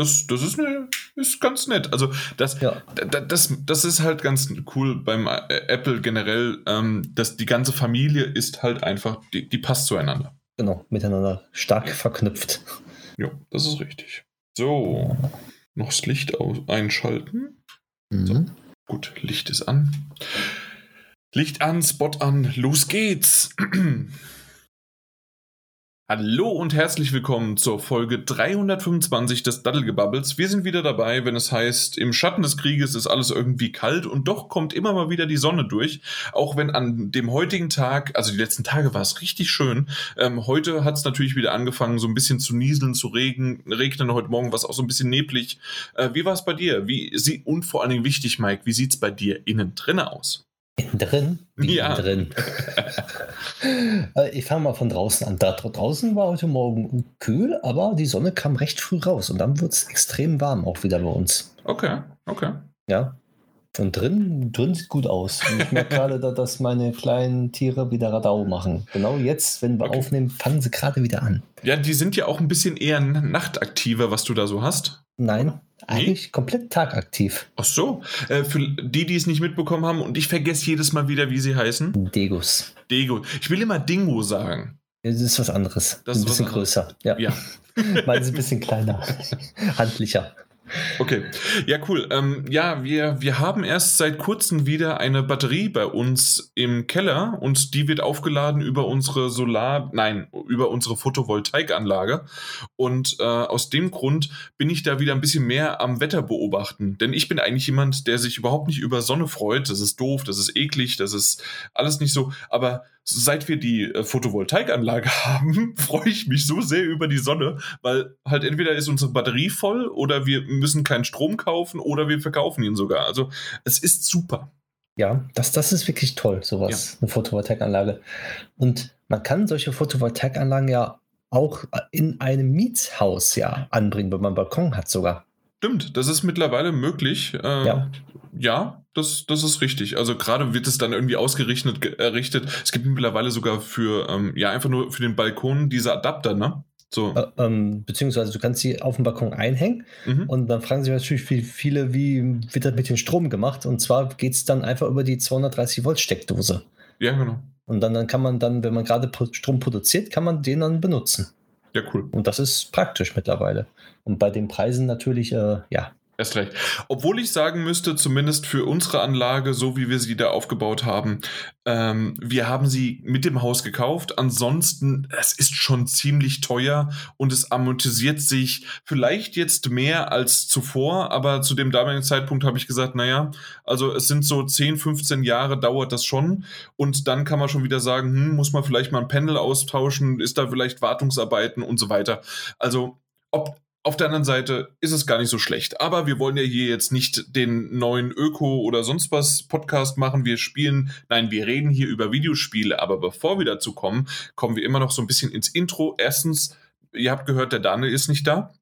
Das, das ist, eine, ist ganz nett. Also das, ja. das, das, das ist halt ganz cool beim äh, Apple generell, ähm, dass die ganze Familie ist halt einfach, die, die passt zueinander. Genau, miteinander stark verknüpft. Ja, das ist richtig. So, noch das Licht aus einschalten. Mhm. So, gut, Licht ist an. Licht an, Spot an, los geht's. Hallo und herzlich willkommen zur Folge 325 des Daddelgebubbles. Wir sind wieder dabei, wenn es heißt, im Schatten des Krieges ist alles irgendwie kalt und doch kommt immer mal wieder die Sonne durch. Auch wenn an dem heutigen Tag, also die letzten Tage war es richtig schön. Ähm, heute hat es natürlich wieder angefangen, so ein bisschen zu nieseln, zu regen, regnen. Heute Morgen war es auch so ein bisschen neblig. Äh, wie war es bei dir? Wie sie und vor allen Dingen wichtig, Mike, wie sieht es bei dir innen drin aus? Innen drin? Wie ja. drin? Äh, ich fange mal von draußen an. Da draußen war heute Morgen kühl, aber die Sonne kam recht früh raus und dann wird es extrem warm auch wieder bei uns. Okay, okay. Ja. Von drin, drin sieht gut aus. Und ich merke gerade, dass meine kleinen Tiere wieder Radau machen. Genau jetzt, wenn wir okay. aufnehmen, fangen sie gerade wieder an. Ja, die sind ja auch ein bisschen eher nachtaktiver, was du da so hast. Nein, eigentlich nee? komplett tagaktiv. Ach so. Äh, für die, die es nicht mitbekommen haben, und ich vergesse jedes Mal wieder, wie sie heißen. Degus. Dego. Ich will immer Dingo sagen. Das ist was anderes. Das ist ein bisschen größer. Ja. ja. Meine sind ein bisschen kleiner. Handlicher. Okay, ja, cool. Ähm, ja, wir, wir haben erst seit kurzem wieder eine Batterie bei uns im Keller und die wird aufgeladen über unsere Solar, nein, über unsere Photovoltaikanlage. Und äh, aus dem Grund bin ich da wieder ein bisschen mehr am Wetter beobachten. Denn ich bin eigentlich jemand, der sich überhaupt nicht über Sonne freut. Das ist doof, das ist eklig, das ist alles nicht so. Aber seit wir die äh, Photovoltaikanlage haben, freue ich mich so sehr über die Sonne, weil halt entweder ist unsere Batterie voll oder wir müssen keinen Strom kaufen oder wir verkaufen ihn sogar. Also es ist super. Ja, das, das ist wirklich toll, sowas, ja. eine Photovoltaikanlage. Und man kann solche Photovoltaikanlagen ja auch in einem Mietshaus ja anbringen, wenn man einen Balkon hat sogar. Stimmt, das ist mittlerweile möglich. Äh, ja. ja, das, das ist richtig. Also gerade wird es dann irgendwie ausgerichtet, errichtet. Es gibt mittlerweile sogar für, ähm, ja, einfach nur für den Balkon diese Adapter, ne? So. Äh, ähm, beziehungsweise du kannst sie auf dem Balkon einhängen mhm. und dann fragen sich natürlich viele, wie wird das mit dem Strom gemacht? Und zwar geht es dann einfach über die 230 Volt Steckdose. Ja, genau. Und dann, dann kann man dann, wenn man gerade Strom produziert, kann man den dann benutzen. Ja, cool. Und das ist praktisch mittlerweile. Und bei den Preisen natürlich, äh, ja, Erst recht. Obwohl ich sagen müsste, zumindest für unsere Anlage, so wie wir sie da aufgebaut haben, ähm, wir haben sie mit dem Haus gekauft. Ansonsten, es ist schon ziemlich teuer und es amortisiert sich vielleicht jetzt mehr als zuvor, aber zu dem damaligen Zeitpunkt habe ich gesagt, naja, also es sind so 10, 15 Jahre dauert das schon und dann kann man schon wieder sagen, hm, muss man vielleicht mal ein Pendel austauschen, ist da vielleicht Wartungsarbeiten und so weiter. Also ob auf der anderen Seite ist es gar nicht so schlecht. Aber wir wollen ja hier jetzt nicht den neuen Öko oder sonst was Podcast machen. Wir spielen, nein, wir reden hier über Videospiele. Aber bevor wir dazu kommen, kommen wir immer noch so ein bisschen ins Intro. Erstens, ihr habt gehört, der Daniel ist nicht da.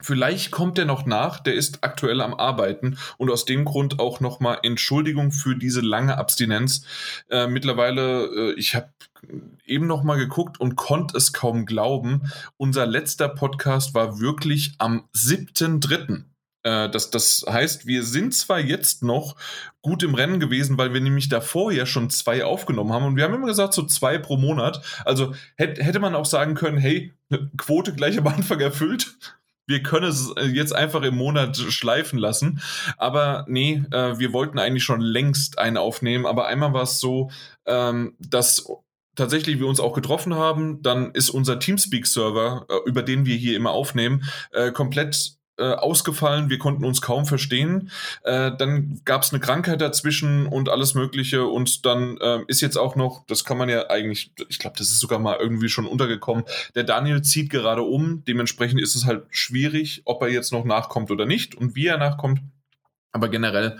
Vielleicht kommt er noch nach, der ist aktuell am Arbeiten und aus dem Grund auch nochmal Entschuldigung für diese lange Abstinenz. Äh, mittlerweile, äh, ich habe eben nochmal geguckt und konnte es kaum glauben. Unser letzter Podcast war wirklich am 7.3. Äh, das, das heißt, wir sind zwar jetzt noch gut im Rennen gewesen, weil wir nämlich davor ja schon zwei aufgenommen haben und wir haben immer gesagt, so zwei pro Monat. Also hätte, hätte man auch sagen können, hey, Quote gleich am Anfang erfüllt wir können es äh, jetzt einfach im Monat schleifen lassen. Aber nee, äh, wir wollten eigentlich schon längst einen aufnehmen. Aber einmal war es so, ähm, dass tatsächlich wir uns auch getroffen haben. Dann ist unser Teamspeak-Server, äh, über den wir hier immer aufnehmen, äh, komplett äh, ausgefallen, wir konnten uns kaum verstehen. Äh, dann gab es eine Krankheit dazwischen und alles Mögliche und dann äh, ist jetzt auch noch, das kann man ja eigentlich, ich glaube, das ist sogar mal irgendwie schon untergekommen, der Daniel zieht gerade um, dementsprechend ist es halt schwierig, ob er jetzt noch nachkommt oder nicht und wie er nachkommt. Aber generell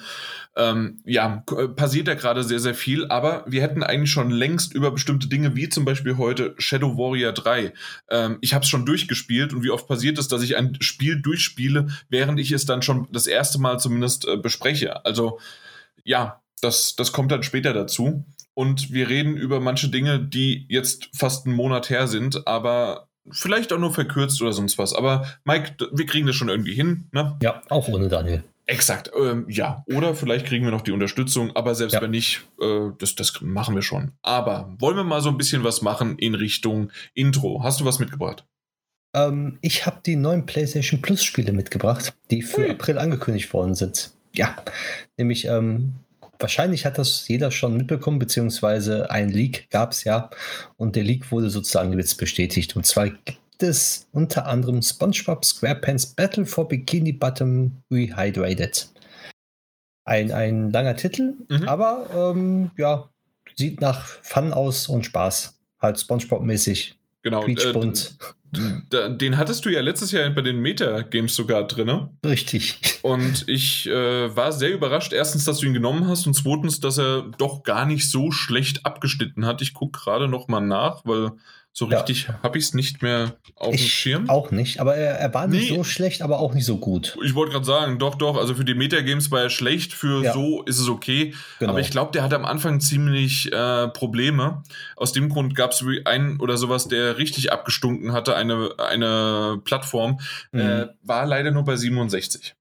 ähm, ja, passiert ja gerade sehr, sehr viel, aber wir hätten eigentlich schon längst über bestimmte Dinge, wie zum Beispiel heute Shadow Warrior 3. Ähm, ich habe es schon durchgespielt und wie oft passiert es, dass ich ein Spiel durchspiele, während ich es dann schon das erste Mal zumindest äh, bespreche. Also ja, das, das kommt dann später dazu. Und wir reden über manche Dinge, die jetzt fast einen Monat her sind, aber vielleicht auch nur verkürzt oder sonst was. Aber Mike, wir kriegen das schon irgendwie hin. Ne? Ja, auch ohne Daniel. Exakt, ähm, ja. Oder vielleicht kriegen wir noch die Unterstützung, aber selbst ja. wenn nicht, äh, das, das machen wir schon. Aber wollen wir mal so ein bisschen was machen in Richtung Intro? Hast du was mitgebracht? Ähm, ich habe die neuen PlayStation Plus Spiele mitgebracht, die für Ui. April angekündigt worden sind. Ja, nämlich ähm, wahrscheinlich hat das jeder schon mitbekommen, beziehungsweise ein Leak gab es ja. Und der Leak wurde sozusagen jetzt bestätigt. Und zwar es unter anderem SpongeBob SquarePants Battle for Bikini Bottom Rehydrated. Ein, ein langer Titel, mhm. aber ähm, ja, sieht nach Fun aus und Spaß. Halt SpongeBob-mäßig. Genau. Äh, den hattest du ja letztes Jahr bei den Meta-Games sogar drin. Richtig. Und ich äh, war sehr überrascht, erstens, dass du ihn genommen hast und zweitens, dass er doch gar nicht so schlecht abgeschnitten hat. Ich gucke gerade noch mal nach, weil so richtig ja. habe ich es nicht mehr auf ich dem Schirm. Auch nicht, aber er, er war nicht nee. so schlecht, aber auch nicht so gut. Ich wollte gerade sagen, doch, doch, also für die Metagames war er schlecht, für ja. so ist es okay. Genau. Aber ich glaube, der hatte am Anfang ziemlich äh, Probleme. Aus dem Grund gab es einen oder sowas, der richtig abgestunken hatte, eine, eine Plattform, mhm. äh, war leider nur bei 67.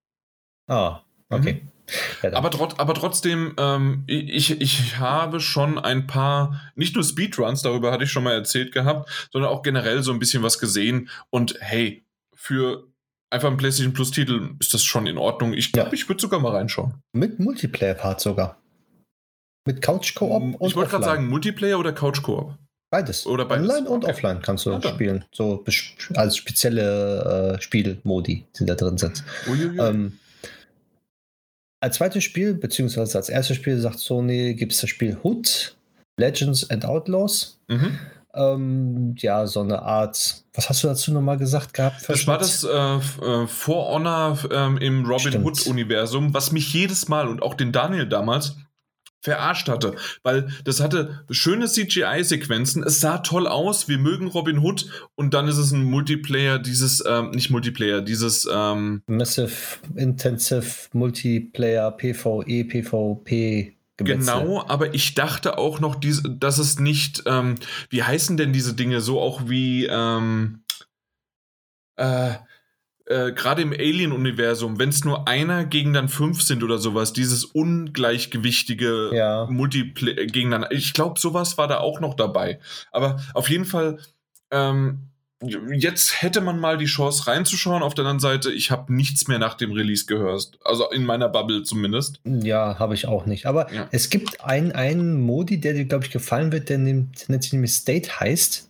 Ah, okay. Mhm. Ja, aber, trot, aber trotzdem, ähm, ich, ich habe schon ein paar, nicht nur Speedruns, darüber hatte ich schon mal erzählt gehabt, sondern auch generell so ein bisschen was gesehen. Und hey, für einfach einen PlayStation Plus Titel ist das schon in Ordnung. Ich glaube, ja. ich würde sogar mal reinschauen. Mit Multiplayer-Part sogar. Mit Couch-Koop und Ich wollte gerade sagen, Multiplayer oder Couch-Koop? Beides. Oder beides. Online und okay. offline kannst du ja, spielen. So als spezielle äh, Spielmodi, die da drin sind. Ähm, als zweites Spiel, beziehungsweise als erstes Spiel, sagt Sony, gibt es das Spiel Hood, Legends and Outlaws. Mhm. Ähm, ja, so eine Art, was hast du dazu nochmal gesagt gehabt? Das war das äh, äh, For Honor ähm, im Robin Hood-Universum, was mich jedes Mal und auch den Daniel damals verarscht hatte, weil das hatte schöne CGI-Sequenzen, es sah toll aus, wir mögen Robin Hood und dann ist es ein Multiplayer, dieses, ähm, nicht Multiplayer, dieses ähm, Massive Intensive Multiplayer PvE, PvP. Gemetzel. Genau, aber ich dachte auch noch, dass es nicht, ähm, wie heißen denn diese Dinge, so auch wie, ähm, äh, äh, gerade im Alien-Universum, wenn es nur einer gegen dann fünf sind oder sowas, dieses ungleichgewichtige ja. Multiplayer gegeneinander. Ich glaube, sowas war da auch noch dabei. Aber auf jeden Fall, ähm, jetzt hätte man mal die Chance reinzuschauen. Auf der anderen Seite, ich habe nichts mehr nach dem Release gehört. Also in meiner Bubble zumindest. Ja, habe ich auch nicht. Aber ja. es gibt einen, Modi, der dir, glaube ich, gefallen wird, der nennt, nennt sich nämlich State heißt.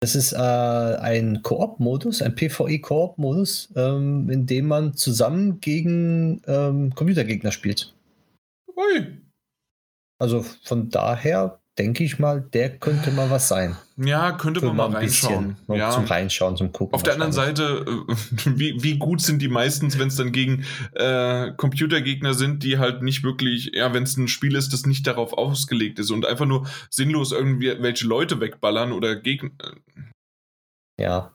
Das ist äh, ein Koop-Modus, ein PvE-Koop-Modus, ähm, in dem man zusammen gegen ähm, Computergegner spielt. Ui. Also von daher denke ich mal, der könnte mal was sein. Ja, könnte man mal reinschauen. Ja. Zum Reinschauen, zum Gucken. Auf der anderen Seite, äh, wie, wie gut sind die meistens, wenn es dann gegen äh, Computergegner sind, die halt nicht wirklich, ja, wenn es ein Spiel ist, das nicht darauf ausgelegt ist und einfach nur sinnlos irgendwie welche Leute wegballern oder Gegner. Ja.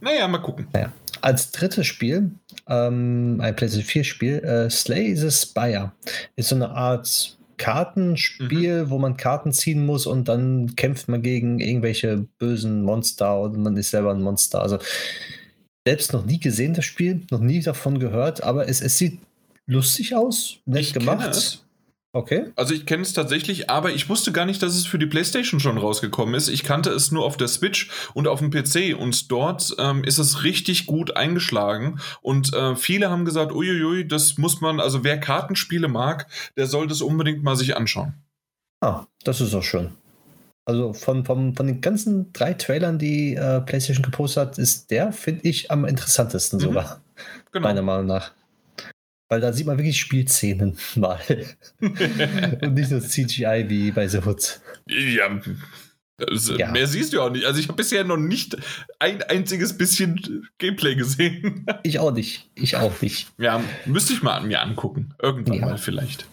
Naja, mal gucken. Naja. Als drittes Spiel, ähm, ein PlayStation 4 Spiel, äh, Slay the Spire, ist so eine Art Kartenspiel, mhm. wo man Karten ziehen muss und dann kämpft man gegen irgendwelche bösen Monster und man ist selber ein Monster. Also selbst noch nie gesehen, das Spiel, noch nie davon gehört, aber es, es sieht lustig aus, nett ich gemacht. Okay. Also ich kenne es tatsächlich, aber ich wusste gar nicht, dass es für die PlayStation schon rausgekommen ist. Ich kannte es nur auf der Switch und auf dem PC und dort ähm, ist es richtig gut eingeschlagen und äh, viele haben gesagt, uiuiui, das muss man, also wer Kartenspiele mag, der soll das unbedingt mal sich anschauen. Ah, das ist auch schön. Also von, von, von den ganzen drei Trailern, die äh, PlayStation gepostet hat, ist der, finde ich, am interessantesten mhm. sogar. Genau. Meiner Meinung nach. Weil da sieht man wirklich Spielszenen mal. Und nicht nur CGI wie bei The Hood. Ja, also ja. Mehr siehst du auch nicht. Also ich habe bisher noch nicht ein einziges bisschen Gameplay gesehen. Ich auch nicht. Ich auch nicht. Ja, müsste ich mal an mir angucken. Irgendwann ja. mal vielleicht.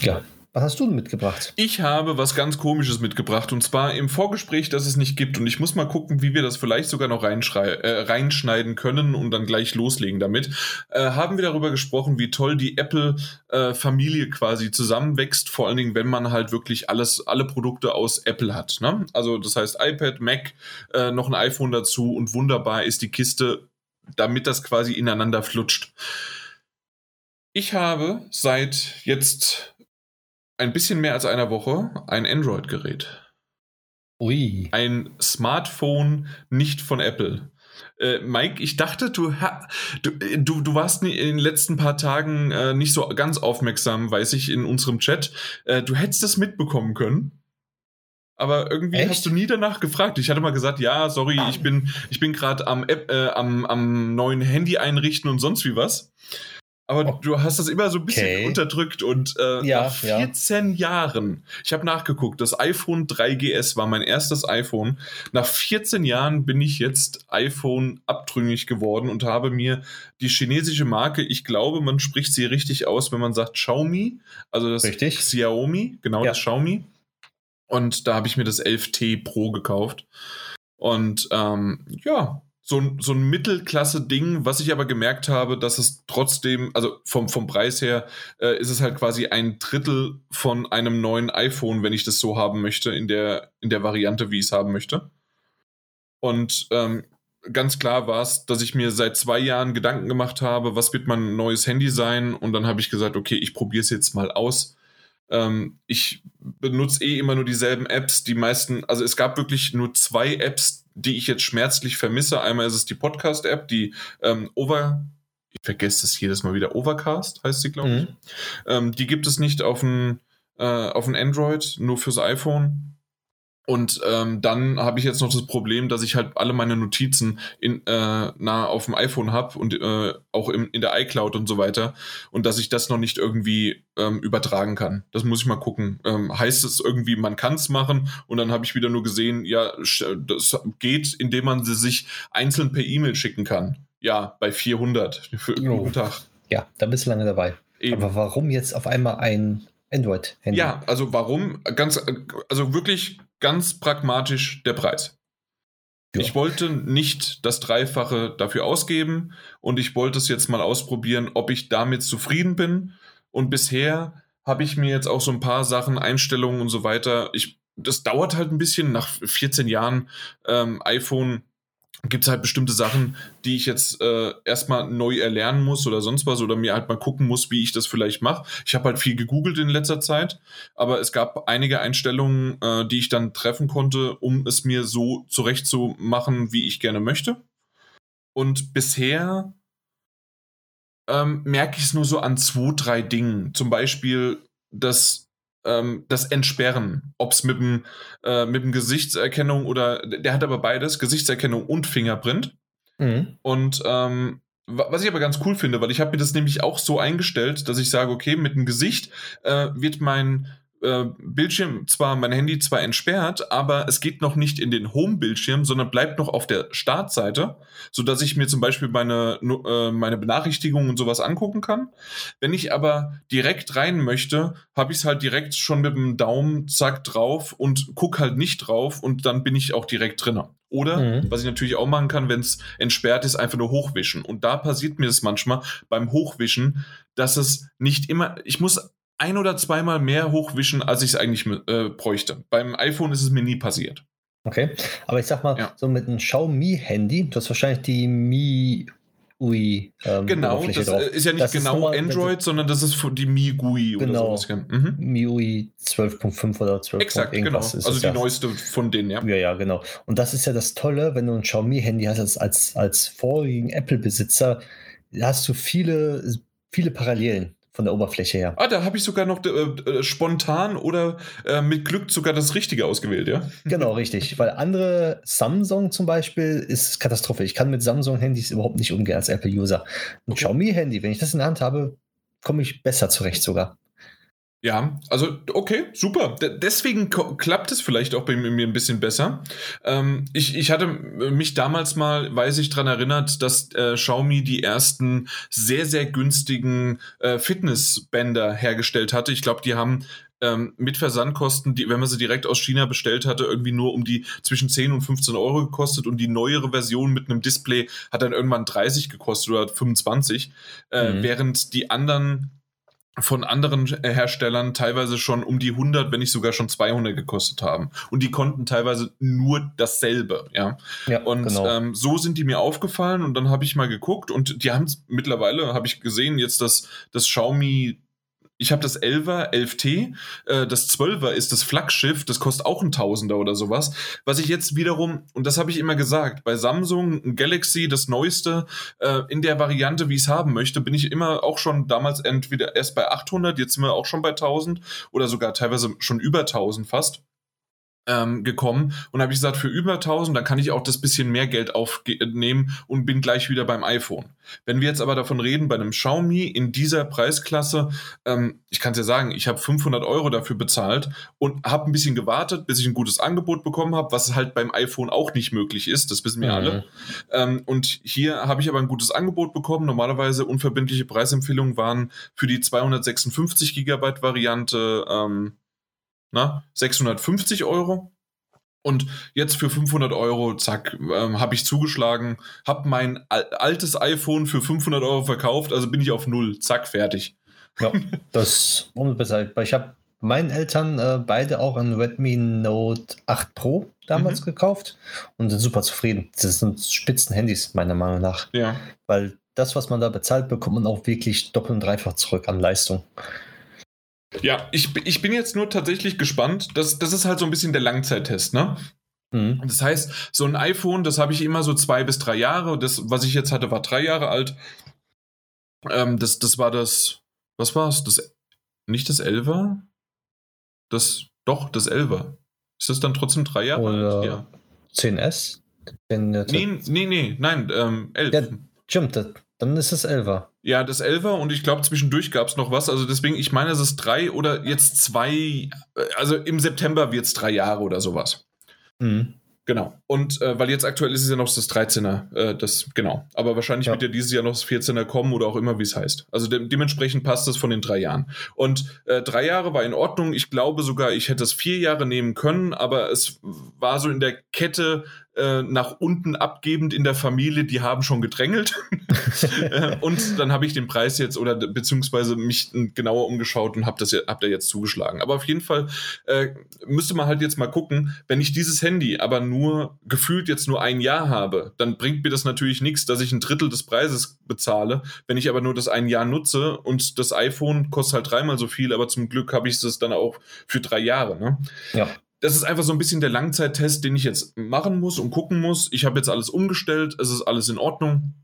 Ja. Was hast du denn mitgebracht? Ich habe was ganz Komisches mitgebracht und zwar im Vorgespräch, dass es nicht gibt und ich muss mal gucken, wie wir das vielleicht sogar noch äh, reinschneiden können und dann gleich loslegen damit. Äh, haben wir darüber gesprochen, wie toll die Apple-Familie äh, quasi zusammenwächst, vor allen Dingen, wenn man halt wirklich alles, alle Produkte aus Apple hat. Ne? Also das heißt iPad, Mac, äh, noch ein iPhone dazu und wunderbar ist die Kiste, damit das quasi ineinander flutscht. Ich habe seit jetzt ein bisschen mehr als einer Woche ein Android-Gerät. Ui. Ein Smartphone nicht von Apple. Äh, Mike, ich dachte, du, du, du, du warst in den letzten paar Tagen äh, nicht so ganz aufmerksam, weiß ich, in unserem Chat. Äh, du hättest das mitbekommen können. Aber irgendwie Echt? hast du nie danach gefragt. Ich hatte mal gesagt, ja, sorry, ah. ich bin, ich bin gerade am, äh, am, am neuen Handy einrichten und sonst wie was. Aber oh. du hast das immer so ein bisschen okay. unterdrückt und äh, ja, nach 14 ja. Jahren, ich habe nachgeguckt, das iPhone 3GS war mein erstes iPhone. Nach 14 Jahren bin ich jetzt iPhone abtrüngig geworden und habe mir die chinesische Marke, ich glaube, man spricht sie richtig aus, wenn man sagt Xiaomi, also das richtig. Xiaomi, genau ja. das Xiaomi. Und da habe ich mir das 11T Pro gekauft. Und ähm, ja, so, so ein Mittelklasse-Ding, was ich aber gemerkt habe, dass es trotzdem, also vom, vom Preis her, äh, ist es halt quasi ein Drittel von einem neuen iPhone, wenn ich das so haben möchte, in der, in der Variante, wie ich es haben möchte. Und ähm, ganz klar war es, dass ich mir seit zwei Jahren Gedanken gemacht habe, was wird mein neues Handy sein? Und dann habe ich gesagt, okay, ich probiere es jetzt mal aus. Ähm, ich benutze eh immer nur dieselben Apps. Die meisten, also es gab wirklich nur zwei Apps, die ich jetzt schmerzlich vermisse. Einmal ist es die Podcast-App, die ähm, Over, ich vergesse es jedes Mal wieder, Overcast heißt sie, glaube ich. Mhm. Ähm, die gibt es nicht auf ein, äh, auf ein Android, nur fürs iPhone. Und ähm, dann habe ich jetzt noch das Problem, dass ich halt alle meine Notizen in, äh, nah auf dem iPhone habe und äh, auch im, in der iCloud und so weiter und dass ich das noch nicht irgendwie ähm, übertragen kann. Das muss ich mal gucken. Ähm, heißt es irgendwie, man kann es machen und dann habe ich wieder nur gesehen, ja, das geht, indem man sie sich einzeln per E-Mail schicken kann. Ja, bei 400 für oh. guten Tag. Ja, da bist du lange dabei. Eben. Aber warum jetzt auf einmal ein Android-Handy? Ja, also warum? Ganz, also wirklich ganz pragmatisch der Preis. Ja. Ich wollte nicht das Dreifache dafür ausgeben und ich wollte es jetzt mal ausprobieren, ob ich damit zufrieden bin. Und bisher habe ich mir jetzt auch so ein paar Sachen, Einstellungen und so weiter. Ich, das dauert halt ein bisschen. Nach 14 Jahren ähm, iPhone gibt es halt bestimmte Sachen, die ich jetzt äh, erstmal neu erlernen muss oder sonst was oder mir halt mal gucken muss, wie ich das vielleicht mache. Ich habe halt viel gegoogelt in letzter Zeit, aber es gab einige Einstellungen, äh, die ich dann treffen konnte, um es mir so zurechtzumachen, wie ich gerne möchte. Und bisher ähm, merke ich es nur so an zwei, drei Dingen. Zum Beispiel, dass ähm, das Entsperren, ob es mit dem äh, mit dem Gesichtserkennung oder der hat aber beides, Gesichtserkennung und Fingerprint. Mhm. Und ähm, was ich aber ganz cool finde, weil ich habe mir das nämlich auch so eingestellt, dass ich sage, okay, mit dem Gesicht äh, wird mein äh, Bildschirm zwar, mein Handy zwar entsperrt, aber es geht noch nicht in den Home-Bildschirm, sondern bleibt noch auf der Startseite, sodass ich mir zum Beispiel meine, äh, meine Benachrichtigungen und sowas angucken kann. Wenn ich aber direkt rein möchte, habe ich es halt direkt schon mit dem Daumen zack drauf und guck halt nicht drauf und dann bin ich auch direkt drin. Oder, mhm. was ich natürlich auch machen kann, wenn es entsperrt ist, einfach nur hochwischen. Und da passiert mir das manchmal beim Hochwischen, dass es nicht immer, ich muss ein oder zweimal mehr hochwischen, als ich es eigentlich äh, bräuchte. Beim iPhone ist es mir nie passiert. Okay, aber ich sag mal, ja. so mit einem Xiaomi-Handy, du hast wahrscheinlich die Mi UI. Ähm, genau, das drauf. ist ja nicht das genau mal, Android, sondern das ist die MIUI genau, oder sowas. Mhm. MIUI 12.5 oder 12. Exakt, genau. also die ja. neueste von denen, ja. Ja, ja, genau. Und das ist ja das Tolle, wenn du ein Xiaomi-Handy hast, als, als, als vorigen Apple-Besitzer, hast du viele, viele Parallelen von der Oberfläche her. Ah, da habe ich sogar noch äh, äh, spontan oder äh, mit Glück sogar das Richtige ausgewählt, ja? Genau, richtig. Weil andere Samsung zum Beispiel ist Katastrophe. Ich kann mit Samsung-Handys überhaupt nicht umgehen als Apple-User. Ein okay. Xiaomi-Handy, wenn ich das in der Hand habe, komme ich besser zurecht sogar. Ja, also okay, super. D deswegen klappt es vielleicht auch bei mir ein bisschen besser. Ähm, ich, ich hatte mich damals mal, weiß ich, daran erinnert, dass äh, Xiaomi die ersten sehr, sehr günstigen äh, Fitnessbänder hergestellt hatte. Ich glaube, die haben ähm, mit Versandkosten, die, wenn man sie direkt aus China bestellt hatte, irgendwie nur um die zwischen 10 und 15 Euro gekostet und die neuere Version mit einem Display hat dann irgendwann 30 gekostet oder 25, äh, mhm. während die anderen von anderen Herstellern teilweise schon um die 100, wenn nicht sogar schon 200 gekostet haben. Und die konnten teilweise nur dasselbe, ja. ja und genau. ähm, so sind die mir aufgefallen und dann habe ich mal geguckt und die haben mittlerweile, habe ich gesehen, jetzt das, das Xiaomi ich habe das 11er, 11T, äh, das 12er ist das Flaggschiff, das kostet auch ein Tausender oder sowas. Was ich jetzt wiederum, und das habe ich immer gesagt, bei Samsung ein Galaxy, das neueste, äh, in der Variante, wie ich es haben möchte, bin ich immer auch schon damals entweder erst bei 800, jetzt sind wir auch schon bei 1000 oder sogar teilweise schon über 1000 fast ähm, gekommen und habe ich gesagt, für über 1000, dann kann ich auch das bisschen mehr Geld aufnehmen und bin gleich wieder beim iPhone. Wenn wir jetzt aber davon reden, bei einem Xiaomi in dieser Preisklasse, ähm, ich kann es ja sagen, ich habe 500 Euro dafür bezahlt und habe ein bisschen gewartet, bis ich ein gutes Angebot bekommen habe, was halt beim iPhone auch nicht möglich ist, das wissen wir mhm. alle. Ähm, und hier habe ich aber ein gutes Angebot bekommen. Normalerweise unverbindliche Preisempfehlungen waren für die 256 Gigabyte Variante ähm, na, 650 Euro. Und jetzt für 500 Euro, zack, ähm, habe ich zugeschlagen, habe mein altes iPhone für 500 Euro verkauft, also bin ich auf Null, zack, fertig. Ja, das unbezahlt. Ich habe meinen Eltern äh, beide auch ein Redmi Note 8 Pro damals mhm. gekauft und sind super zufrieden. Das sind Spitzenhandys, meiner Meinung nach. Ja. Weil das, was man da bezahlt, bekommt man auch wirklich doppelt und dreifach zurück an Leistung. Ja, ich, ich bin jetzt nur tatsächlich gespannt. Das, das ist halt so ein bisschen der Langzeittest, ne? Mhm. Das heißt, so ein iPhone, das habe ich immer so zwei bis drei Jahre. Das, was ich jetzt hatte, war drei Jahre alt. Ähm, das, das war das, was war es? Das, nicht das 11er? Das, doch, das 11er. Ist das dann trotzdem drei Jahre Oder alt? Ja. 10S? 10, nee, nee, nee, nein, ähm, 11. Ja, stimmt, dann ist es 11er. Ja, das Elfer und ich glaube, zwischendurch gab es noch was. Also deswegen, ich meine, es ist drei oder jetzt zwei, äh, also im September wird es drei Jahre oder sowas. Mhm. Genau. Und äh, weil jetzt aktuell ist es ja noch das 13er, äh, das, genau. Aber wahrscheinlich ja. wird ja dieses Jahr noch das 14er kommen oder auch immer, wie es heißt. Also de dementsprechend passt das von den drei Jahren. Und äh, drei Jahre war in Ordnung. Ich glaube sogar, ich hätte es vier Jahre nehmen können, aber es war so in der Kette äh, nach unten abgebend in der Familie, die haben schon gedrängelt. Äh, und dann habe ich den Preis jetzt oder beziehungsweise mich genauer umgeschaut und habe das hab da jetzt zugeschlagen. Aber auf jeden Fall äh, müsste man halt jetzt mal gucken, wenn ich dieses Handy aber nur gefühlt jetzt nur ein Jahr habe, dann bringt mir das natürlich nichts, dass ich ein Drittel des Preises bezahle. Wenn ich aber nur das ein Jahr nutze und das iPhone kostet halt dreimal so viel, aber zum Glück habe ich es dann auch für drei Jahre. Ne? Ja das ist einfach so ein bisschen der Langzeittest, den ich jetzt machen muss und gucken muss. Ich habe jetzt alles umgestellt, es ist alles in Ordnung.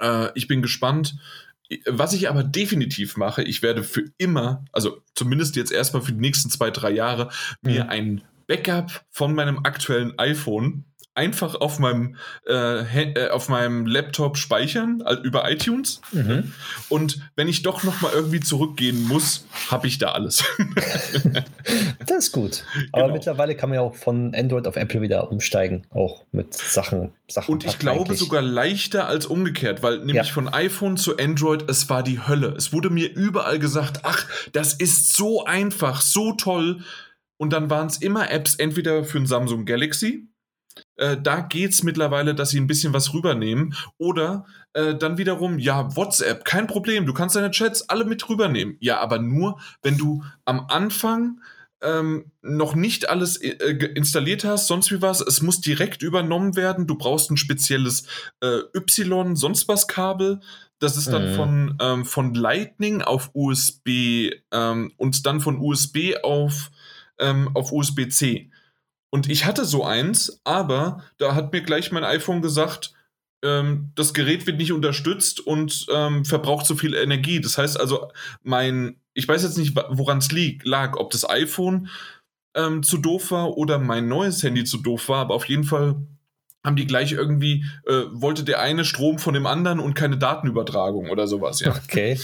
Äh, ich bin gespannt. Was ich aber definitiv mache, ich werde für immer, also zumindest jetzt erstmal für die nächsten zwei, drei Jahre, mir mhm. ein Backup von meinem aktuellen iPhone einfach auf meinem, äh, äh, auf meinem Laptop speichern also über iTunes. Mhm. Und wenn ich doch noch mal irgendwie zurückgehen muss, habe ich da alles. das ist gut. Aber genau. mittlerweile kann man ja auch von Android auf Apple wieder umsteigen, auch mit Sachen. Sachen Und ich glaube eigentlich. sogar leichter als umgekehrt, weil nämlich ja. von iPhone zu Android, es war die Hölle. Es wurde mir überall gesagt, ach, das ist so einfach, so toll. Und dann waren es immer Apps entweder für ein Samsung Galaxy, äh, da geht es mittlerweile, dass sie ein bisschen was rübernehmen. Oder äh, dann wiederum, ja, WhatsApp, kein Problem, du kannst deine Chats alle mit rübernehmen. Ja, aber nur, wenn du am Anfang ähm, noch nicht alles äh, installiert hast, sonst wie was. Es muss direkt übernommen werden. Du brauchst ein spezielles äh, Y, sonst was Kabel. Das ist dann mhm. von, ähm, von Lightning auf USB ähm, und dann von USB auf, ähm, auf USB-C. Und ich hatte so eins, aber da hat mir gleich mein iPhone gesagt, ähm, das Gerät wird nicht unterstützt und ähm, verbraucht zu viel Energie. Das heißt also, mein, ich weiß jetzt nicht, woran es lag, ob das iPhone ähm, zu doof war oder mein neues Handy zu doof war, aber auf jeden Fall haben die gleich irgendwie, äh, wollte der eine Strom von dem anderen und keine Datenübertragung oder sowas, ja. Okay.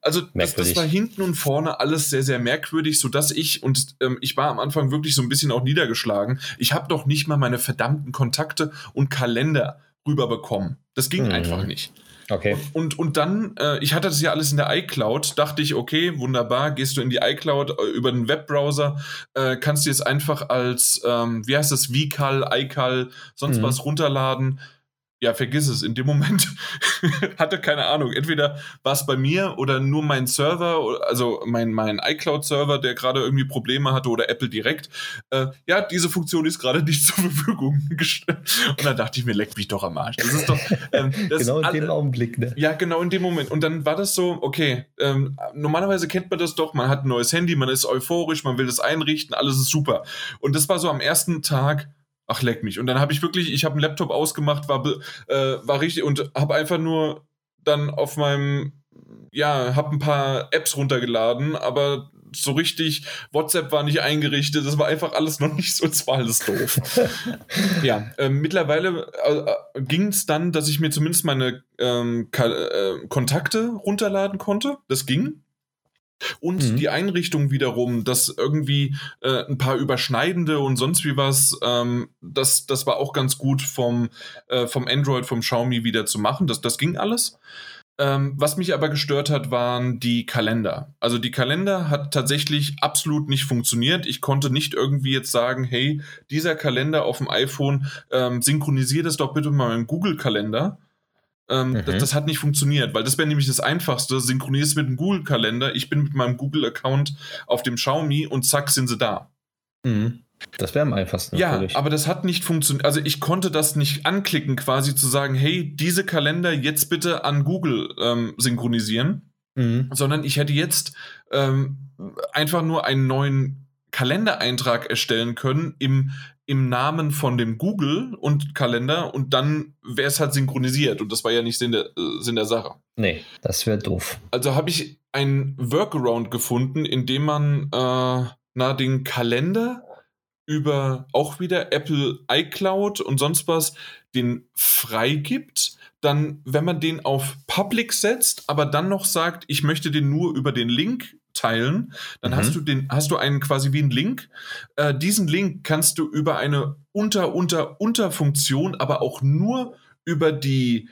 Also das, das, war hinten und vorne alles sehr, sehr merkwürdig, sodass ich, und ähm, ich war am Anfang wirklich so ein bisschen auch niedergeschlagen, ich habe doch nicht mal meine verdammten Kontakte und Kalender rüberbekommen. Das ging mhm. einfach nicht. Okay. Und, und, und dann, äh, ich hatte das ja alles in der iCloud, dachte ich, okay, wunderbar, gehst du in die iCloud äh, über den Webbrowser, äh, kannst du jetzt einfach als, ähm, wie heißt das, VCal, iCal, sonst mhm. was runterladen ja, vergiss es. In dem Moment hatte keine Ahnung. Entweder war es bei mir oder nur mein Server, also mein, mein iCloud-Server, der gerade irgendwie Probleme hatte oder Apple direkt. Äh, ja, diese Funktion ist gerade nicht zur Verfügung gestellt. Und dann dachte ich mir, leck mich doch am Arsch. Das ist doch. Ähm, das genau in dem Augenblick, ne? Ja, genau in dem Moment. Und dann war das so, okay, ähm, normalerweise kennt man das doch, man hat ein neues Handy, man ist euphorisch, man will das einrichten, alles ist super. Und das war so am ersten Tag ach leck mich. Und dann habe ich wirklich, ich habe einen Laptop ausgemacht, war, äh, war richtig und habe einfach nur dann auf meinem, ja, habe ein paar Apps runtergeladen, aber so richtig, WhatsApp war nicht eingerichtet, das war einfach alles noch nicht so, es war alles doof. ja, äh, mittlerweile äh, ging es dann, dass ich mir zumindest meine ähm, äh, Kontakte runterladen konnte. Das ging. Und mhm. die Einrichtung wiederum, dass irgendwie äh, ein paar überschneidende und sonst wie was, ähm, das, das war auch ganz gut vom, äh, vom Android, vom Xiaomi wieder zu machen. Das, das ging alles. Ähm, was mich aber gestört hat, waren die Kalender. Also die Kalender hat tatsächlich absolut nicht funktioniert. Ich konnte nicht irgendwie jetzt sagen, hey, dieser Kalender auf dem iPhone, ähm, synchronisiert das doch bitte mal im Google-Kalender. Ähm, mhm. das, das, hat nicht funktioniert, weil das wäre nämlich das Einfachste. Synchronierst mit dem Google-Kalender. Ich bin mit meinem Google-Account auf dem Xiaomi und zack, sind sie da. Mhm. Das wäre am einfachsten. Ja, natürlich. aber das hat nicht funktioniert. Also ich konnte das nicht anklicken, quasi zu sagen, hey, diese Kalender jetzt bitte an Google ähm, synchronisieren, mhm. sondern ich hätte jetzt ähm, einfach nur einen neuen Kalendereintrag erstellen können im im Namen von dem Google und Kalender und dann wäre es halt synchronisiert und das war ja nicht Sinn der, äh, Sinn der Sache. Nee, das wäre doof. Also habe ich ein Workaround gefunden, in dem man äh, na, den Kalender über auch wieder Apple iCloud und sonst was den freigibt. Dann, wenn man den auf Public setzt, aber dann noch sagt, ich möchte den nur über den Link teilen, dann mhm. hast du den, hast du einen quasi wie einen Link. Äh, diesen Link kannst du über eine unter unter Unterfunktion, aber auch nur über die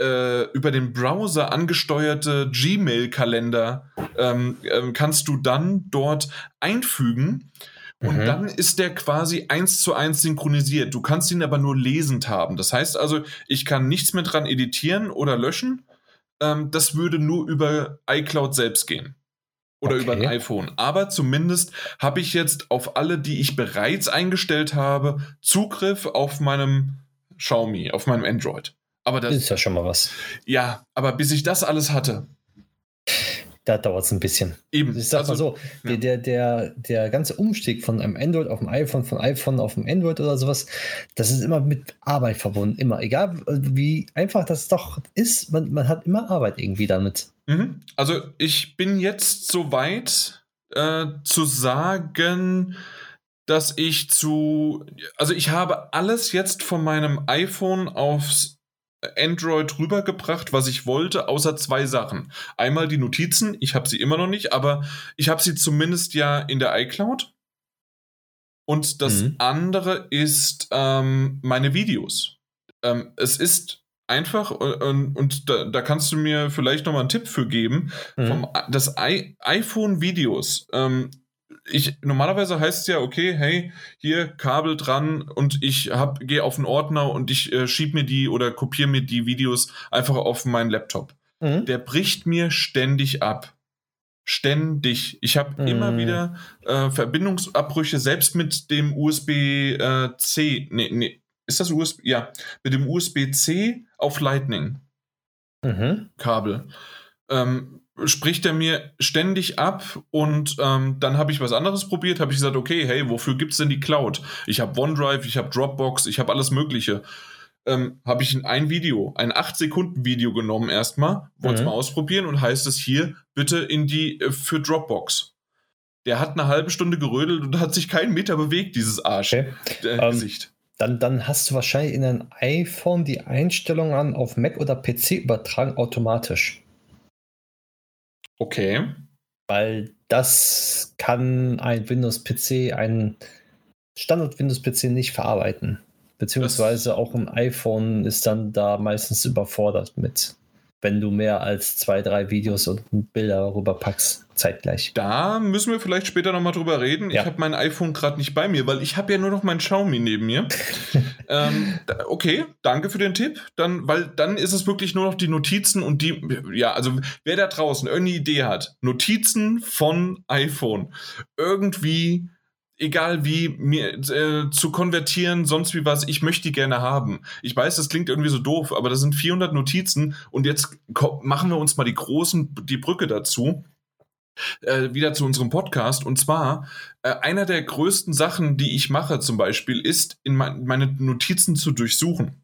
äh, über den Browser angesteuerte Gmail-Kalender ähm, äh, kannst du dann dort einfügen. Und mhm. dann ist der quasi eins zu eins synchronisiert. Du kannst ihn aber nur lesend haben. Das heißt also, ich kann nichts mehr dran editieren oder löschen. Ähm, das würde nur über iCloud selbst gehen oder okay. über ein iPhone. Aber zumindest habe ich jetzt auf alle, die ich bereits eingestellt habe, Zugriff auf meinem Xiaomi, auf meinem Android. Aber das ist ja schon mal was. Ja, aber bis ich das alles hatte, da dauert es ein bisschen. Eben. Ich sag also, mal so, ja. der, der, der ganze Umstieg von einem Android auf ein iPhone, von iPhone auf ein Android oder sowas, das ist immer mit Arbeit verbunden. Immer. Egal wie einfach das doch ist, man, man hat immer Arbeit irgendwie damit. Mhm. Also ich bin jetzt so weit äh, zu sagen, dass ich zu, also ich habe alles jetzt von meinem iPhone aufs Android rübergebracht, was ich wollte, außer zwei Sachen. Einmal die Notizen, ich habe sie immer noch nicht, aber ich habe sie zumindest ja in der iCloud. Und das mhm. andere ist ähm, meine Videos. Ähm, es ist einfach, und, und da, da, kannst du mir vielleicht nochmal einen Tipp für geben, mhm. vom, das I iPhone-Videos. Ähm, ich normalerweise heißt es ja, okay, hey, hier Kabel dran und ich gehe auf einen Ordner und ich äh, schieb mir die oder kopiere mir die Videos einfach auf meinen Laptop. Mhm. Der bricht mir ständig ab. Ständig. Ich habe mhm. immer wieder äh, Verbindungsabbrüche, selbst mit dem USB-C. Äh, nee, nee. Ist das USB? Ja, mit dem USB-C auf Lightning. Mhm. Kabel. Ähm, spricht er mir ständig ab und ähm, dann habe ich was anderes probiert, habe ich gesagt, okay, hey, wofür gibt es denn die Cloud? Ich habe OneDrive, ich habe Dropbox, ich habe alles Mögliche. Ähm, habe ich ein Video, ein 8-Sekunden-Video genommen erstmal, wollte es mhm. mal ausprobieren und heißt es hier, bitte in die äh, für Dropbox. Der hat eine halbe Stunde gerödelt und hat sich keinen Meter bewegt, dieses Arsch. Okay. Äh, um, Gesicht. Dann, dann hast du wahrscheinlich in ein iPhone die Einstellungen an auf Mac oder PC übertragen automatisch. Okay. Weil das kann ein Windows-PC, ein Standard-Windows-PC nicht verarbeiten. Beziehungsweise das auch ein iPhone ist dann da meistens überfordert mit. wenn du mehr als zwei, drei Videos und Bilder rüberpackst, zeitgleich. Da müssen wir vielleicht später nochmal drüber reden. Ja. Ich habe mein iPhone gerade nicht bei mir, weil ich habe ja nur noch mein Xiaomi neben mir. ähm, okay, danke für den Tipp. Dann, weil dann ist es wirklich nur noch die Notizen und die, ja, also wer da draußen irgendeine Idee hat, Notizen von iPhone irgendwie egal wie, mir äh, zu konvertieren, sonst wie was, ich möchte die gerne haben. Ich weiß, das klingt irgendwie so doof, aber das sind 400 Notizen und jetzt machen wir uns mal die großen, die Brücke dazu. Äh, wieder zu unserem Podcast. Und zwar, äh, einer der größten Sachen, die ich mache zum Beispiel, ist, in mein, meine Notizen zu durchsuchen.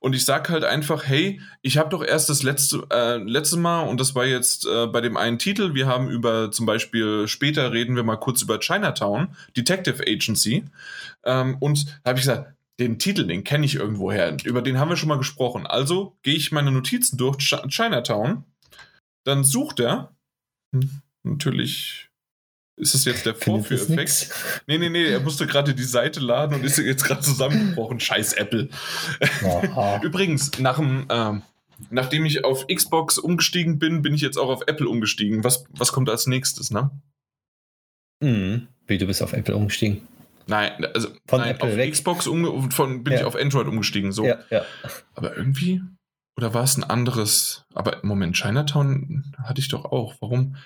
Und ich sage halt einfach, hey, ich habe doch erst das letzte, äh, letzte Mal, und das war jetzt äh, bei dem einen Titel, wir haben über zum Beispiel, später reden wir mal kurz über Chinatown, Detective Agency. Ähm, und habe ich gesagt, den Titel, den kenne ich irgendwoher, über den haben wir schon mal gesprochen. Also gehe ich meine Notizen durch, Ch Chinatown, dann sucht er, hm, natürlich ist das jetzt der Vorführeffekt? Nee, nee, nee, er musste gerade die Seite laden und ist jetzt gerade zusammengebrochen. Scheiß Apple. Übrigens, nach dem, äh, nachdem ich auf Xbox umgestiegen bin, bin ich jetzt auch auf Apple umgestiegen. Was, was kommt als nächstes, ne? Mhm. Wie, du bist auf Apple umgestiegen? Nein, also von nein, Apple auf weg. Xbox um, von, bin ja. ich auf Android umgestiegen. So. Ja, ja. Aber irgendwie, oder war es ein anderes? Aber im Moment, Chinatown hatte ich doch auch. Warum?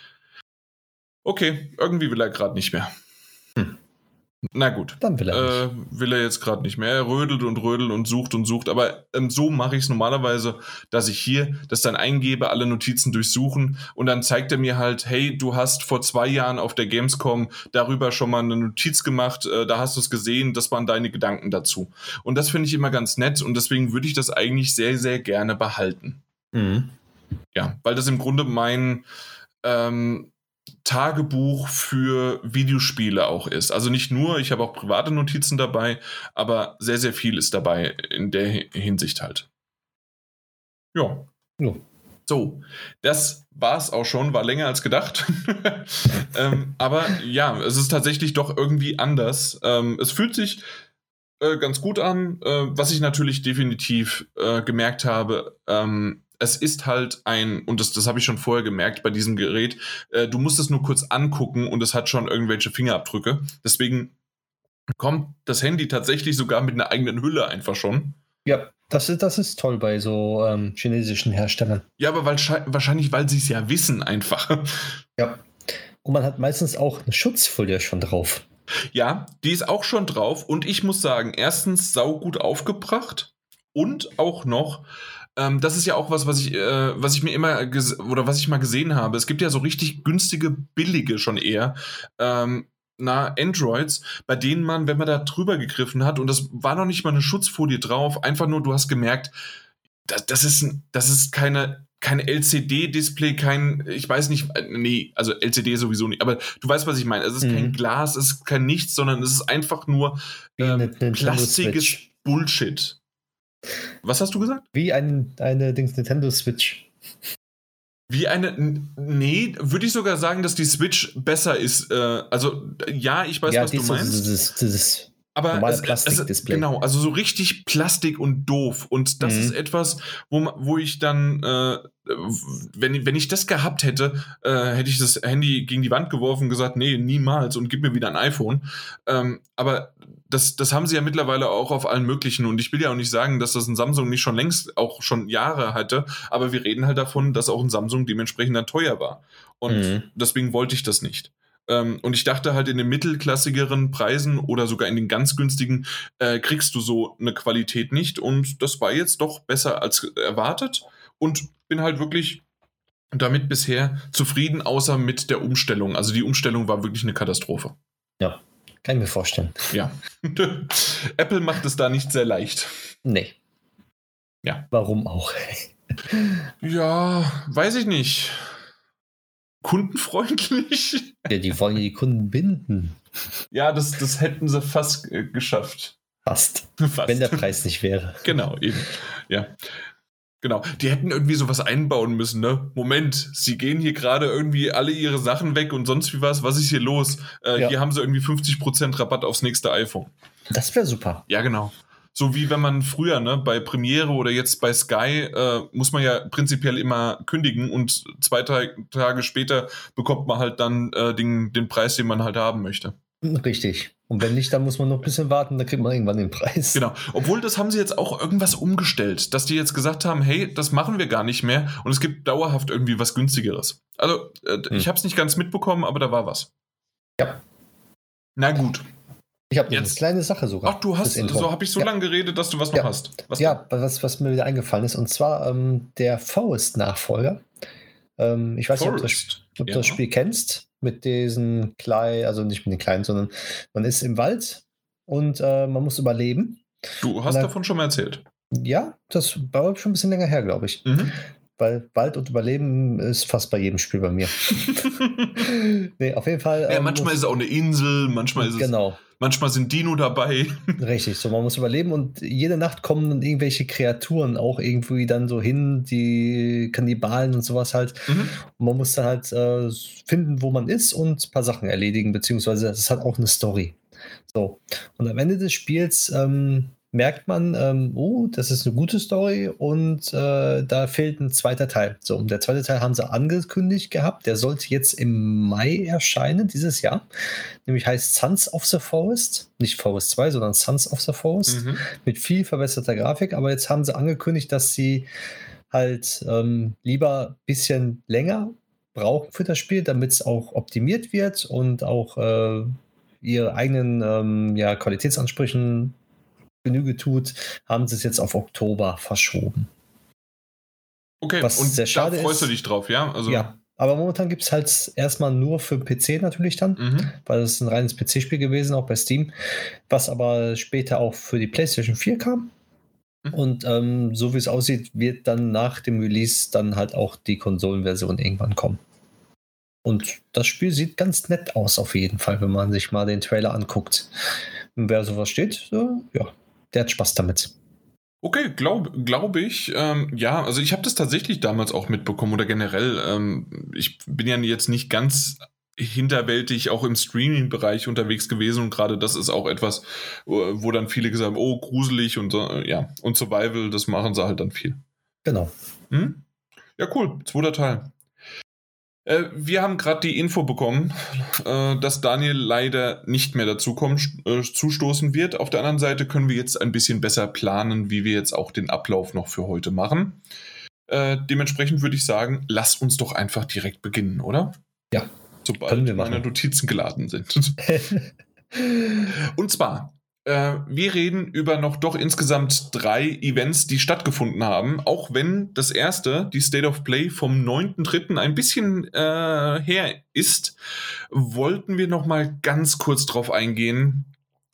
Okay, irgendwie will er gerade nicht mehr. Hm. Na gut. Dann will er. Äh, will er jetzt gerade nicht mehr. Er rödelt und rödelt und sucht und sucht. Aber ähm, so mache ich es normalerweise, dass ich hier das dann eingebe, alle Notizen durchsuchen und dann zeigt er mir halt, hey, du hast vor zwei Jahren auf der Gamescom darüber schon mal eine Notiz gemacht, äh, da hast du es gesehen, das waren deine Gedanken dazu. Und das finde ich immer ganz nett und deswegen würde ich das eigentlich sehr, sehr gerne behalten. Mhm. Ja, weil das im Grunde mein ähm, Tagebuch für Videospiele auch ist. Also nicht nur, ich habe auch private Notizen dabei, aber sehr, sehr viel ist dabei in der Hinsicht halt. Ja. ja. So, das war es auch schon, war länger als gedacht. ähm, aber ja, es ist tatsächlich doch irgendwie anders. Ähm, es fühlt sich äh, ganz gut an. Äh, was ich natürlich definitiv äh, gemerkt habe, ähm, es ist halt ein, und das, das habe ich schon vorher gemerkt bei diesem Gerät, äh, du musst es nur kurz angucken und es hat schon irgendwelche Fingerabdrücke. Deswegen kommt das Handy tatsächlich sogar mit einer eigenen Hülle einfach schon. Ja, das ist, das ist toll bei so ähm, chinesischen Herstellern. Ja, aber weil, wahrscheinlich, weil sie es ja wissen einfach. Ja. Und man hat meistens auch eine Schutzfolie schon drauf. Ja, die ist auch schon drauf und ich muss sagen, erstens saugut aufgebracht und auch noch ähm, das ist ja auch was, was ich, äh, was ich mir immer oder was ich mal gesehen habe. Es gibt ja so richtig günstige, billige schon eher. Ähm, na, Androids, bei denen man, wenn man da drüber gegriffen hat, und das war noch nicht mal eine Schutzfolie drauf, einfach nur, du hast gemerkt, das, das ist, das ist keine, kein LCD-Display, kein, ich weiß nicht, äh, nee, also LCD sowieso nicht, aber du weißt, was ich meine. Es ist mhm. kein Glas, es ist kein Nichts, sondern es ist einfach nur ähm, plastiges Bullshit. Was hast du gesagt? Wie ein, eine Dings Nintendo Switch. Wie eine. Nee, würde ich sogar sagen, dass die Switch besser ist. Äh, also, ja, ich weiß, ja, was du meinst. Dieses, dieses aber normale Plastikdisplay. Genau, also so richtig Plastik und doof. Und das mhm. ist etwas, wo, wo ich dann, äh, wenn, wenn ich das gehabt hätte, äh, hätte ich das Handy gegen die Wand geworfen und gesagt, nee, niemals und gib mir wieder ein iPhone. Ähm, aber das, das haben sie ja mittlerweile auch auf allen möglichen. Und ich will ja auch nicht sagen, dass das ein Samsung nicht schon längst auch schon Jahre hatte, aber wir reden halt davon, dass auch ein Samsung dementsprechend dann teuer war. Und mhm. deswegen wollte ich das nicht. Ähm, und ich dachte halt, in den mittelklassigeren Preisen oder sogar in den ganz günstigen äh, kriegst du so eine Qualität nicht. Und das war jetzt doch besser als erwartet. Und bin halt wirklich damit bisher zufrieden, außer mit der Umstellung. Also die Umstellung war wirklich eine Katastrophe. Ja, kann ich mir vorstellen. Ja. Apple macht es da nicht sehr leicht. Nee. Ja. Warum auch? ja, weiß ich nicht kundenfreundlich. Ja, die wollen ja die Kunden binden. Ja, das, das hätten sie fast äh, geschafft. Fast. fast. Wenn der Preis nicht wäre. Genau, eben. Ja. Genau. Die hätten irgendwie sowas einbauen müssen, ne? Moment, sie gehen hier gerade irgendwie alle ihre Sachen weg und sonst wie was. Was ist hier los? Äh, ja. Hier haben sie irgendwie 50% Rabatt aufs nächste iPhone. Das wäre super. Ja, genau. So wie wenn man früher, ne, bei Premiere oder jetzt bei Sky, äh, muss man ja prinzipiell immer kündigen und zwei drei Tage später bekommt man halt dann äh, den, den Preis, den man halt haben möchte. Richtig. Und wenn nicht, dann muss man noch ein bisschen warten, dann kriegt man irgendwann den Preis. Genau. Obwohl, das haben sie jetzt auch irgendwas umgestellt, dass die jetzt gesagt haben, hey, das machen wir gar nicht mehr und es gibt dauerhaft irgendwie was günstigeres. Also, äh, hm. ich habe es nicht ganz mitbekommen, aber da war was. Ja. Na gut. Ich habe eine kleine Sache sogar. Ach, du hast, so habe ich so ja. lange geredet, dass du was ja. noch hast. Was ja, was, was mir wieder eingefallen ist. Und zwar ähm, der Forest-Nachfolger. Ähm, ich weiß nicht, ob du das, ob ja. das Spiel kennst mit diesen kleinen, also nicht mit den kleinen, sondern man ist im Wald und äh, man muss überleben. Du hast dann, davon schon mal erzählt. Ja, das war schon ein bisschen länger her, glaube ich. Mhm. Weil Wald und Überleben ist fast bei jedem Spiel bei mir. nee, auf jeden Fall. Ja, ähm, manchmal ist es auch eine Insel, manchmal ist genau. es. Manchmal sind Dino dabei. Richtig, so man muss überleben und jede Nacht kommen dann irgendwelche Kreaturen auch irgendwie dann so hin, die Kannibalen und sowas halt. Mhm. Und man muss dann halt äh, finden, wo man ist und ein paar Sachen erledigen, beziehungsweise es hat auch eine Story. So. Und am Ende des Spiels ähm, merkt man, ähm, oh, das ist eine gute Story und äh, da fehlt ein zweiter Teil. So, und der zweite Teil haben sie angekündigt gehabt. Der sollte jetzt im Mai erscheinen, dieses Jahr. Nämlich heißt Sons of the Forest. Nicht Forest 2, sondern Sons of the Forest. Mhm. Mit viel verbesserter Grafik. Aber jetzt haben sie angekündigt, dass sie halt ähm, lieber ein bisschen länger brauchen für das Spiel, damit es auch optimiert wird und auch äh, ihre eigenen ähm, ja, Qualitätsansprüchen Genüge tut, haben sie es jetzt auf Oktober verschoben. Okay, Was und sehr schade da freust ist, du dich drauf, ja? Also ja, aber momentan gibt es halt erstmal nur für PC natürlich dann, mhm. weil es ein reines PC-Spiel gewesen, auch bei Steam, was aber später auch für die PlayStation 4 kam. Mhm. Und ähm, so wie es aussieht, wird dann nach dem Release dann halt auch die Konsolenversion irgendwann kommen. Und das Spiel sieht ganz nett aus, auf jeden Fall, wenn man sich mal den Trailer anguckt. Und wer sowas steht, so, ja, der hat Spaß damit. Okay, glaube glaub ich. Ähm, ja, also ich habe das tatsächlich damals auch mitbekommen oder generell. Ähm, ich bin ja jetzt nicht ganz hinterwältig auch im Streaming-Bereich unterwegs gewesen und gerade das ist auch etwas, wo dann viele gesagt haben, oh, gruselig und äh, ja, und Survival, das machen sie halt dann viel. Genau. Hm? Ja, cool. Zweiter Teil. Äh, wir haben gerade die Info bekommen, äh, dass Daniel leider nicht mehr dazu kommen, äh, zustoßen wird. Auf der anderen Seite können wir jetzt ein bisschen besser planen, wie wir jetzt auch den Ablauf noch für heute machen. dementsprechend würde ich sagen, lass uns doch einfach direkt beginnen, oder? Ja. Sobald meine Notizen geladen sind. Und zwar äh, wir reden über noch doch insgesamt drei Events, die stattgefunden haben. Auch wenn das erste, die State of Play vom 9.3. ein bisschen äh, her ist, wollten wir noch mal ganz kurz drauf eingehen.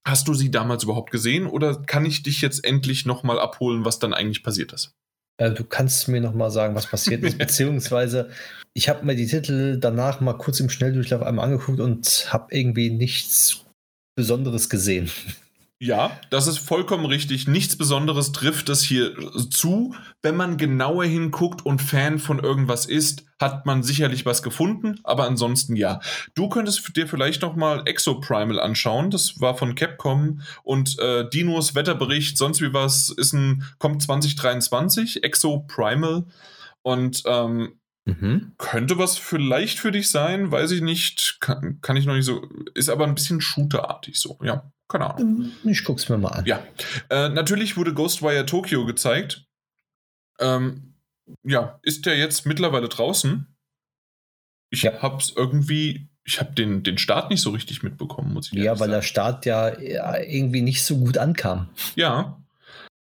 Hast du sie damals überhaupt gesehen oder kann ich dich jetzt endlich noch mal abholen, was dann eigentlich passiert ist? Äh, du kannst mir noch mal sagen, was passiert ist, beziehungsweise ich habe mir die Titel danach mal kurz im Schnelldurchlauf einmal angeguckt und habe irgendwie nichts Besonderes gesehen. Ja, das ist vollkommen richtig. Nichts Besonderes trifft es hier zu. Wenn man genauer hinguckt und Fan von irgendwas ist, hat man sicherlich was gefunden, aber ansonsten ja. Du könntest dir vielleicht noch mal Exoprimal anschauen. Das war von Capcom und äh, Dinos Wetterbericht, sonst wie was, ist ein kommt 2023 Exoprimal und ähm, Mhm. Könnte was vielleicht für dich sein, weiß ich nicht. Kann, kann ich noch nicht so. Ist aber ein bisschen shooterartig so, ja. Keine Ahnung. Ähm, ich guck's mir mal an. Ja. Äh, natürlich wurde Ghostwire Tokyo gezeigt. Ähm, ja, ist der jetzt mittlerweile draußen? Ich ja. hab's irgendwie. Ich habe den, den Start nicht so richtig mitbekommen, muss ich Ja, weil sagen. der Start ja, ja irgendwie nicht so gut ankam. Ja.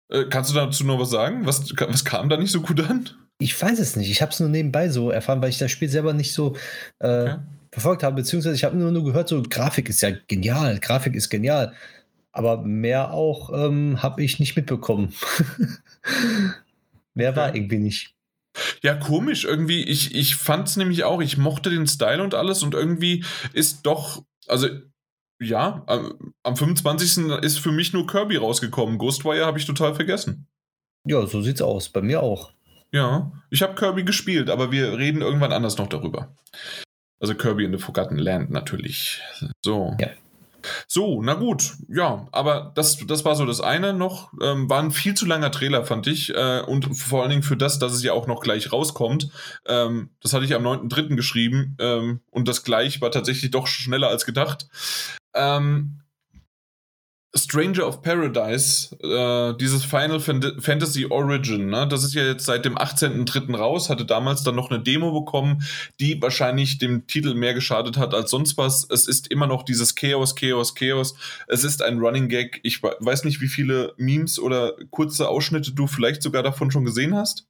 Äh, kannst du dazu noch was sagen? Was, was kam da nicht so gut an? Ich weiß es nicht. Ich habe es nur nebenbei so erfahren, weil ich das Spiel selber nicht so äh, okay. Verfolgt habe. Beziehungsweise ich habe nur, nur gehört, so Grafik ist ja genial, Grafik ist genial. Aber mehr auch ähm, habe ich nicht mitbekommen. mehr war irgendwie nicht. Ja, komisch. Irgendwie, ich, ich fand es nämlich auch, ich mochte den Style und alles und irgendwie ist doch, also ja, am, am 25. ist für mich nur Kirby rausgekommen. Ghostwire habe ich total vergessen. Ja, so sieht's aus. Bei mir auch. Ja, ich habe Kirby gespielt, aber wir reden irgendwann anders noch darüber. Also Kirby in the Forgotten Land natürlich. So. Ja. So, na gut, ja, aber das, das war so das eine noch. Ähm, war ein viel zu langer Trailer, fand ich. Äh, und vor allen Dingen für das, dass es ja auch noch gleich rauskommt. Ähm, das hatte ich am 9.3. geschrieben ähm, und das gleich war tatsächlich doch schneller als gedacht. Ähm, Stranger of Paradise, äh, dieses Final Fantasy Origin, ne? das ist ja jetzt seit dem 18.03. raus, hatte damals dann noch eine Demo bekommen, die wahrscheinlich dem Titel mehr geschadet hat als sonst was. Es ist immer noch dieses Chaos, Chaos, Chaos. Es ist ein Running Gag. Ich weiß nicht, wie viele Memes oder kurze Ausschnitte du vielleicht sogar davon schon gesehen hast.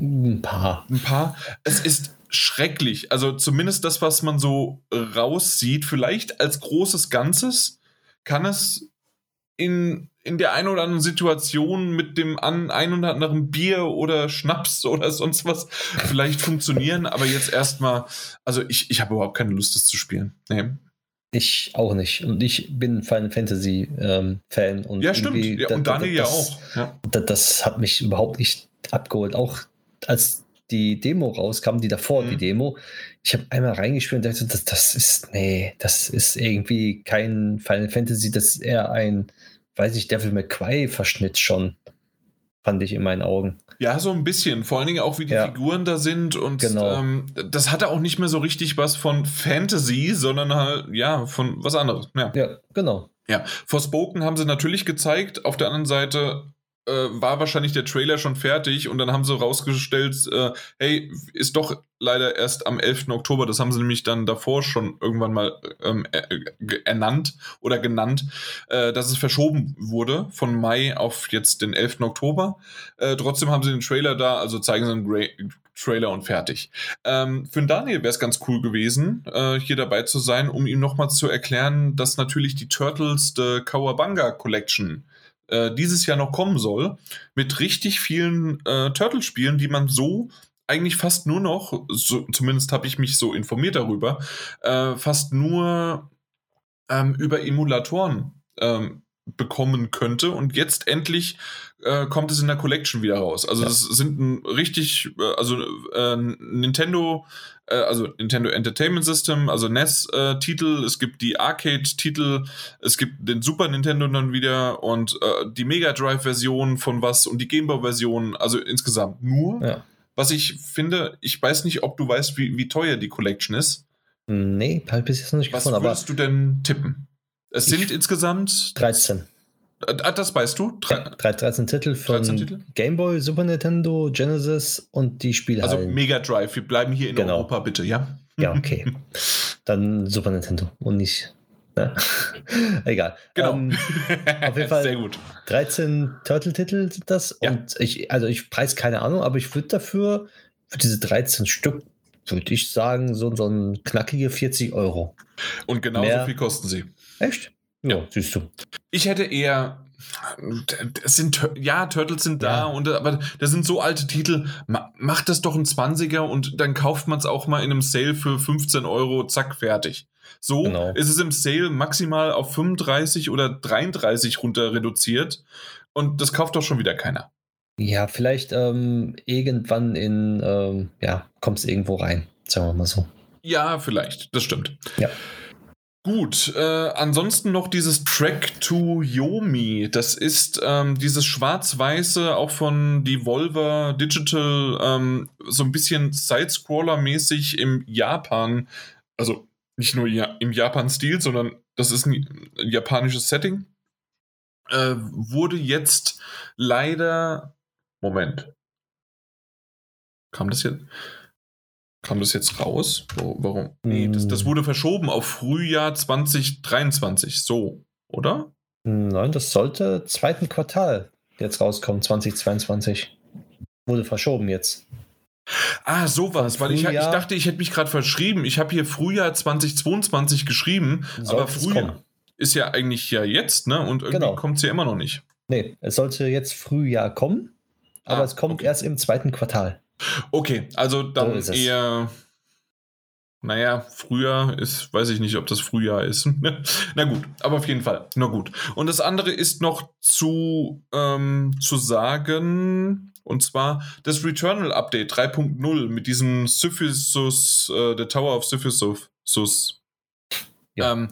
Ein paar. Ein paar. Es ist schrecklich. Also zumindest das, was man so raussieht, vielleicht als großes Ganzes kann es in, in der einen oder anderen Situation mit dem an, ein oder anderen Bier oder Schnaps oder sonst was vielleicht funktionieren, aber jetzt erstmal, also ich, ich habe überhaupt keine Lust, das zu spielen. Nee. Ich auch nicht. Und ich bin Final Fantasy ähm, Fan. Und ja, stimmt. Ja, und Daniel ja auch. Ja. Das, das hat mich überhaupt nicht abgeholt. Auch als die Demo rauskam, die davor, mhm. die Demo, ich habe einmal reingespielt und dachte, das, das ist, nee, das ist irgendwie kein Final Fantasy, das ist eher ein, weiß ich, Devil McCry-Verschnitt schon, fand ich in meinen Augen. Ja, so ein bisschen. Vor allen Dingen auch, wie die ja. Figuren da sind. Und genau. ähm, das hatte auch nicht mehr so richtig was von Fantasy, sondern halt, ja, von was anderes. Ja, ja genau. Ja, Forspoken haben sie natürlich gezeigt. Auf der anderen Seite äh, war wahrscheinlich der Trailer schon fertig und dann haben sie rausgestellt, äh, hey, ist doch leider erst am 11. Oktober, das haben sie nämlich dann davor schon irgendwann mal ähm, ernannt oder genannt, äh, dass es verschoben wurde von Mai auf jetzt den 11. Oktober. Äh, trotzdem haben sie den Trailer da, also zeigen sie einen Gra Trailer und fertig. Ähm, für den Daniel wäre es ganz cool gewesen, äh, hier dabei zu sein, um ihm nochmal zu erklären, dass natürlich die Turtles The Kawabanga Collection äh, dieses Jahr noch kommen soll, mit richtig vielen äh, Turtle-Spielen, die man so eigentlich fast nur noch, so, zumindest habe ich mich so informiert darüber, äh, fast nur ähm, über Emulatoren ähm, bekommen könnte. Und jetzt endlich äh, kommt es in der Collection wieder raus. Also ja. das sind ein richtig, äh, also äh, Nintendo, äh, also Nintendo Entertainment System, also NES-Titel, äh, es gibt die Arcade-Titel, es gibt den Super Nintendo dann wieder und äh, die Mega Drive-Version von was und die Game Boy-Version, also insgesamt nur. Ja. Was ich finde, ich weiß nicht, ob du weißt, wie, wie teuer die Collection ist. Nee, halt bis jetzt noch nicht Was gefunden, würdest du denn tippen? Es sind insgesamt 13. Ah, das weißt du? Drei, 13 Titel von 13 Titel? Game Boy, Super Nintendo, Genesis und die Spiele. Also Mega Drive. Wir bleiben hier in genau. Europa, bitte, ja? Ja, okay. Dann Super Nintendo und nicht. Ne? Egal. Genau. Ähm, auf jeden Fall. Sehr gut. 13 Turtle-Titel sind das. Ja. Und ich, also ich preis keine Ahnung, aber ich würde dafür, für diese 13 Stück, würde ich sagen, so, so ein knackige 40 Euro. Und genauso Mehr, viel kosten sie. Echt? Ja, siehst du. Ich hätte eher. Es sind, ja, Turtles sind da, ja. und, aber das sind so alte Titel. Macht das doch ein 20er und dann kauft man es auch mal in einem Sale für 15 Euro, zack, fertig. So genau. ist es im Sale maximal auf 35 oder 33 runter reduziert und das kauft doch schon wieder keiner. Ja, vielleicht ähm, irgendwann in, ähm, ja, kommst irgendwo rein, sagen wir mal so. Ja, vielleicht, das stimmt. Ja. Gut, äh, ansonsten noch dieses Track to Yomi. Das ist ähm, dieses schwarz-weiße, auch von Devolver Digital, ähm, so ein bisschen Sidescroller-mäßig im Japan, also nicht nur ja, im Japan-Stil, sondern das ist ein japanisches Setting. Äh, wurde jetzt leider. Moment. Kam das jetzt? Kam das jetzt raus? Warum? Nee, das, das hm. wurde verschoben auf Frühjahr 2023. So, oder? Nein, das sollte zweiten Quartal jetzt rauskommen, 2022. Wurde verschoben jetzt. Ah, sowas, weil ich, ich dachte, ich hätte mich gerade verschrieben. Ich habe hier Frühjahr 2022 geschrieben, sollte aber Frühjahr ist ja eigentlich ja jetzt, ne? Und irgendwie genau. kommt es ja immer noch nicht. Nee, es sollte jetzt Frühjahr kommen, aber ah, es kommt okay. erst im zweiten Quartal. Okay, also dann so eher. Naja, Frühjahr ist, weiß ich nicht, ob das Frühjahr ist. Na gut, aber auf jeden Fall, na gut. Und das andere ist noch zu, ähm, zu sagen, und zwar das Returnal Update 3.0 mit diesem Syphisus, äh, der Tower of Syphisus. Ja. Ähm,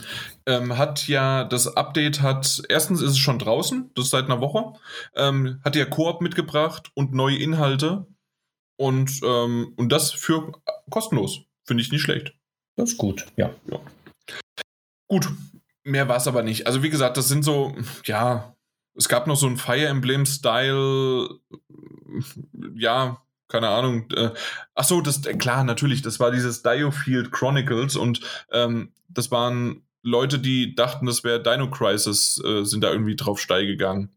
ähm, hat ja, das Update hat, erstens ist es schon draußen, das ist seit einer Woche, ähm, hat ja Koop mitgebracht und neue Inhalte und, ähm, und das für kostenlos. Finde ich nicht schlecht. Das ist gut, ja. ja. Gut, mehr war es aber nicht. Also wie gesagt, das sind so, ja, es gab noch so ein Fire Emblem-Style, ja, keine Ahnung. Äh, ach so, das äh, klar, natürlich, das war dieses Diofield Chronicles und ähm, das waren Leute, die dachten, das wäre Dino Crisis, äh, sind da irgendwie drauf steil gegangen.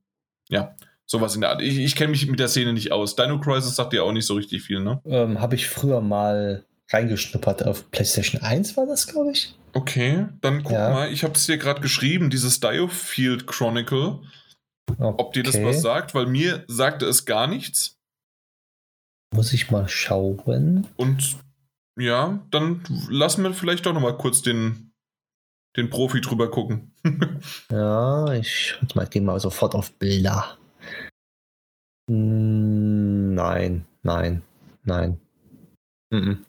Ja, sowas in der Art. Ich, ich kenne mich mit der Szene nicht aus. Dino Crisis sagt ja auch nicht so richtig viel, ne? Ähm, Habe ich früher mal reingeschnuppert auf PlayStation 1 war das, glaube ich. Okay, dann guck ja. mal, ich habe es hier gerade geschrieben, dieses Diofield Chronicle. Okay. Ob dir das was sagt, weil mir sagte es gar nichts. Muss ich mal schauen. Und ja, dann lassen wir vielleicht doch noch mal kurz den, den Profi drüber gucken. ja, ich mal, gehe mal sofort auf Bilder. Nein, nein, nein. Mhm.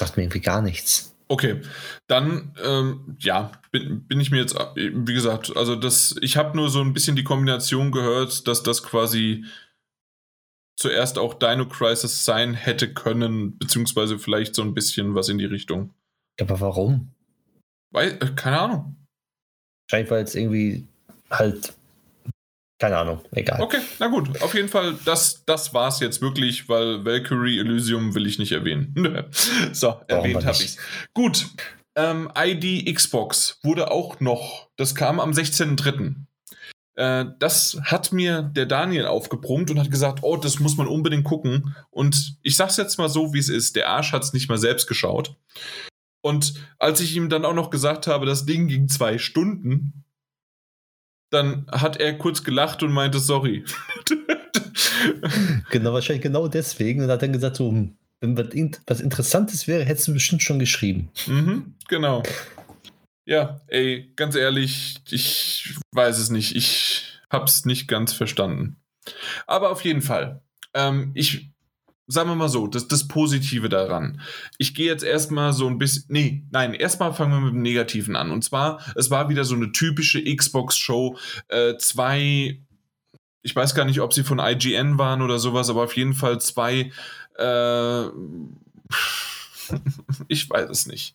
Sagt mir irgendwie gar nichts. Okay, dann ähm, ja, bin, bin ich mir jetzt, wie gesagt, also das, ich habe nur so ein bisschen die Kombination gehört, dass das quasi zuerst auch Dino Crisis sein hätte können, beziehungsweise vielleicht so ein bisschen was in die Richtung. Aber warum? Weil, äh, keine Ahnung. Wahrscheinlich, weil es irgendwie halt keine Ahnung, egal. Okay, na gut. Auf jeden Fall, das, das war es jetzt wirklich, weil Valkyrie Elysium will ich nicht erwähnen. so, Warum erwähnt habe ich Gut. Ähm, ID Xbox wurde auch noch, das kam am 16.03. Äh, das hat mir der Daniel aufgebrummt und hat gesagt, oh, das muss man unbedingt gucken. Und ich sag's jetzt mal so, wie es ist. Der Arsch hat's nicht mal selbst geschaut. Und als ich ihm dann auch noch gesagt habe, das Ding ging zwei Stunden, dann hat er kurz gelacht und meinte, sorry. genau, wahrscheinlich genau deswegen. Und hat dann gesagt, so, hm, wenn was Interessantes wäre, hättest du bestimmt schon geschrieben. Mhm, genau. Ja, ey, ganz ehrlich, ich weiß es nicht. Ich hab's nicht ganz verstanden. Aber auf jeden Fall. Ähm, ich sagen wir mal so, das, das Positive daran. Ich gehe jetzt erstmal so ein bisschen, nee, nein, erstmal fangen wir mit dem Negativen an. Und zwar, es war wieder so eine typische Xbox-Show. Äh, zwei, ich weiß gar nicht, ob sie von IGN waren oder sowas, aber auf jeden Fall zwei, äh, ich weiß es nicht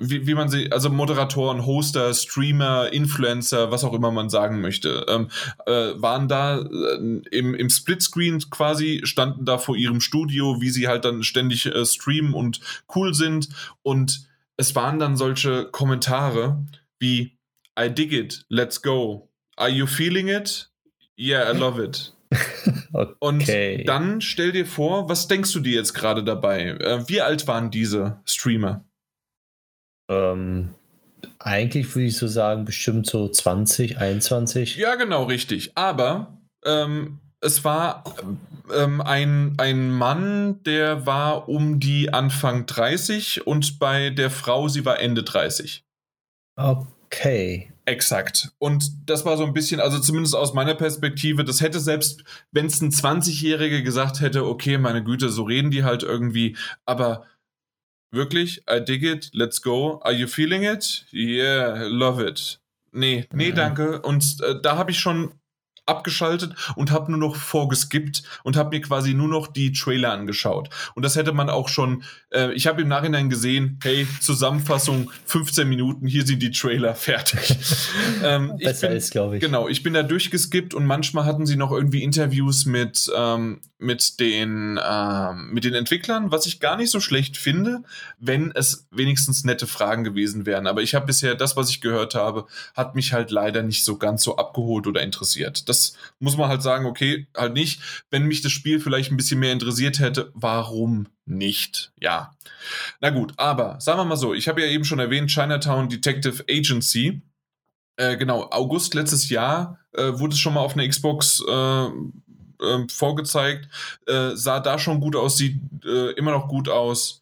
wie, wie man sie, also Moderatoren, Hoster, Streamer, Influencer, was auch immer man sagen möchte, ähm, äh, waren da äh, im, im Splitscreen quasi, standen da vor ihrem Studio, wie sie halt dann ständig äh, streamen und cool sind. Und es waren dann solche Kommentare wie I dig it, let's go. Are you feeling it? Yeah, I love it. okay. Und dann stell dir vor, was denkst du dir jetzt gerade dabei? Äh, wie alt waren diese Streamer? Ähm, eigentlich würde ich so sagen, bestimmt so 20, 21. Ja, genau, richtig. Aber ähm, es war ähm, ein, ein Mann, der war um die Anfang 30 und bei der Frau, sie war Ende 30. Okay. Exakt. Und das war so ein bisschen, also zumindest aus meiner Perspektive, das hätte selbst, wenn es ein 20-Jähriger gesagt hätte, okay, meine Güte, so reden die halt irgendwie, aber Wirklich, I dig it, let's go. Are you feeling it? Yeah, love it. Nee, nee, mhm. danke. Und äh, da habe ich schon abgeschaltet und habe nur noch vorgeskippt und habe mir quasi nur noch die Trailer angeschaut. Und das hätte man auch schon, äh, ich habe im Nachhinein gesehen, hey, Zusammenfassung 15 Minuten, hier sind die Trailer fertig. ähm, Besser ist, glaube ich. Genau, ich bin da durchgeskippt und manchmal hatten sie noch irgendwie Interviews mit, ähm, mit, den, ähm, mit den Entwicklern, was ich gar nicht so schlecht finde, wenn es wenigstens nette Fragen gewesen wären. Aber ich habe bisher das, was ich gehört habe, hat mich halt leider nicht so ganz so abgeholt oder interessiert. Das muss man halt sagen, okay, halt nicht. Wenn mich das Spiel vielleicht ein bisschen mehr interessiert hätte, warum nicht? Ja. Na gut, aber sagen wir mal so, ich habe ja eben schon erwähnt, Chinatown Detective Agency. Äh, genau, August letztes Jahr äh, wurde es schon mal auf einer Xbox äh, ähm, vorgezeigt. Äh, sah da schon gut aus, sieht äh, immer noch gut aus.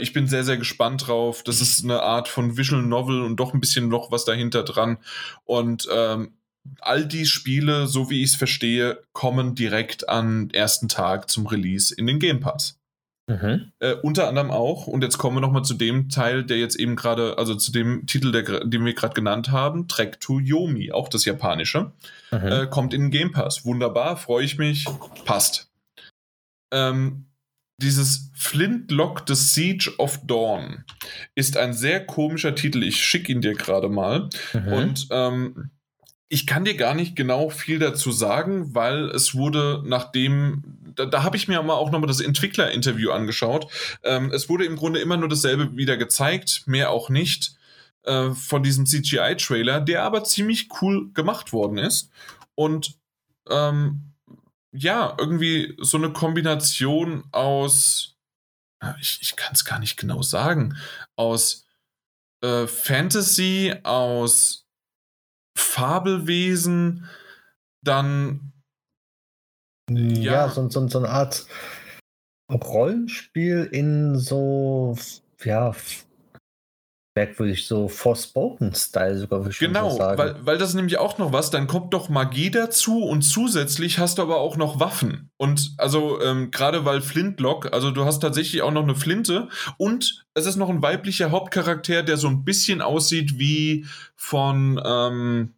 Ich bin sehr, sehr gespannt drauf. Das ist eine Art von Visual Novel und doch ein bisschen noch was dahinter dran. Und ähm, all die Spiele, so wie ich es verstehe, kommen direkt am ersten Tag zum Release in den Game Pass. Mhm. Äh, unter anderem auch, und jetzt kommen wir nochmal zu dem Teil, der jetzt eben gerade, also zu dem Titel, der, den wir gerade genannt haben, Trek to Yomi, auch das japanische, mhm. äh, kommt in den Game Pass. Wunderbar, freue ich mich, passt. Ähm, dieses Flintlock The Siege of Dawn ist ein sehr komischer Titel. Ich schicke ihn dir gerade mal. Mhm. Und ähm, ich kann dir gar nicht genau viel dazu sagen, weil es wurde nachdem, da, da habe ich mir auch nochmal das Entwicklerinterview angeschaut. Ähm, es wurde im Grunde immer nur dasselbe wieder gezeigt, mehr auch nicht, äh, von diesem CGI-Trailer, der aber ziemlich cool gemacht worden ist. Und ähm, ja, irgendwie so eine Kombination aus, ich, ich kann es gar nicht genau sagen, aus äh, Fantasy, aus Fabelwesen, dann. Ja, ja so, so, so eine Art Rollenspiel in so, ja, merkwürdig, so Forspoken-Style sogar, würde ich genau, sagen. Weil, weil das nämlich auch noch was, dann kommt doch Magie dazu und zusätzlich hast du aber auch noch Waffen. Und also ähm, gerade weil Flintlock, also du hast tatsächlich auch noch eine Flinte und es ist noch ein weiblicher Hauptcharakter, der so ein bisschen aussieht wie von, ähm,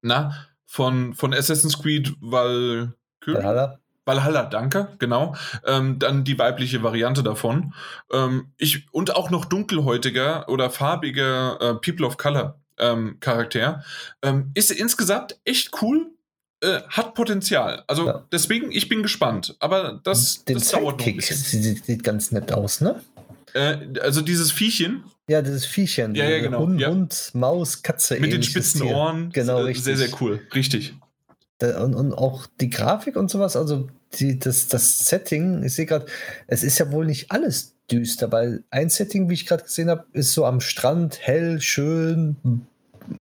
na, von, von Assassin's Creed Valkyrie. Valhalla. Valhalla, danke, genau. Ähm, dann die weibliche Variante davon. Ähm, ich, und auch noch dunkelhäutiger oder farbiger äh, People of Color ähm, Charakter. Ähm, ist insgesamt echt cool. Äh, hat Potenzial. Also ja. deswegen, ich bin gespannt. Aber das, Den das dauert noch ein bisschen. Sieht, sieht ganz nett aus, ne? Äh, also dieses Viechchen. Ja, dieses Viechchen. Ja, ja, genau. Hund, ja. Hund Maus, Katze. Mit den spitzen. Ohren. Genau, richtig. Sehr, sehr cool. Richtig. Und, und auch die Grafik und sowas, also die, das, das Setting, ich sehe gerade, es ist ja wohl nicht alles düster, weil ein Setting, wie ich gerade gesehen habe, ist so am Strand, hell, schön,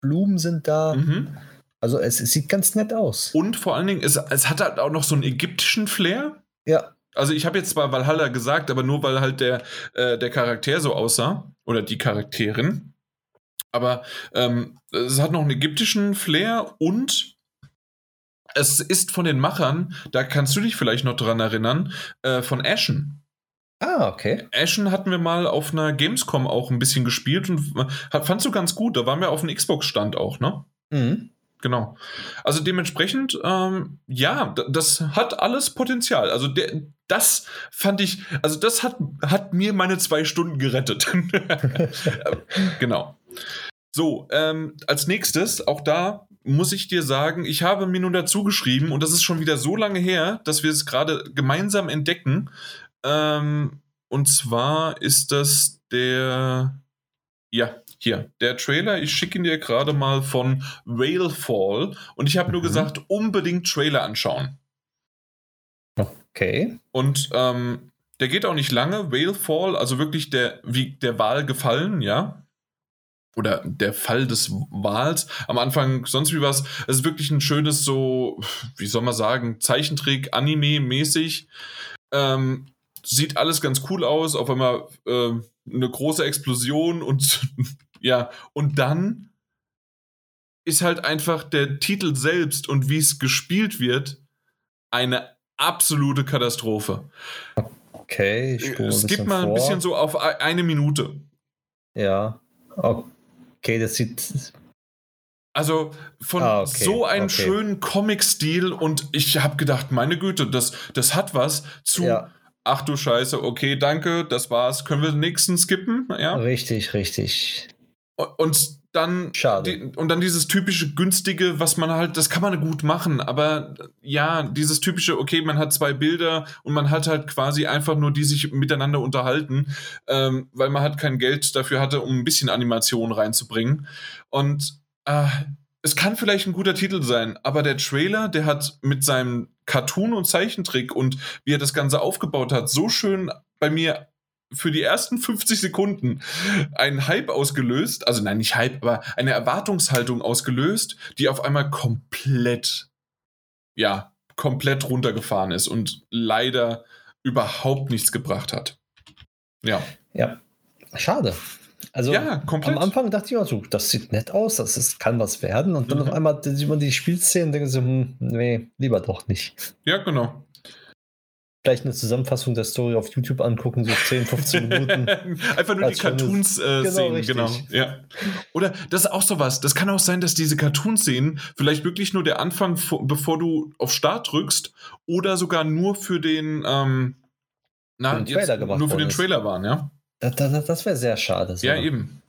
Blumen sind da. Mhm. Also es, es, sieht ganz nett aus. Und vor allen Dingen, es, es hat halt auch noch so einen ägyptischen Flair. Ja. Also ich habe jetzt zwar Valhalla gesagt, aber nur weil halt der, äh, der Charakter so aussah. Oder die Charakterin. Aber ähm, es hat noch einen ägyptischen Flair und es ist von den Machern, da kannst du dich vielleicht noch dran erinnern, äh, von Ashen. Ah, okay. Ashen hatten wir mal auf einer Gamescom auch ein bisschen gespielt und fandst du ganz gut. Da waren wir auf einem Xbox-Stand auch, ne? Mhm. Genau. Also dementsprechend, ähm, ja, das hat alles Potenzial. Also der, das fand ich, also das hat, hat mir meine zwei Stunden gerettet. genau. So, ähm, als nächstes, auch da muss ich dir sagen, ich habe mir nun dazu geschrieben, und das ist schon wieder so lange her, dass wir es gerade gemeinsam entdecken. Ähm, und zwar ist das der, ja, hier, der Trailer, ich schicke ihn dir gerade mal von Whalefall und ich habe mhm. nur gesagt, unbedingt Trailer anschauen. Okay. Und ähm, der geht auch nicht lange. Whalefall, also wirklich der, wie der Wal gefallen, ja oder der Fall des Wals. Am Anfang sonst wie was. Es ist wirklich ein schönes, so, wie soll man sagen, Zeichentrick, Anime-mäßig. Ähm, sieht alles ganz cool aus. Auf einmal äh, eine große Explosion und ja, und dann ist halt einfach der Titel selbst und wie es gespielt wird eine absolute Katastrophe. Okay, ich es gibt mal ein bisschen so auf eine Minute. Ja. Okay. Okay, das sieht. Also von ah, okay, so einem okay. schönen Comic-Stil und ich habe gedacht, meine Güte, das, das hat was zu. Ja. Ach du Scheiße, okay, danke, das war's. Können wir den nächsten skippen? Ja. Richtig, richtig. Und dann Schade. Die, und dann dieses typische günstige, was man halt, das kann man gut machen, aber ja, dieses typische, okay, man hat zwei Bilder und man hat halt quasi einfach nur die sich miteinander unterhalten, ähm, weil man halt kein Geld dafür hatte, um ein bisschen Animation reinzubringen. Und äh, es kann vielleicht ein guter Titel sein, aber der Trailer, der hat mit seinem Cartoon und Zeichentrick und wie er das Ganze aufgebaut hat, so schön bei mir für die ersten 50 Sekunden einen Hype ausgelöst, also nein, nicht Hype, aber eine Erwartungshaltung ausgelöst, die auf einmal komplett, ja, komplett runtergefahren ist und leider überhaupt nichts gebracht hat. Ja. Ja, schade. Also ja, am Anfang dachte ich auch so, das sieht nett aus, das ist, kann was werden. Und dann mhm. auf einmal sieht man die Spielszenen und denkt so, hm, nee, lieber doch nicht. Ja, genau. Vielleicht eine Zusammenfassung der Story auf YouTube angucken, so 10, 15 Minuten. Einfach nur die Cartoons äh, genau, genau. Ja. Oder das ist auch sowas. Das kann auch sein, dass diese Cartoons sehen vielleicht wirklich nur der Anfang, bevor du auf Start drückst, oder sogar nur für den, ähm, na, für den Trailer gemacht nur für den Trailer waren, ja. Das, das, das wäre sehr schade. So. Ja, eben.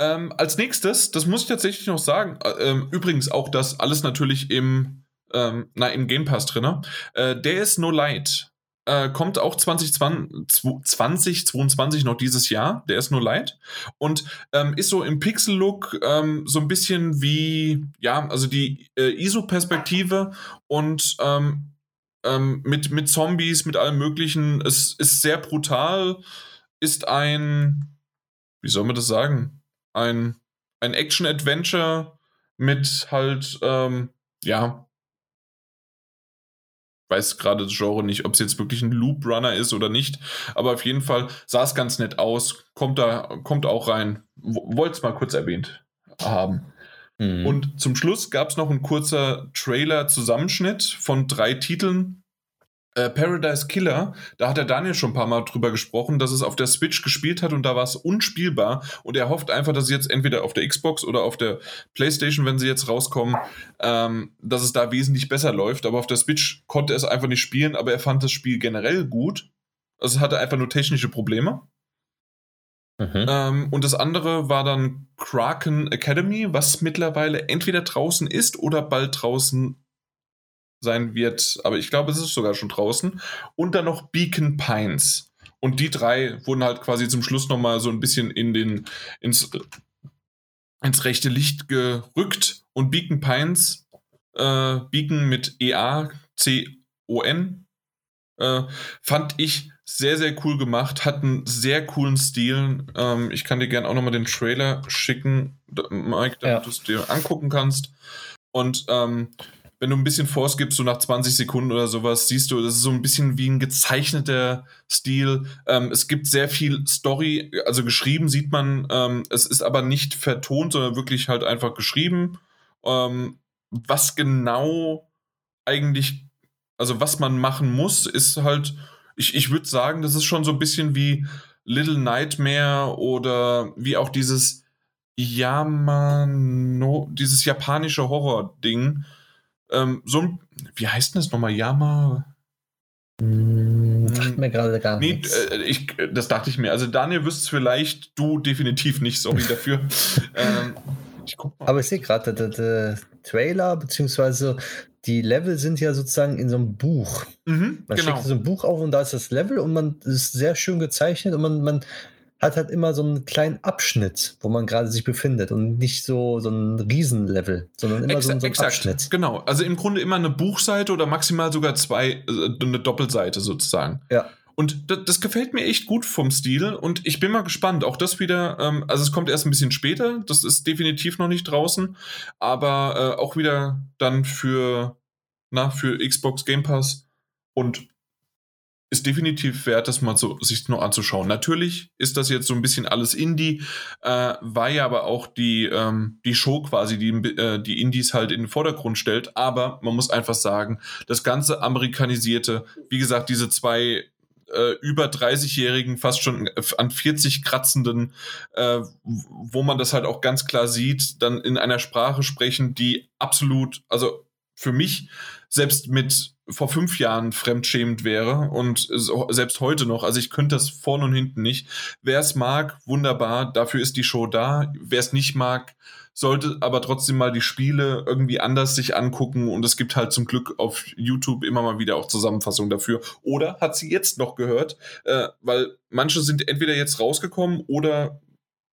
Ähm, als nächstes, das muss ich tatsächlich noch sagen, äh, ähm, übrigens auch das alles natürlich im ähm, na, im Game Pass drin. Äh, der ist No Light. Äh, kommt auch 2020, 2022 noch dieses Jahr. Der ist No Light. Und ähm, ist so im Pixel-Look ähm, so ein bisschen wie, ja, also die äh, ISO-Perspektive und ähm, ähm, mit, mit Zombies, mit allem Möglichen. Es ist sehr brutal. Ist ein, wie soll man das sagen? Ein, ein Action-Adventure mit halt, ja, weiß gerade das Genre nicht, ob es jetzt wirklich ein Loop Runner ist oder nicht, aber auf jeden Fall sah es ganz nett aus, kommt da, kommt auch rein. Wollte es mal kurz erwähnt haben. Mhm. Und zum Schluss gab es noch ein kurzer Trailer-Zusammenschnitt von drei Titeln, äh, Paradise Killer, da hat der Daniel schon ein paar Mal drüber gesprochen, dass es auf der Switch gespielt hat und da war es unspielbar und er hofft einfach, dass jetzt entweder auf der Xbox oder auf der PlayStation, wenn sie jetzt rauskommen, ähm, dass es da wesentlich besser läuft. Aber auf der Switch konnte er es einfach nicht spielen, aber er fand das Spiel generell gut. Also es hatte einfach nur technische Probleme. Mhm. Ähm, und das andere war dann Kraken Academy, was mittlerweile entweder draußen ist oder bald draußen sein wird, aber ich glaube, es ist sogar schon draußen. Und dann noch Beacon Pines. Und die drei wurden halt quasi zum Schluss nochmal so ein bisschen in den, ins, ins rechte Licht gerückt. Und Beacon Pines, äh, Beacon mit E-A-C-O-N, äh, fand ich sehr, sehr cool gemacht, hat einen sehr coolen Stil. Ähm, ich kann dir gerne auch nochmal den Trailer schicken, Mike, damit ja. du es dir angucken kannst. Und ähm, wenn du ein bisschen vorskippst, so nach 20 Sekunden oder sowas, siehst du, das ist so ein bisschen wie ein gezeichneter Stil. Ähm, es gibt sehr viel Story, also geschrieben sieht man, ähm, es ist aber nicht vertont, sondern wirklich halt einfach geschrieben. Ähm, was genau eigentlich, also was man machen muss, ist halt, ich, ich würde sagen, das ist schon so ein bisschen wie Little Nightmare oder wie auch dieses Yamano, dieses japanische Horror-Ding ähm, so ein, wie heißt denn das nochmal? Yama? Hm, sagt mir gerade gar nee, nichts. Äh, ich, das dachte ich mir. Also Daniel wüsste es vielleicht, du definitiv nicht, sorry dafür. ähm, ich. Aber ich sehe gerade, der, der, Trailer, beziehungsweise die Level sind ja sozusagen in so einem Buch. Mhm, man genau. schickt so ein Buch auf und da ist das Level und man ist sehr schön gezeichnet und man, man hat halt immer so einen kleinen Abschnitt, wo man gerade sich befindet und nicht so, so ein Riesenlevel, sondern immer Exa so, so ein exakt. Abschnitt. Genau, also im Grunde immer eine Buchseite oder maximal sogar zwei, äh, eine Doppelseite sozusagen. Ja. Und das, das, gefällt mir echt gut vom Stil und ich bin mal gespannt. Auch das wieder, ähm, also es kommt erst ein bisschen später, das ist definitiv noch nicht draußen, aber äh, auch wieder dann für, na, für Xbox Game Pass und ist definitiv wert, das mal so, sich nur anzuschauen. Natürlich ist das jetzt so ein bisschen alles Indie, äh, war ja aber auch die, ähm, die Show quasi, die äh, die Indies halt in den Vordergrund stellt. Aber man muss einfach sagen, das ganze amerikanisierte, wie gesagt, diese zwei äh, über 30-jährigen, fast schon an 40 kratzenden, äh, wo man das halt auch ganz klar sieht, dann in einer Sprache sprechen, die absolut, also für mich selbst mit vor fünf Jahren fremdschämend wäre und selbst heute noch. Also ich könnte das vorne und hinten nicht. Wer es mag, wunderbar, dafür ist die Show da. Wer es nicht mag, sollte aber trotzdem mal die Spiele irgendwie anders sich angucken und es gibt halt zum Glück auf YouTube immer mal wieder auch Zusammenfassungen dafür. Oder hat sie jetzt noch gehört, äh, weil manche sind entweder jetzt rausgekommen oder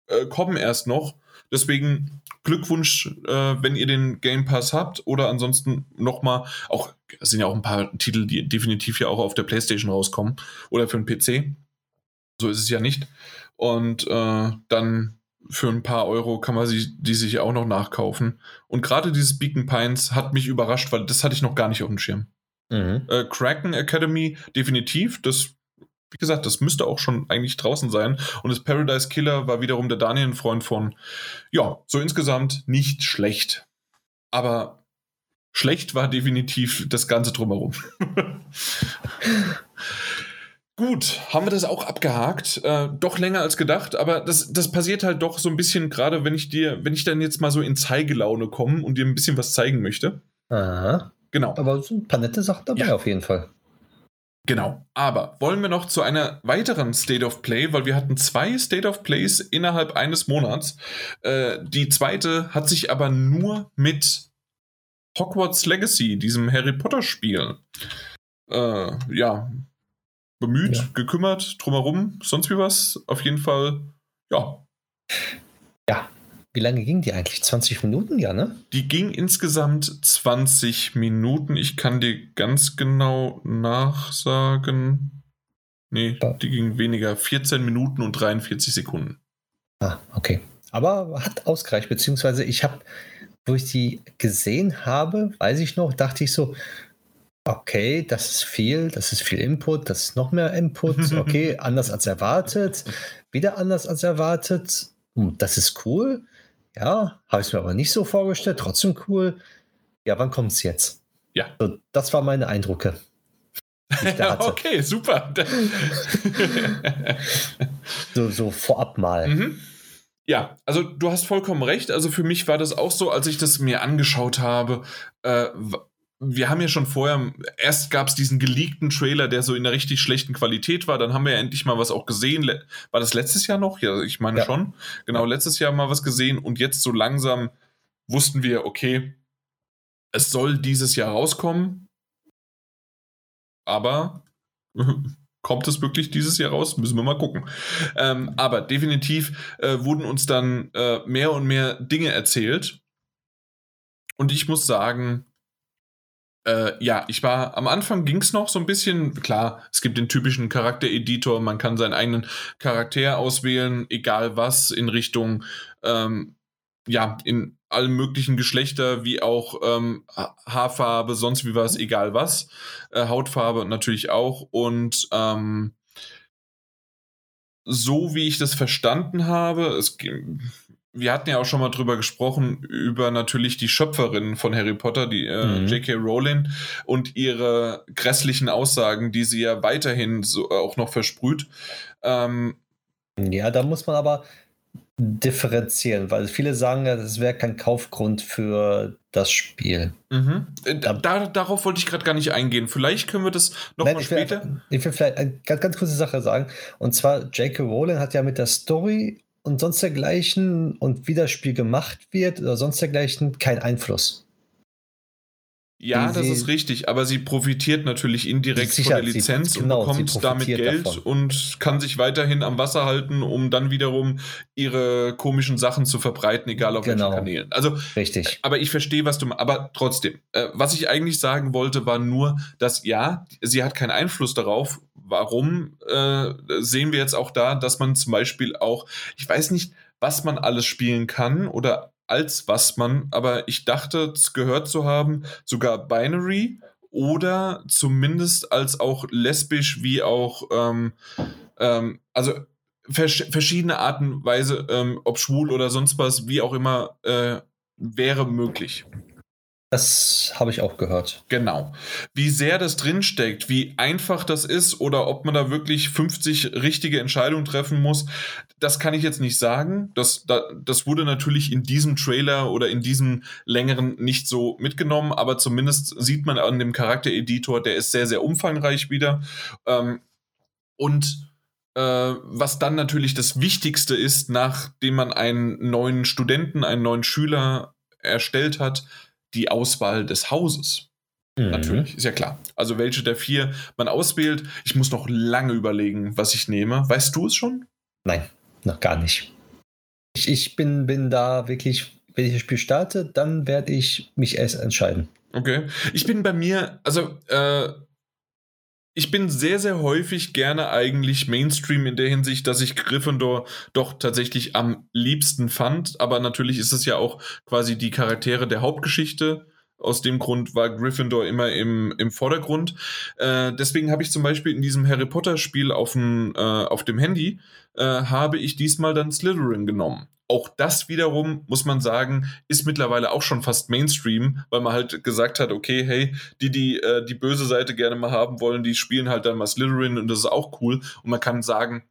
äh, kommen erst noch Deswegen Glückwunsch, äh, wenn ihr den Game Pass habt oder ansonsten nochmal, auch, es sind ja auch ein paar Titel, die definitiv ja auch auf der PlayStation rauskommen oder für den PC. So ist es ja nicht. Und äh, dann für ein paar Euro kann man sie, die sich auch noch nachkaufen. Und gerade dieses Beacon Pines hat mich überrascht, weil das hatte ich noch gar nicht auf dem Schirm. Mhm. Äh, Kraken Academy, definitiv. Das wie gesagt, das müsste auch schon eigentlich draußen sein. Und das Paradise Killer war wiederum der Daniel ein Freund von. Ja, so insgesamt nicht schlecht. Aber Schlecht war definitiv das Ganze drumherum. Gut, haben wir das auch abgehakt. Äh, doch länger als gedacht, aber das, das passiert halt doch so ein bisschen, gerade wenn ich dir, wenn ich dann jetzt mal so in Zeigelaune komme und dir ein bisschen was zeigen möchte. Aha. Genau. Aber so ein paar nette Sachen dabei Ja. auf jeden Fall. Genau. Aber wollen wir noch zu einer weiteren State of Play, weil wir hatten zwei State of Plays innerhalb eines Monats. Äh, die zweite hat sich aber nur mit Hogwarts Legacy, diesem Harry Potter Spiel, äh, ja, bemüht, Ja. gekümmert, drumherum, sonst wie was. Auf jeden Fall, ja. Ja. Wie lange ging die eigentlich? 20 Minuten, ja, ne? Die ging insgesamt 20 Minuten. Ich kann dir ganz genau nachsagen. Nee, Ja. die ging weniger. 14 Minuten und 43 Sekunden. Ah, okay. Aber hat ausgereicht, beziehungsweise ich habe, wo ich die gesehen habe, weiß ich noch, dachte ich so, okay, das ist viel, das ist viel Input, das ist noch mehr Input, okay, anders als erwartet, wieder anders als erwartet, Hm, das ist cool, ja, habe ich mir aber nicht so vorgestellt, trotzdem cool. Ja, wann kommt es jetzt? Ja. So, das waren meine Eindrücke. okay, super. So, so vorab mal. Mhm. Ja, also du hast vollkommen recht. Also für mich war das auch so, als ich das mir angeschaut habe. Äh, wir haben ja schon vorher, erst gab es diesen geleakten Trailer, der so in einer richtig schlechten Qualität war. Dann haben wir ja endlich mal was auch gesehen. War das letztes Jahr noch? Ja, ich meine Ja. schon. Genau, letztes Jahr mal was gesehen. Und jetzt so langsam wussten wir, okay, es soll dieses Jahr rauskommen. Aber kommt es wirklich dieses Jahr raus? Müssen wir mal gucken. Ähm, aber definitiv äh, wurden uns dann äh, mehr und mehr Dinge erzählt. Und ich muss sagen, äh, ja, ich war am Anfang ging es noch so ein bisschen, klar, es gibt den typischen Charaktereditor, man kann seinen eigenen Charakter auswählen, egal was, in Richtung, ähm, ja, in allen möglichen Geschlechter, wie auch ähm, Ha- Haarfarbe, sonst wie was, egal was. Äh, Hautfarbe natürlich auch. Und ähm, so wie ich das verstanden habe, es, wir hatten ja auch schon mal drüber gesprochen, über natürlich die Schöpferin von Harry Potter, die äh, Mhm. J.K. Rowling und ihre grässlichen Aussagen, die sie ja weiterhin so auch noch versprüht. Ähm, Ja, da muss man aber differenzieren, weil viele sagen das wäre kein Kaufgrund für das Spiel. mhm. Äh, da, da, darauf wollte ich gerade gar nicht eingehen. Vielleicht können wir das noch Nein, mal ich will, später. einfach- ich will vielleicht eine ganz, ganz kurze Sache sagen. Und zwar, J.K. Rowling hat ja mit der Story und sonst dergleichen und wie das Spiel gemacht wird oder sonst dergleichen keinen Einfluss. Ja, das ist richtig, aber sie profitiert natürlich indirekt von der sie- Lizenz genau, und sie bekommt damit Geld davon. und kann sich weiterhin am Wasser halten, um dann wiederum ihre komischen Sachen zu verbreiten, egal auf Genau. welchen Kanälen. Also, Richtig. aber ich verstehe, was du meinst. Aber trotzdem, äh, was ich eigentlich sagen wollte, war nur, dass ja, sie hat keinen Einfluss darauf. Warum äh, sehen wir jetzt auch da, dass man zum Beispiel auch, ich weiß nicht, was man alles spielen kann oder als was man, aber ich dachte, gehört zu haben, sogar Binary oder zumindest als auch lesbisch wie auch, ähm, ähm, also vers verschiedene Arten Weise, ähm, ob schwul oder sonst was, wie auch immer, äh, wäre möglich. Das habe ich auch gehört. Genau. Wie sehr das drinsteckt, wie einfach das ist oder ob man da wirklich 50 richtige Entscheidungen treffen muss, das kann ich jetzt nicht sagen. Das, da, das wurde natürlich in diesem Trailer oder in diesem längeren nicht so mitgenommen, aber zumindest sieht man an dem Charaktereditor, der ist sehr, sehr umfangreich wieder. Ähm, und äh, was dann natürlich das Wichtigste ist, nachdem man einen neuen Studenten, einen neuen Schüler erstellt hat, die Auswahl des Hauses. Mhm. Natürlich, ist ja klar. Also welche der vier man auswählt. Ich muss noch lange überlegen, was ich nehme. Weißt du es schon? Nein, noch gar nicht. Ich, ich bin, bin da wirklich, wenn ich das Spiel starte, dann werde ich mich erst entscheiden. Okay. Ich bin bei mir, also äh, ich bin sehr, sehr häufig gerne eigentlich Mainstream in der Hinsicht, dass ich Gryffindor doch tatsächlich am liebsten fand. Aber natürlich ist es ja auch quasi die Charaktere der Hauptgeschichte Aus dem Grund war Gryffindor immer im, im Vordergrund. Äh, deswegen habe ich zum Beispiel in diesem Harry Potter-Spiel auf, äh, auf dem Handy, äh, habe ich diesmal dann Slytherin genommen. Auch das wiederum, muss man sagen, ist mittlerweile auch schon fast Mainstream, weil man halt gesagt hat, okay, hey, die, die äh, die böse Seite gerne mal haben wollen, die spielen halt dann mal Slytherin und das ist auch cool. Und man kann sagen,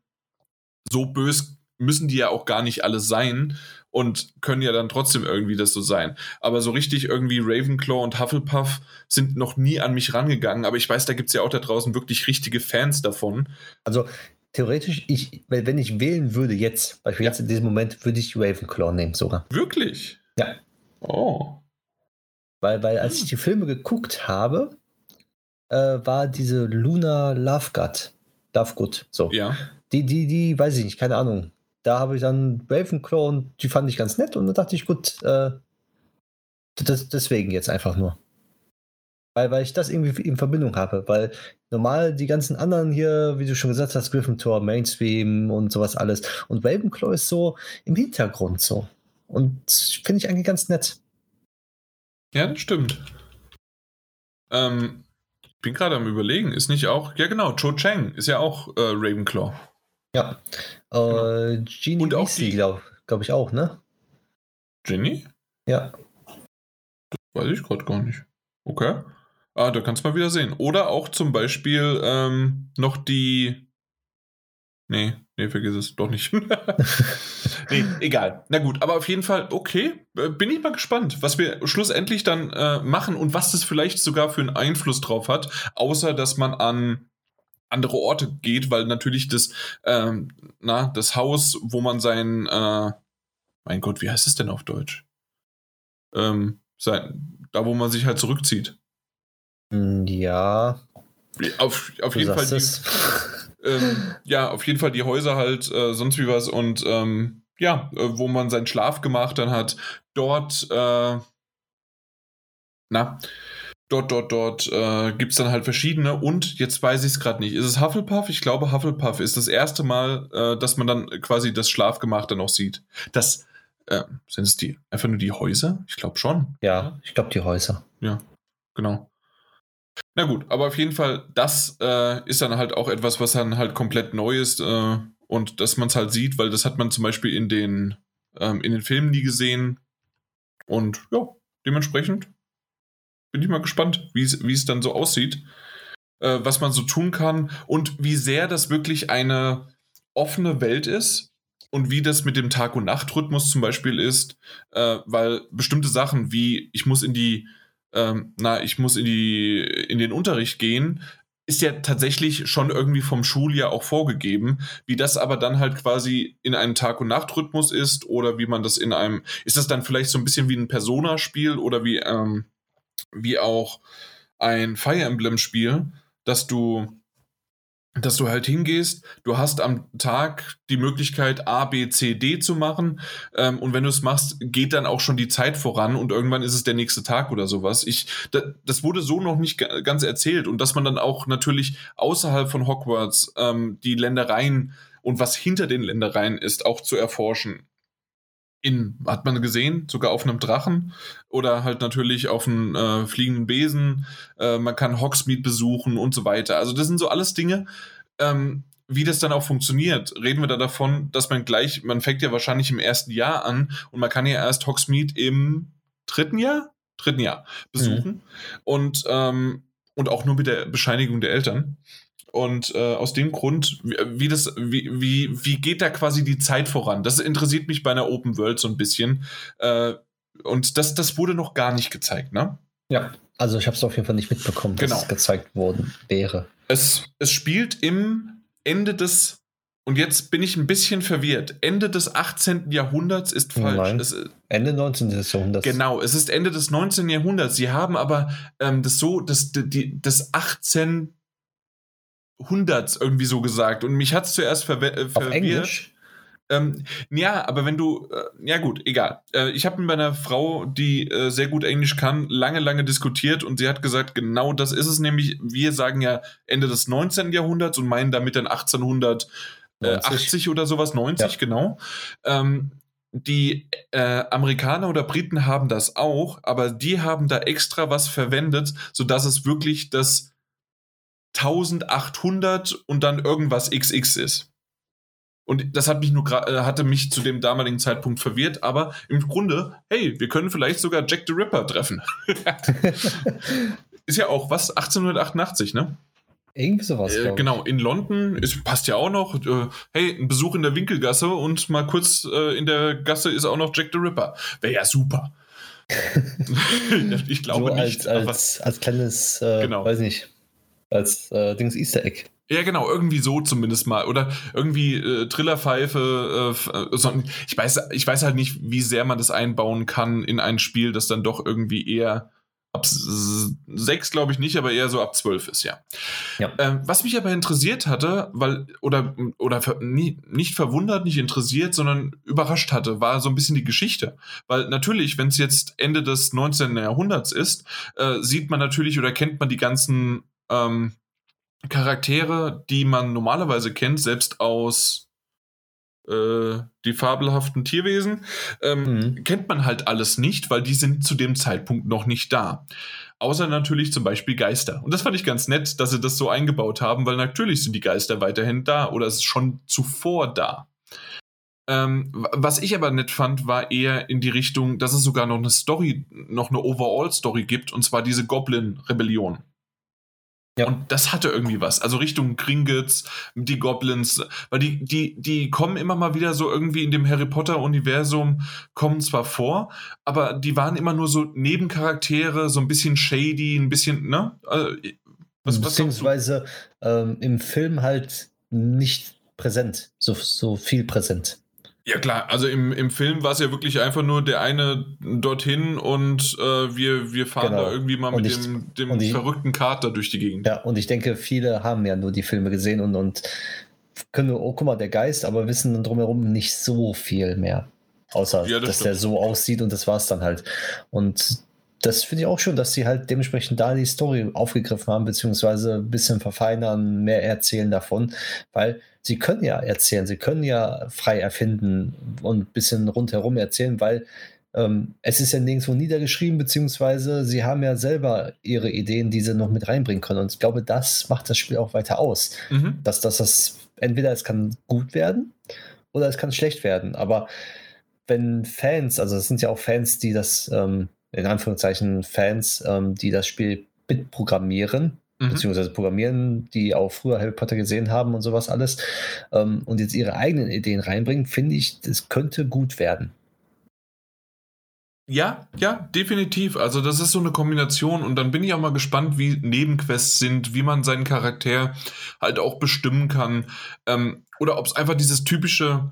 so bös müssen die ja auch gar nicht alle sein und können ja dann trotzdem irgendwie das so sein. Aber so richtig irgendwie Ravenclaw und Hufflepuff sind noch nie an mich rangegangen, aber ich weiß, da gibt es ja auch da draußen wirklich richtige Fans davon. Also theoretisch, ich, wenn ich wählen würde jetzt, beispielsweise jetzt in diesem Moment, würde ich Ravenclaw nehmen sogar. Wirklich? Ja. Oh. Weil, weil als ich die Filme geguckt habe, äh, war diese Luna Lovegood, Lovegood, so. Ja. Die, die, die, weiß ich nicht, keine Ahnung. Da habe ich dann Ravenclaw und die fand ich ganz nett und da dachte ich, gut, äh, das, deswegen jetzt einfach nur. Weil, weil ich das irgendwie in Verbindung habe, weil normal die ganzen anderen hier, wie du schon gesagt hast, Gryffindor, Mainstream und sowas alles. Und Ravenclaw ist so im Hintergrund so. Und finde ich eigentlich ganz nett. Ja, das stimmt. Ähm, bin gerade am überlegen, ist nicht auch, ja genau, Cho Chang ist ja auch äh, Ravenclaw. Ja. Äh, genau. Genie Und auch Weasley, glaube glaub ich auch, ne? Ginny? Ja. Das weiß ich gerade gar nicht. Okay. Ah, da kannst du mal wieder sehen. Oder auch zum Beispiel ähm, noch die. Nee, nee, vergiss es doch nicht. nee, egal. Na gut, aber auf jeden Fall, okay. Äh, bin ich mal gespannt, was wir schlussendlich dann äh, machen und was das vielleicht sogar für einen Einfluss drauf hat, außer dass man an andere Orte geht, weil natürlich das, ähm, na, das Haus, wo man sein, äh, mein Gott, wie heißt es denn auf Deutsch? Ähm, sein, da, wo man sich halt zurückzieht. Hm, ja. Auf, auf jeden Fall die, ähm, ja, auf jeden Fall die Häuser halt, äh, sonst wie was und ähm, ja, äh, wo man seinen Schlaf gemacht dann hat, dort, äh, na, dort, dort, dort äh, gibt es dann halt verschiedene und jetzt weiß ich es gerade nicht. Ist es Hufflepuff? Ich glaube, Hufflepuff ist das erste Mal, äh, dass man dann quasi das Schlafgemach dann auch sieht. Das äh, sind es die einfach nur die Häuser? Ich glaube schon. Ja, ich glaube die Häuser. Ja, genau. Na gut, aber auf jeden Fall, das äh, ist dann halt auch etwas, was dann halt komplett neu ist äh, und dass man es halt sieht, weil das hat man zum Beispiel in den, ähm, in den Filmen nie gesehen. Und ja, dementsprechend bin ich mal gespannt, wie es dann so aussieht, äh, was man so tun kann und wie sehr das wirklich eine offene Welt ist und wie das mit dem Tag- und Nachtrhythmus zum Beispiel ist, äh, weil bestimmte Sachen wie ich muss in die ähm, na, ich muss in, die, in den Unterricht gehen, ist ja tatsächlich schon irgendwie vom Schuljahr auch vorgegeben. Wie das aber dann halt quasi in einem Tag- und Nachtrhythmus ist oder wie man das in einem, ist das dann vielleicht so ein bisschen wie ein Persona-Spiel oder wie, ähm, wie auch ein Fire Emblem-Spiel, dass du dass du halt hingehst, du hast am Tag die Möglichkeit A, B, C, D zu machen. Ähm, und wenn du es machst, geht dann auch schon die Zeit voran und irgendwann ist es der nächste Tag oder sowas. Ich, da, das wurde so noch nicht ganz erzählt. Und dass man dann auch natürlich außerhalb von Hogwarts ähm, die Ländereien und was hinter den Ländereien ist, auch zu erforschen in, hat man gesehen, sogar auf einem Drachen oder halt natürlich auf einem äh, fliegenden Besen. Äh, man kann Hogsmeade besuchen und so weiter. Also das sind so alles Dinge, ähm, wie das dann auch funktioniert. Reden wir da davon, dass man gleich, man fängt ja wahrscheinlich im ersten Jahr an und man kann ja erst Hogsmeade im dritten Jahr, dritten Jahr besuchen mhm. und ähm, und auch nur mit der Bescheinigung der Eltern. Und äh, aus dem Grund, wie, wie, das, wie, wie, wie geht da quasi die Zeit voran? Das interessiert mich bei einer Open World so ein bisschen. Äh, und das, das wurde noch gar nicht gezeigt, ne? Ja, also ich habe es auf jeden Fall nicht mitbekommen, dass genau. es gezeigt worden wäre. Es, es spielt im Ende des, und jetzt bin ich ein bisschen verwirrt, Ende des 18. Jahrhunderts ist falsch. Nein, es, Ende 19. Jahrhunderts. Genau, es ist Ende des 19. Jahrhunderts. Sie haben aber ähm, das so, das, die, das 18 Hunderts irgendwie so gesagt. Und mich hat es zuerst verwirrt. Äh, Auf Englisch? Ähm, ja, aber wenn du, äh, ja gut, egal. Äh, ich habe mit meiner Frau, die äh, sehr gut Englisch kann, lange, lange diskutiert und sie hat gesagt, genau das ist es nämlich. Wir sagen ja Ende des 19. Jahrhunderts und meinen damit dann 1880 oder sowas, 90, ja. genau. Ähm, die äh, Amerikaner oder Briten haben das auch, aber die haben da extra was verwendet, sodass es wirklich das 1800 und dann irgendwas XX ist. Und das hat mich nur äh, hatte mich zu dem damaligen Zeitpunkt verwirrt, aber im Grunde, hey, wir können vielleicht sogar Jack the Ripper treffen. ist ja auch was 1888, ne? Irgendwie sowas. Äh, genau, in London ist, passt ja auch noch. Äh, hey, ein Besuch in der Winkelgasse und mal kurz äh, in der Gasse ist auch noch Jack the Ripper. Wäre ja super. ich glaube so nicht. Als, als, als kleines, äh, genau. weiß nicht, als äh, Dings Easter Egg. Ja, genau, irgendwie so zumindest mal. Oder irgendwie äh, Trillerpfeife. Äh, so, ich, weiß, ich weiß halt nicht, wie sehr man das einbauen kann in ein Spiel, das dann doch irgendwie eher ab sechs glaube ich nicht, aber eher so ab zwölf ist, ja. ja. Ähm, was mich aber interessiert hatte, weil, oder, oder nie, nicht verwundert, nicht interessiert, sondern überrascht hatte, war so ein bisschen die Geschichte. Weil natürlich, wenn es jetzt Ende des 19. Jahrhunderts ist, äh, sieht man natürlich oder kennt man die ganzen ähm, Charaktere, die man normalerweise kennt, selbst aus äh, die fabelhaften Tierwesen, ähm, mhm. kennt man halt alles nicht, weil die sind zu dem Zeitpunkt noch nicht da. Außer natürlich zum Beispiel Geister. Und das fand ich ganz nett, dass sie das so eingebaut haben, weil natürlich sind die Geister weiterhin da oder es ist schon zuvor da. Ähm, was ich aber nett fand, war eher in die Richtung, dass es sogar noch eine Story, noch eine Overall-Story gibt, und zwar diese Goblin-Rebellion. Ja. Und das hatte irgendwie was. Also Richtung Gringotts, die Goblins, weil die, die, die kommen immer mal wieder so irgendwie in dem Harry Potter-Universum, kommen zwar vor, aber die waren immer nur so Nebencharaktere, so ein bisschen shady, ein bisschen, ne? Äh, was, Beziehungsweise ähm, im Film halt nicht präsent, so, so viel präsent. Ja klar, also im, im Film war es ja wirklich einfach nur der eine dorthin und äh, wir, wir fahren genau. da irgendwie mal mit ich, dem, dem ich, verrückten Kater durch die Gegend. Ja, und ich denke, viele haben ja nur die Filme gesehen und, und können nur, oh guck mal, der Geist, aber wissen dann drumherum nicht so viel mehr. Außer, ja, das dass stimmt. der so aussieht und das war es dann halt. Und das finde ich auch schon, dass sie halt dementsprechend da die Story aufgegriffen haben, beziehungsweise ein bisschen verfeinern, mehr erzählen davon, weil sie können ja erzählen, sie können ja frei erfinden und ein bisschen rundherum erzählen, weil ähm, es ist ja nirgendwo niedergeschrieben, beziehungsweise sie haben ja selber ihre Ideen, die sie noch mit reinbringen können. Und ich glaube, das macht das Spiel auch weiter aus. Mhm. Dass, dass das entweder es kann gut werden oder es kann schlecht werden. Aber wenn Fans, also es sind ja auch Fans, die das ähm, in Anführungszeichen Fans, ähm, die das Spiel mitprogrammieren, mhm. beziehungsweise programmieren, die auch früher Harry Potter gesehen haben und sowas alles, ähm, und jetzt ihre eigenen Ideen reinbringen, finde ich, das könnte gut werden. Ja, ja, definitiv. Also das ist so eine Kombination und dann bin ich auch mal gespannt, wie Nebenquests sind, wie man seinen Charakter halt auch bestimmen kann. Ähm, oder ob es einfach dieses typische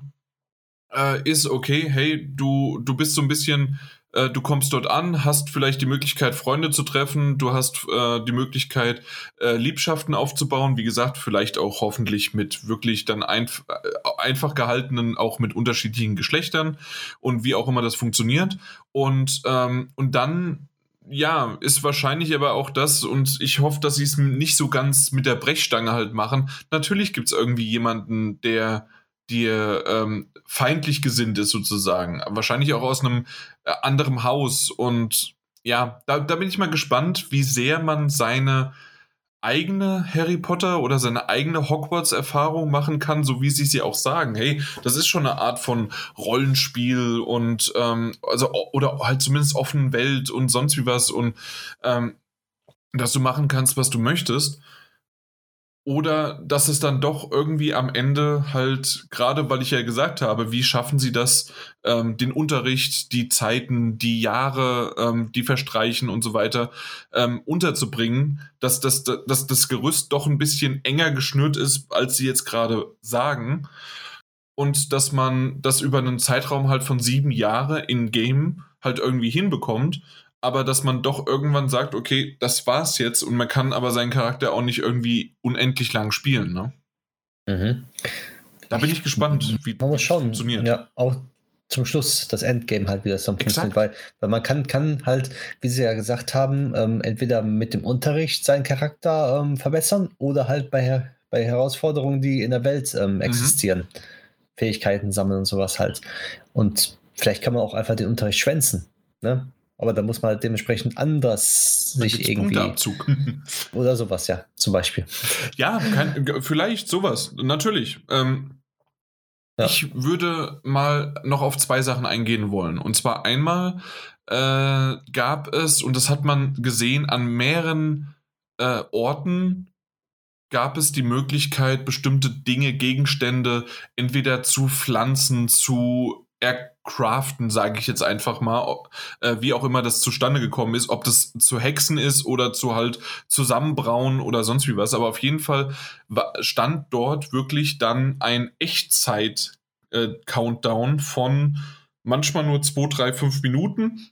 äh, ist, okay, hey, du, du bist so ein bisschen du kommst dort an, hast vielleicht die Möglichkeit, Freunde zu treffen, du hast äh, die Möglichkeit, äh, Liebschaften aufzubauen, wie gesagt, vielleicht auch hoffentlich mit wirklich dann einf äh, einfach gehaltenen, auch mit unterschiedlichen Geschlechtern und wie auch immer das funktioniert. Und, ähm, und dann ja, ist wahrscheinlich aber auch das, und ich hoffe, dass sie es nicht so ganz mit der Brechstange halt machen. Natürlich gibt es irgendwie jemanden, der dir ähm, feindlich gesinnt ist sozusagen. Wahrscheinlich auch aus einem äh, anderen Haus. Und ja, da, da bin ich mal gespannt, wie sehr man seine eigene Harry Potter oder seine eigene Hogwarts-Erfahrung machen kann, so wie sie sie auch sagen. Hey, das ist schon eine Art von Rollenspiel und ähm, also oder halt zumindest offenen Welt und sonst wie was und ähm, dass du machen kannst, was du möchtest. Oder dass es dann doch irgendwie am Ende halt, gerade weil ich ja gesagt habe, wie schaffen sie das, ähm, den Unterricht, die Zeiten, die Jahre, ähm, die verstreichen und so weiter, ähm, unterzubringen, dass, dass, dass das Gerüst doch ein bisschen enger geschnürt ist, als sie jetzt gerade sagen. Und dass man das über einen Zeitraum halt von sieben Jahren in Game halt irgendwie hinbekommt aber dass man doch irgendwann sagt, okay, das war's jetzt und man kann aber seinen Charakter auch nicht irgendwie unendlich lang spielen, ne? Mhm. Da bin ich gespannt, wie man muss schauen. funktioniert. Ja, auch zum Schluss das Endgame halt, wie das dann funktioniert, weil, weil man kann, kann halt, wie Sie ja gesagt haben, ähm, entweder mit dem Unterricht seinen Charakter ähm, verbessern oder halt bei, bei Herausforderungen, die in der Welt ähm, mhm. existieren. Mhm. Fähigkeiten sammeln und sowas halt. Und vielleicht kann man auch einfach den Unterricht schwänzen. Ne? Aber da muss man halt dementsprechend anders Da sich irgendwie. Punkteabzug. Oder sowas, ja, zum Beispiel. ja, kein, vielleicht sowas. Natürlich. Ähm, Ja. Ich würde mal noch auf zwei Sachen eingehen wollen. Und zwar einmal äh, gab es, und das hat man gesehen, an mehreren äh, Orten gab es die Möglichkeit, bestimmte Dinge, Gegenstände entweder zu pflanzen, zu ercraften, sage ich jetzt einfach mal, äh, wie auch immer das zustande gekommen ist, ob das zu Hexen ist oder zu halt zusammenbrauen oder sonst wie was. Aber auf jeden Fall stand dort wirklich dann ein Echtzeit-Countdown von manchmal nur 2, 3, 5 Minuten.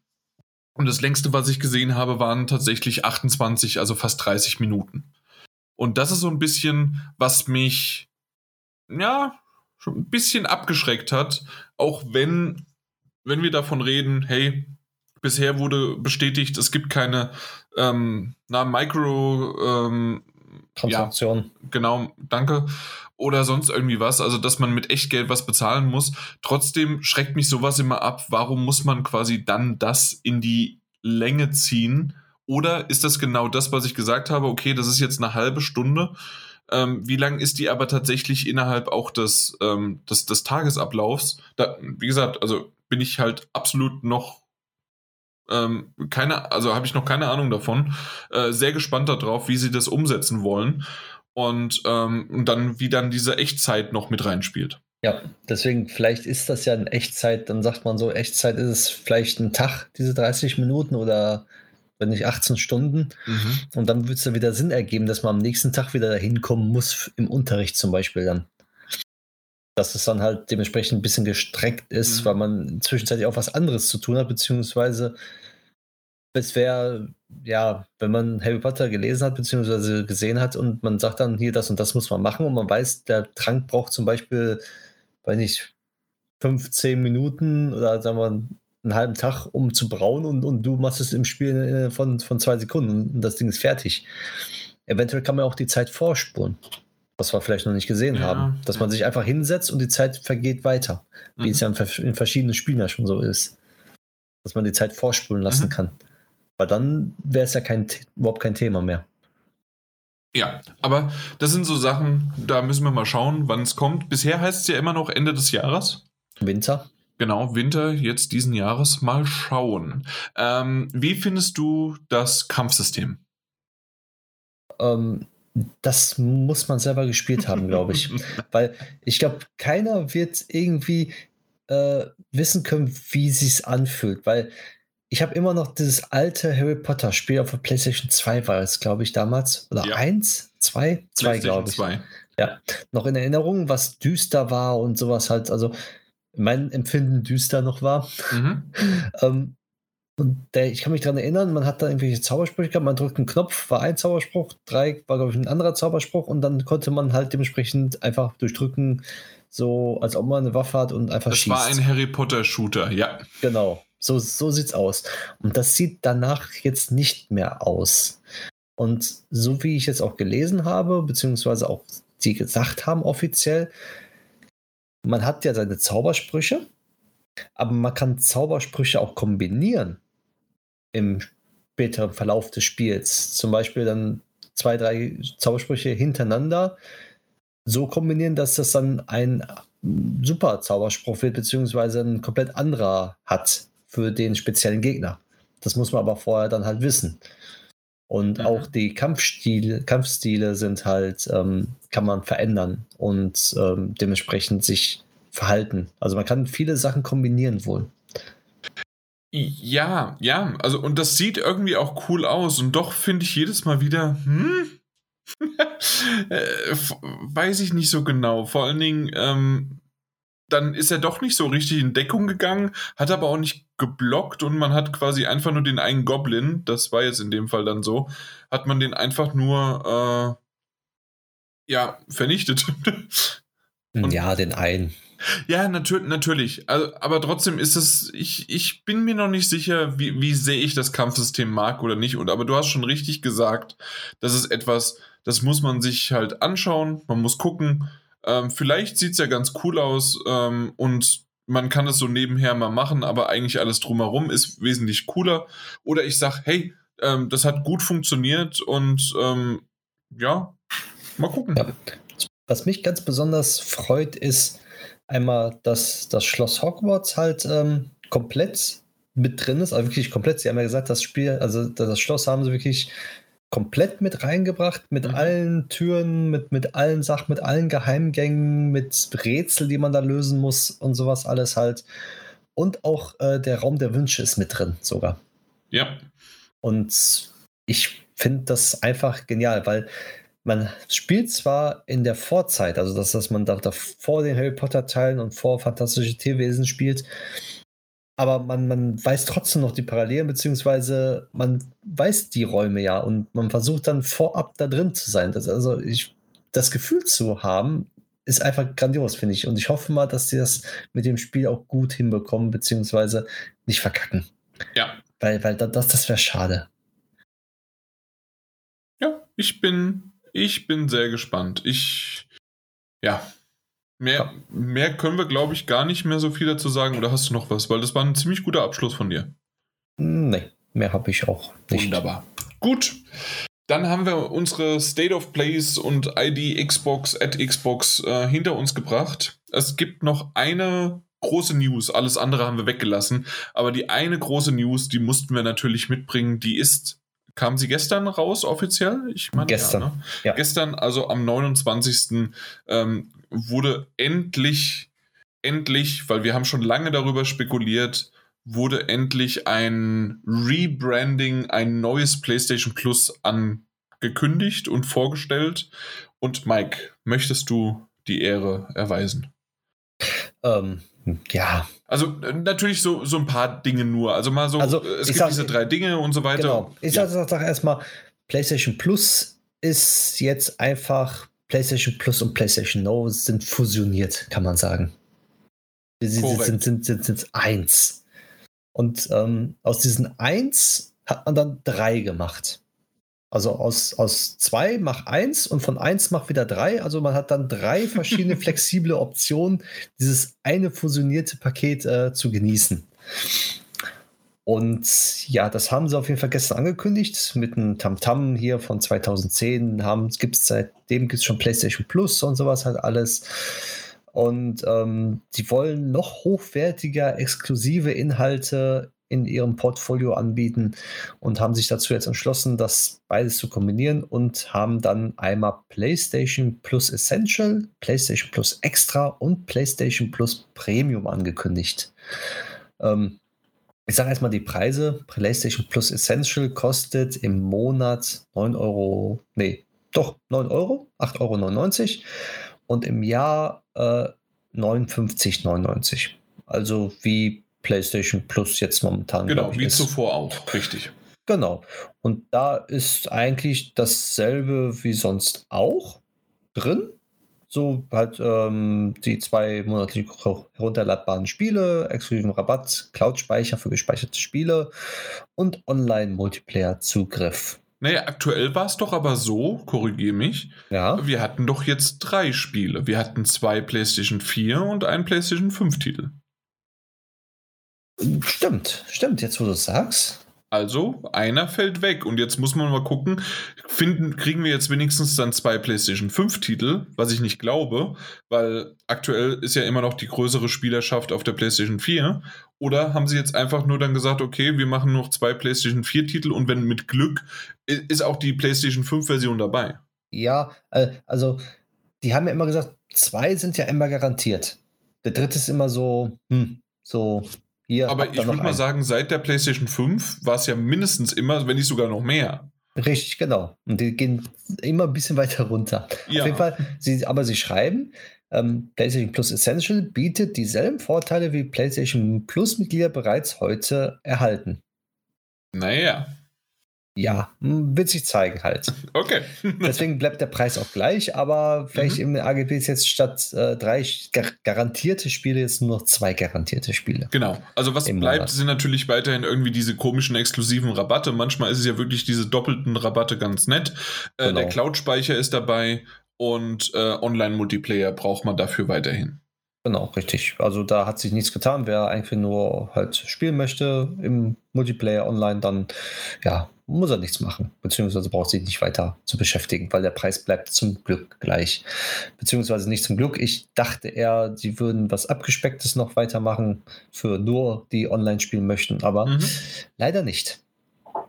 Und das längste, was ich gesehen habe, waren tatsächlich 28, also fast 30 Minuten. Und das ist so ein bisschen, was mich, ja, schon ein bisschen abgeschreckt hat, auch wenn, wenn wir davon reden, hey, bisher wurde bestätigt, es gibt keine ähm, na, Micro, ähm, ja, Transaktion. genau, danke. Oder sonst irgendwie was, also dass man mit Echtgeld was bezahlen muss. Trotzdem schreckt mich sowas immer ab. Warum muss man quasi dann das in die Länge ziehen? Oder ist das genau das, was ich gesagt habe? Okay, das ist jetzt eine halbe Stunde. Ähm, wie lang ist die aber tatsächlich innerhalb auch des, ähm, des, des Tagesablaufs? Da, wie gesagt, also bin ich halt absolut noch ähm, keine, also habe ich noch keine Ahnung davon. Äh, sehr gespannt darauf, wie sie das umsetzen wollen und, ähm, und dann wie dann diese Echtzeit noch mit reinspielt. Ja, deswegen, vielleicht ist das ja in Echtzeit, dann sagt man so, Echtzeit ist es vielleicht ein Tag, diese 30 Minuten oder wenn nicht 18 Stunden. Und dann wird es wieder Sinn ergeben, dass man am nächsten Tag wieder dahin kommen muss, im Unterricht zum Beispiel dann. Dass es dann halt dementsprechend ein bisschen gestreckt ist, Mhm. weil man zwischenzeitlich auch was anderes zu tun hat, beziehungsweise es wäre, ja, wenn man Harry Potter gelesen hat, beziehungsweise gesehen hat und man sagt dann hier, das und das muss man machen und man weiß, der Trank braucht zum Beispiel, weiß nicht, 15 Minuten oder sagen wir einen halben Tag, um zu brauen und, und du machst es im Spiel äh, von, von zwei Sekunden und das Ding ist fertig. Eventuell kann man auch die Zeit vorspulen, was wir vielleicht noch nicht gesehen Ja, haben. Dass man sich einfach hinsetzt und die Zeit vergeht weiter, wie Mhm. es ja in, in verschiedenen Spielen ja schon so ist. Dass man die Zeit vorspulen lassen Mhm. kann. Weil dann wäre es ja kein, überhaupt kein Thema mehr. Ja, aber das sind so Sachen, da müssen wir mal schauen, wann es kommt. Bisher heißt es ja immer noch Ende des Jahres. Winter. Genau, Winter jetzt diesen Jahres. Mal schauen. Ähm, wie findest du das Kampfsystem? Ähm, das muss man selber gespielt haben, glaube ich. Weil ich glaube, keiner wird irgendwie äh, wissen können, wie sich's anfühlt. Weil ich habe immer noch dieses alte Harry Potter Spiel auf der PlayStation 2 war es, glaube ich, damals. Oder Ja. eins? Zwei? Zwei, glaube ich. Zwei. Noch in Erinnerung, was düster war und sowas halt. Also mein Empfinden düster noch war. Mhm. Ähm, und der, ich kann mich daran erinnern, man hat da irgendwelche Zaubersprüche gehabt, man drückt einen Knopf, war ein Zauberspruch, drei war, glaube ich, ein anderer Zauberspruch und dann konnte man halt dementsprechend einfach durchdrücken, so als ob man eine Waffe hat und einfach Das schießt. war ein Harry Potter Shooter, ja. Genau, so, so sieht's aus. Und das sieht danach jetzt nicht mehr aus. Und so wie ich jetzt auch gelesen habe, beziehungsweise auch sie gesagt haben offiziell, man hat ja seine Zaubersprüche, aber man kann Zaubersprüche auch kombinieren im späteren Verlauf des Spiels. Zum Beispiel dann zwei, drei Zaubersprüche hintereinander so kombinieren, dass das dann ein super Zauberspruch wird, beziehungsweise ein komplett anderer hat für den speziellen Gegner. Das muss man aber vorher dann halt wissen. Und Mhm. auch die Kampfstile, Kampfstile sind halt, ähm, kann man verändern und ähm, dementsprechend sich verhalten. Also man kann viele Sachen kombinieren wohl. Ja, ja, also und das sieht irgendwie auch cool aus und doch finde ich jedes Mal wieder, hm, äh, weiß ich nicht so genau. Vor allen Dingen, ähm, dann ist er doch nicht so richtig in Deckung gegangen, hat aber auch nicht geblockt und man hat quasi einfach nur den einen Goblin, das war jetzt in dem Fall dann so, hat man den einfach nur, äh, ja, vernichtet. Und- ja, den einen. Ja, natür natürlich. Also, aber trotzdem ist es, ich, ich bin mir noch nicht sicher, wie, wie sehr ich das Kampfsystem mag oder nicht. Und, aber du hast schon richtig gesagt, das ist etwas, das muss man sich halt anschauen, man muss gucken. Ähm, vielleicht sieht es ja ganz cool aus ähm, und man kann es so nebenher mal machen, aber eigentlich alles drumherum ist wesentlich cooler. Oder ich sage, hey, ähm, das hat gut funktioniert und ähm, ja, mal gucken. Ja. Was mich ganz besonders freut, ist einmal, dass das Schloss Hogwarts halt ähm, komplett mit drin ist, also wirklich komplett. Sie haben ja gesagt, das Spiel, also das Schloss haben sie wirklich komplett mit reingebracht, mit mhm. allen Türen, mit, mit allen Sachen, mit allen Geheimgängen, mit Rätsel, die man da lösen muss und sowas alles halt. Und auch äh, der Raum der Wünsche ist mit drin sogar. Ja. Und ich finde das einfach genial, weil man spielt zwar in der Vorzeit, also dass, dass man da, da vor den Harry Potter-Teilen und vor Fantastische Tierwesen spielt, aber man, man weiß trotzdem noch die Parallelen, beziehungsweise man weiß die Räume ja und man versucht dann vorab da drin zu sein. Das, also ich, das Gefühl zu haben, ist einfach grandios, finde ich. Und ich hoffe mal, dass sie das mit dem Spiel auch gut hinbekommen, beziehungsweise nicht verkacken. Ja. Weil, weil das, das wäre schade. Ja, ich bin, ich bin sehr gespannt. Ich, ja, Mehr, mehr können wir, glaube ich, gar nicht mehr so viel dazu sagen. Oder hast du noch was? Weil das war ein ziemlich guter Abschluss von dir. Nee, mehr habe ich auch nicht. Wunderbar. Gut. Dann haben wir unsere State of Plays und ID Xbox at Xbox äh, hinter uns gebracht. Es gibt noch eine große News. Alles andere haben wir weggelassen. Aber die eine große News, die mussten wir natürlich mitbringen, die ist Kam sie gestern raus offiziell? Ich meine, gestern. Ja, ne? ja. Gestern, also am 29. Ähm, wurde endlich, endlich, weil wir haben schon lange darüber spekuliert, wurde endlich ein Rebranding, ein neues PlayStation Plus angekündigt und vorgestellt. Und Mike, möchtest du die Ehre erweisen? Ähm, ja. Also äh, natürlich so, so ein paar Dinge nur. Also mal so, also, es gibt sag, diese drei Dinge und so weiter. Genau. Ich ja. sage sag erstmal, PlayStation Plus ist jetzt einfach PlayStation Plus und PlayStation Now sind fusioniert, kann man sagen. Sie sind, sind, sind, sind, eins. Und ähm, aus diesen eins hat man dann drei gemacht. Also aus, aus zwei mach eins und von eins mach wieder drei. Also man hat dann drei verschiedene flexible Optionen, dieses eine fusionierte Paket äh, zu genießen. Und ja, das haben sie auf jeden Fall gestern angekündigt mit einem Tamtam hier von 2010. Gibt es seitdem gibt's schon PlayStation Plus und sowas halt alles. Und ähm, die wollen noch hochwertiger, exklusive Inhalte in ihrem Portfolio anbieten und haben sich dazu jetzt entschlossen, das beides zu kombinieren und haben dann einmal PlayStation Plus Essential, PlayStation Plus Extra und PlayStation Plus Premium angekündigt. Ähm, ich sage erstmal die Preise. PlayStation Plus Essential kostet im Monat 9 Euro, nee, doch 9 Euro, 8,99 Euro und im Jahr äh, 59,99. Also wie PlayStation Plus jetzt momentan. Genau, wie ist. zuvor auch, richtig. Genau. Und da ist eigentlich dasselbe wie sonst auch drin. So halt ähm, die zwei monatlich herunterladbaren Spiele, exklusiven Rabatt, Cloud-Speicher für gespeicherte Spiele und Online-Multiplayer-Zugriff. Naja, aktuell war es doch aber so, korrigiere mich, ja. wir hatten doch jetzt drei Spiele. Wir hatten zwei PlayStation 4 und einen PlayStation 5 Titel. Stimmt, stimmt, jetzt wo du es sagst. Also, einer fällt weg und jetzt muss man mal gucken, finden, kriegen wir jetzt wenigstens dann zwei PlayStation 5 Titel, was ich nicht glaube, weil aktuell ist ja immer noch die größere Spielerschaft auf der PlayStation 4. Oder haben sie jetzt einfach nur dann gesagt, okay, wir machen noch zwei PlayStation 4 Titel und wenn mit Glück ist auch die PlayStation 5 Version dabei? Ja, äh, also die haben ja immer gesagt, zwei sind ja immer garantiert. Der dritte ist immer so, hm, so hier Aber ich würde mal sagen, seit der PlayStation 5 war es ja mindestens immer, wenn nicht sogar noch mehr. Richtig, genau. Und die gehen immer ein bisschen weiter runter. Ja. Auf jeden Fall, sie, aber sie schreiben, ähm, PlayStation Plus Essential bietet dieselben Vorteile wie PlayStation Plus-Mitglieder bereits heute erhalten. Naja. Ja, wird sich zeigen halt. Okay. Deswegen bleibt der Preis auch gleich, aber vielleicht mhm. im AGBs jetzt statt äh, drei gar garantierte Spiele jetzt nur noch zwei garantierte Spiele. Genau. Also was bleibt, Monat. sind natürlich weiterhin irgendwie diese komischen exklusiven Rabatte. Manchmal ist es ja wirklich diese doppelten Rabatte ganz nett. Äh, genau. Der Cloud-Speicher ist dabei und äh, Online-Multiplayer braucht man dafür weiterhin. Genau, richtig. Also da hat sich nichts getan. Wer einfach nur halt spielen möchte im Multiplayer online, dann ja, muss er nichts machen. Beziehungsweise braucht sich nicht weiter zu beschäftigen, weil der Preis bleibt zum Glück gleich. Beziehungsweise nicht zum Glück. Ich dachte eher, sie würden was Abgespecktes noch weitermachen für nur die online spielen möchten, aber mhm. leider nicht.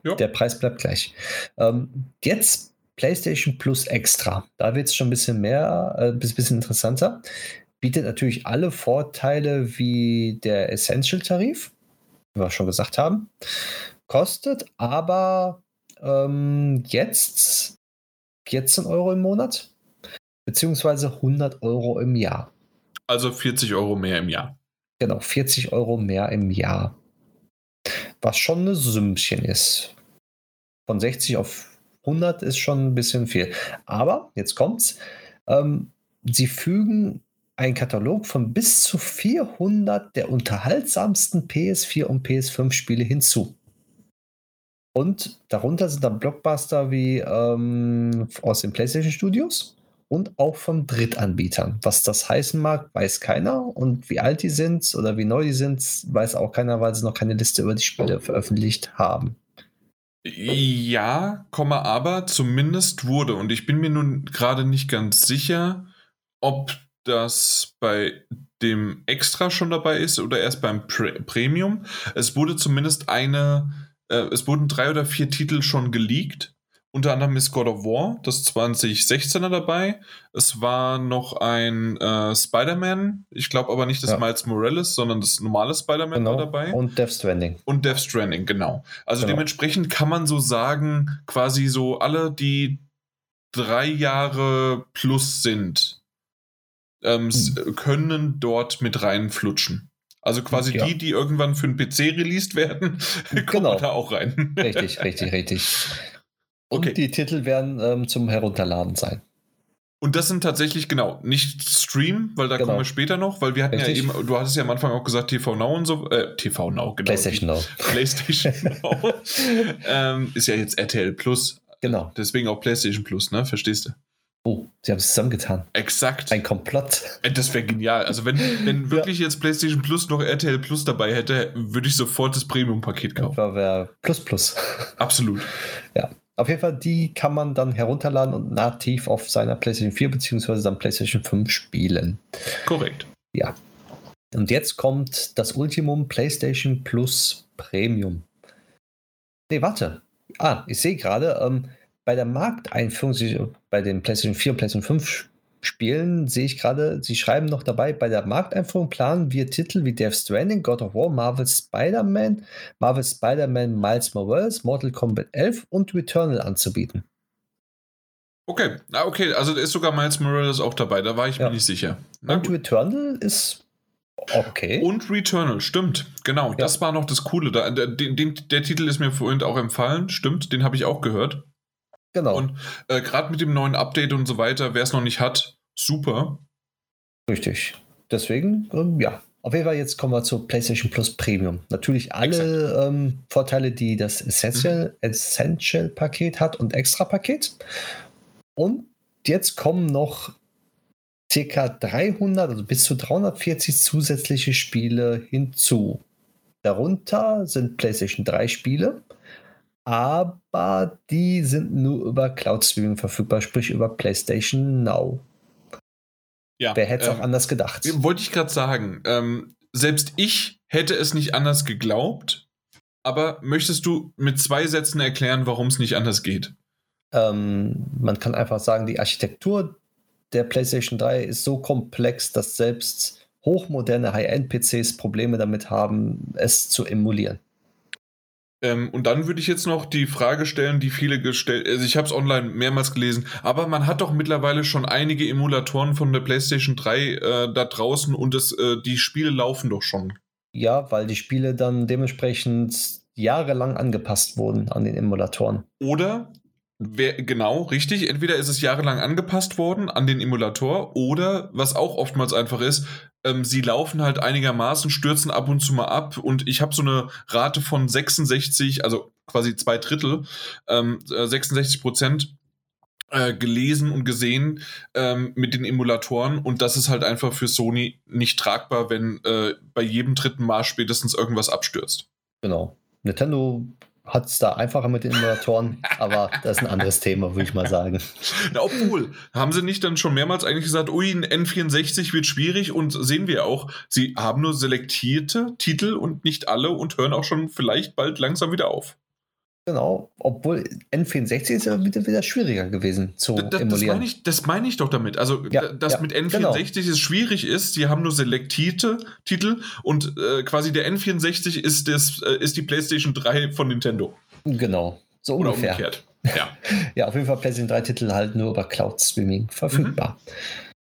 Ja. Der Preis bleibt gleich. Ähm, jetzt PlayStation Plus Extra. Da wird es schon ein bisschen mehr, äh, ein bisschen interessanter bietet natürlich alle Vorteile wie der Essential-Tarif, wie wir schon gesagt haben, kostet aber ähm, jetzt 14 Euro im Monat, beziehungsweise 100 Euro im Jahr. Also 40 Euro mehr im Jahr. Genau, 40 Euro mehr im Jahr. Was schon eine Sümmchen ist. Von 60 auf 100 ist schon ein bisschen viel. Aber, jetzt kommt's, ähm, sie fügen ein Katalog von bis zu 400 der unterhaltsamsten PS4 und PS5 Spiele hinzu. Und darunter sind dann Blockbuster wie ähm, aus den PlayStation Studios und auch von Drittanbietern. Was das heißen mag, weiß keiner. Und wie alt die sind oder wie neu die sind, weiß auch keiner, weil sie noch keine Liste über die Spiele veröffentlicht haben. Ja, aber zumindest wurde, und ich bin mir nun gerade nicht ganz sicher, ob das bei dem Extra schon dabei ist oder erst beim Pre Premium. Es wurde zumindest eine, äh, es wurden drei oder vier Titel schon geleakt. Unter anderem ist God of War, das 2016er dabei. Es war noch ein äh, Spider-Man, ich glaube aber nicht das ja. Miles Morales, sondern das normale Spider-Man genau. war dabei. Und Death Stranding. Und Death Stranding, genau. Also genau. dementsprechend kann man so sagen, quasi so alle, die drei Jahre plus sind, ähm, hm. können dort mit reinflutschen. Also quasi ja. die, die irgendwann für einen PC released werden, kommen genau. da auch rein. richtig, richtig, richtig. Und okay. die Titel werden ähm, zum Herunterladen sein. Und das sind tatsächlich, genau, nicht Stream, weil da genau. kommen wir später noch, weil wir hatten Richtig. ja eben, du hattest ja am Anfang auch gesagt TV Now und so, äh, TV Now, genau. PlayStation Now. PlayStation Now. ähm, ist ja jetzt RTL Plus. Genau. Deswegen auch PlayStation Plus, ne? Verstehst du? Oh, sie haben es zusammengetan. Exakt. Ein Komplott. Äh, das wäre genial. Also wenn, wenn wirklich ja. jetzt PlayStation Plus noch RTL Plus dabei hätte, würde ich sofort das Premium-Paket kaufen. Das wäre Plus Plus. Absolut. Ja. Auf jeden Fall, die kann man dann herunterladen und nativ auf seiner PlayStation 4 bzw. dann PlayStation 5 spielen. Korrekt. Ja. Und jetzt kommt das Ultimum PlayStation Plus Premium. Nee, warte. Ah, ich sehe gerade, ähm, bei der Markteinführung, bei den PlayStation 4 und PlayStation 5 Spielen sehe ich gerade, sie schreiben noch dabei, bei der Markteinführung planen wir Titel wie Death Stranding, God of War, Marvel Spider-Man, Marvel Spider-Man Miles Morales, Mortal Kombat 11 und Returnal anzubieten. Okay, ah, okay, also ist sogar Miles Morales auch dabei, da war ich ja. mir nicht sicher. Na und gut. Returnal ist okay. Und Returnal, stimmt, genau, ja. das war noch das Coole. Da, der, der, der Titel ist mir vorhin auch empfallen, stimmt, den habe ich auch gehört. Genau. Und äh, gerade mit dem neuen Update und so weiter, wer es noch nicht hat, super. Richtig. Deswegen, ähm, ja. Auf jeden Fall, jetzt kommen wir zur PlayStation Plus Premium. Natürlich alle ähm, Vorteile, die das Essential, mhm. Essential Paket hat und Extra Paket. Und jetzt kommen noch ca. 300, also bis zu 340 zusätzliche Spiele hinzu. Darunter sind PlayStation 3 Spiele, aber die sind nur über Cloud Streaming verfügbar, sprich über PlayStation Now. Ja, Wer hätte es ähm, auch anders gedacht? Wollte ich gerade sagen. Ähm, selbst ich hätte es nicht anders geglaubt. Aber möchtest du mit zwei Sätzen erklären, warum es nicht anders geht? Ähm, man kann einfach sagen, die Architektur der PlayStation 3 ist so komplex, dass selbst hochmoderne High-End-PCs Probleme damit haben, es zu emulieren. Ähm, und dann würde ich jetzt noch die Frage stellen, die viele gestellt, also ich habe es online mehrmals gelesen, aber man hat doch mittlerweile schon einige Emulatoren von der PlayStation 3 äh, da draußen und es, äh, die Spiele laufen doch schon. Ja, weil die Spiele dann dementsprechend jahrelang angepasst wurden an den Emulatoren. Oder genau, richtig. Entweder ist es jahrelang angepasst worden an den Emulator oder, was auch oftmals einfach ist, ähm, sie laufen halt einigermaßen, stürzen ab und zu mal ab und ich habe so eine Rate von 66, also quasi zwei Drittel, ähm, 66 äh, Prozent äh, gelesen und gesehen ähm, mit den Emulatoren und das ist halt einfach für Sony nicht tragbar, wenn äh, bei jedem dritten Mal spätestens irgendwas abstürzt. Genau. Nintendo hat es da einfacher mit den Emulatoren, aber das ist ein anderes Thema, würde ich mal sagen. Na, obwohl, haben sie nicht dann schon mehrmals eigentlich gesagt, ui, ein N64 wird schwierig und sehen wir auch, sie haben nur selektierte Titel und nicht alle und hören auch schon vielleicht bald langsam wieder auf. Genau, obwohl N64 ist ja wieder, wieder schwieriger gewesen zu Da- da- Das emulieren. meine ich, das meine ich doch damit. Also, Ja, da- dass ja, mit N64 es schwierig ist, sie haben nur selektierte Titel und äh, quasi der N64 ist, das, äh, ist die PlayStation 3 von Nintendo. Genau, so Oder ungefähr. umgekehrt. Ja. Ja, auf jeden Fall PlayStation 3 Titel halt nur über Cloud Streaming verfügbar. Mhm.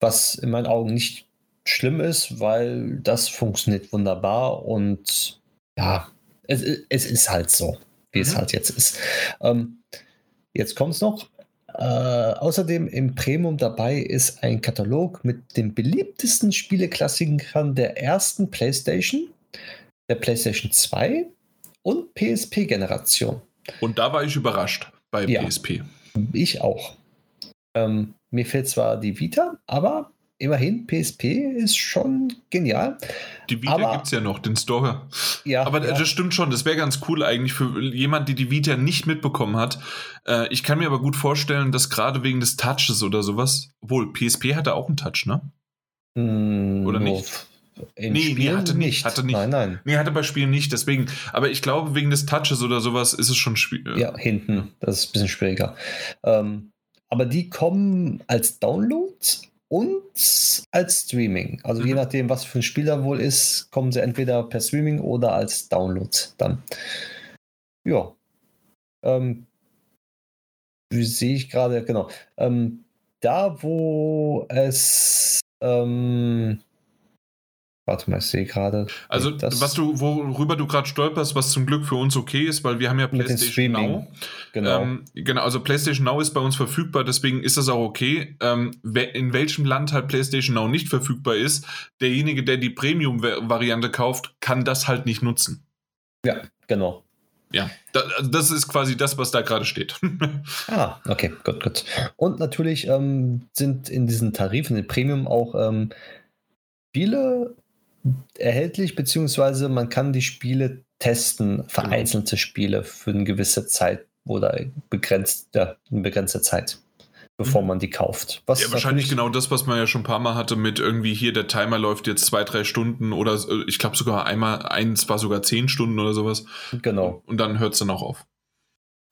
Was in meinen Augen nicht schlimm ist, weil das funktioniert wunderbar und ja, es, es ist halt so, wie es Mhm. halt jetzt ist. Ähm, jetzt kommt es noch. Äh, außerdem im Premium dabei ist ein Katalog mit den beliebtesten Spieleklassikern der ersten PlayStation, der PlayStation 2 und PSP-Generation. Und da war ich überrascht bei Ja. PSP. Ich auch. Ähm, mir fehlt zwar die Vita, aber immerhin, PSP ist schon genial. Die Vita Aber- gibt es ja noch, den Store. Ja, Aber ja, das stimmt schon, das wäre ganz cool eigentlich für jemand, die die Vita nicht mitbekommen hat. Äh, ich kann mir aber gut vorstellen, dass gerade wegen des Touches oder sowas, obwohl PSP hatte auch einen Touch, ne? mh, oder nicht? In Nee, nee, hatte nicht, hatte nicht. Nein, nein. Nee, hatte bei Spielen nicht, deswegen, aber ich glaube, wegen des Touches oder sowas ist es schon schwierig. Ja, hinten. Das ist ein bisschen schwieriger. Ähm, aber die kommen als Download und als Streaming. Also je Mhm. nachdem, was für ein Spiel da wohl ist, kommen sie entweder per Streaming oder als Download dann. Ja. Ähm, wie sehe ich gerade, genau. Ähm, da, wo es. Ähm, warte mal, ich sehe gerade. Also, das- was du, worüber du gerade stolperst, was zum Glück für uns okay ist, weil wir haben ja PlayStation. Now. Genau. Ähm, genau, also PlayStation Now ist bei uns verfügbar, deswegen ist das auch okay. Ähm, in welchem Land halt PlayStation Now nicht verfügbar ist, derjenige, der die Premium-Variante kauft, kann das halt nicht nutzen. ja, genau. Ja, da, das ist quasi das, was da gerade steht. Ah, okay, gut, gut. Und natürlich ähm, sind in diesen Tarifen, in Premium auch ähm, Spiele erhältlich, beziehungsweise man kann die Spiele testen, vereinzelte Spiele für eine gewisse Zeit oder begrenzt, ja, eine begrenzte Zeit, bevor Mhm. man die kauft. Was ja, wahrscheinlich genau das, was man ja schon ein paar Mal hatte mit irgendwie hier, der Timer läuft jetzt zwei, drei Stunden oder äh, ich glaube sogar einmal, eins war sogar zehn Stunden oder sowas. Genau, Und dann hört es dann auch auf.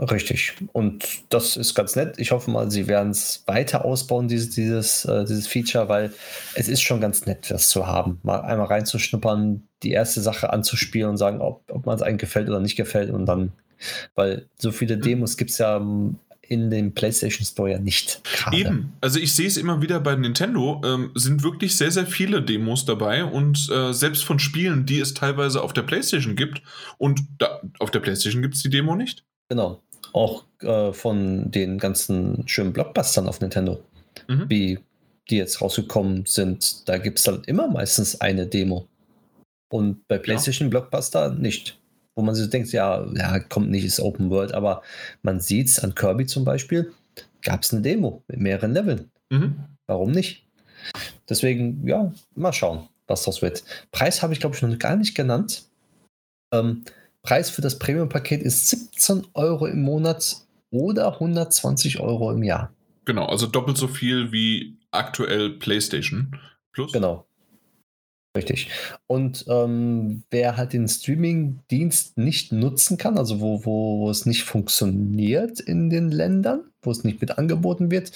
Richtig. Und das ist ganz nett. Ich hoffe mal, sie werden es weiter ausbauen, dieses, dieses, äh, dieses Feature, weil es ist schon ganz nett, das zu haben. Mal einmal reinzuschnuppern, die erste Sache anzuspielen und sagen, ob, ob man es einem gefällt oder nicht gefällt. Und dann, weil so viele Mhm. Demos gibt es ja in dem PlayStation Store ja nicht. gerade. Eben, also ich sehe es immer wieder bei Nintendo, ähm, sind wirklich sehr, sehr viele Demos dabei und äh, selbst von Spielen, die es teilweise auf der PlayStation gibt und da, auf der PlayStation gibt es die Demo nicht. Genau. Auch äh, von den ganzen schönen Blockbustern auf Nintendo, Mhm. wie die jetzt rausgekommen sind, da gibt es dann immer meistens eine Demo. Und bei PlayStation Blockbuster nicht. Wo man sich denkt, ja, ja, kommt nicht, ist Open World, aber man sieht es an Kirby zum Beispiel, gab es eine Demo mit mehreren Leveln. Mhm. Warum nicht? Deswegen, ja, mal schauen, was das wird. Preis habe ich, glaube ich, noch gar nicht genannt. Ähm, Preis für das Premium-Paket ist 17 Euro im Monat oder 120 Euro im Jahr. Genau, also doppelt so viel wie aktuell PlayStation Plus. Genau. Richtig. Und ähm, wer halt den Streaming-Dienst nicht nutzen kann, also wo, wo, wo es nicht funktioniert in den Ländern, wo es nicht mit angeboten wird,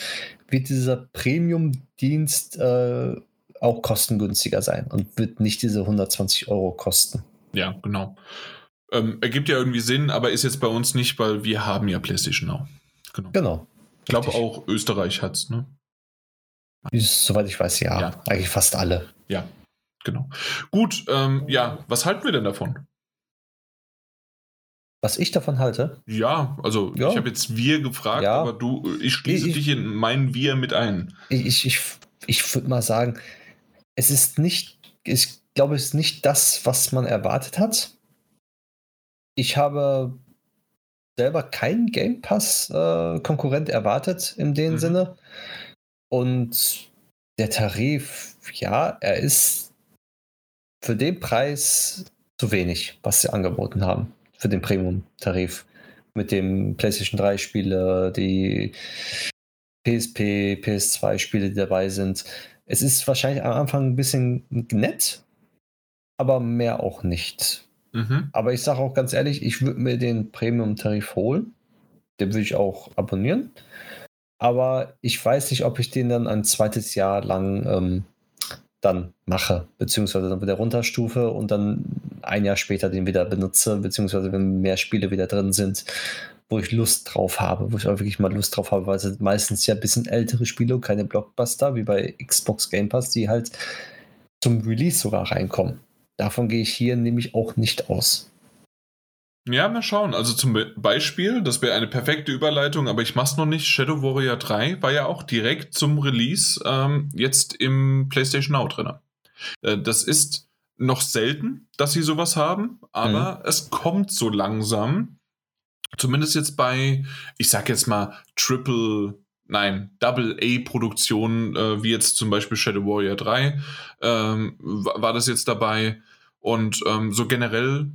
wird dieser Premium-Dienst äh, auch kostengünstiger sein und wird nicht diese 120 Euro kosten. Ja, genau. Ähm, ergibt ja irgendwie Sinn, aber ist jetzt bei uns nicht, weil wir haben ja PlayStation Now. Genau. Genau. Ich glaube auch Österreich hat es, ne? Soweit ich weiß, ja, Ja. Eigentlich fast alle. Ja, genau. Gut, ähm, ja, was halten wir denn davon? Was ich davon halte, Ja, also Ja. ich habe jetzt wir gefragt, Ja. aber du, ich schließe Ich- dich in mein wir mit ein. ich, ich, ich, ich würde mal sagen, es ist nicht, ich glaube, es ist nicht das, was man erwartet hat. Ich habe selber keinen Game Pass-Konkurrent äh, erwartet in dem mhm. Sinne. Und der Tarif, ja, er ist für den Preis zu wenig, was sie angeboten haben, für den Premium-Tarif. Mit dem PlayStation 3-Spiele, die PSP, PS2-Spiele, die dabei sind. Es ist wahrscheinlich am Anfang ein bisschen nett, aber mehr auch nicht. Mhm. Aber ich sage auch ganz ehrlich, ich würde mir den Premium-Tarif holen. Den würde ich auch abonnieren. Aber ich weiß nicht, ob ich den dann ein zweites Jahr lang ähm, dann mache, beziehungsweise dann wieder runterstufe und dann ein Jahr später den wieder benutze, beziehungsweise wenn mehr Spiele wieder drin sind, wo ich Lust drauf habe, wo ich auch wirklich mal Lust drauf habe, weil es meistens ja ein bisschen ältere Spiele und keine Blockbuster, wie bei Xbox Game Pass, die halt zum Release sogar reinkommen. Davon gehe ich hier nämlich auch nicht aus. Ja, mal schauen. Also zum Beispiel, das wäre eine perfekte Überleitung, aber ich mach's noch nicht. Shadow Warrior 3 war ja auch direkt zum Release ähm, jetzt im PlayStation Now drin. Äh, das ist noch selten, dass sie sowas haben, aber mhm. es kommt so langsam. Zumindest jetzt bei, ich sag jetzt mal, Triple, nein, Double A-Produktionen, äh, wie jetzt zum Beispiel Shadow Warrior 3, ähm, war das jetzt dabei. Und ähm, so generell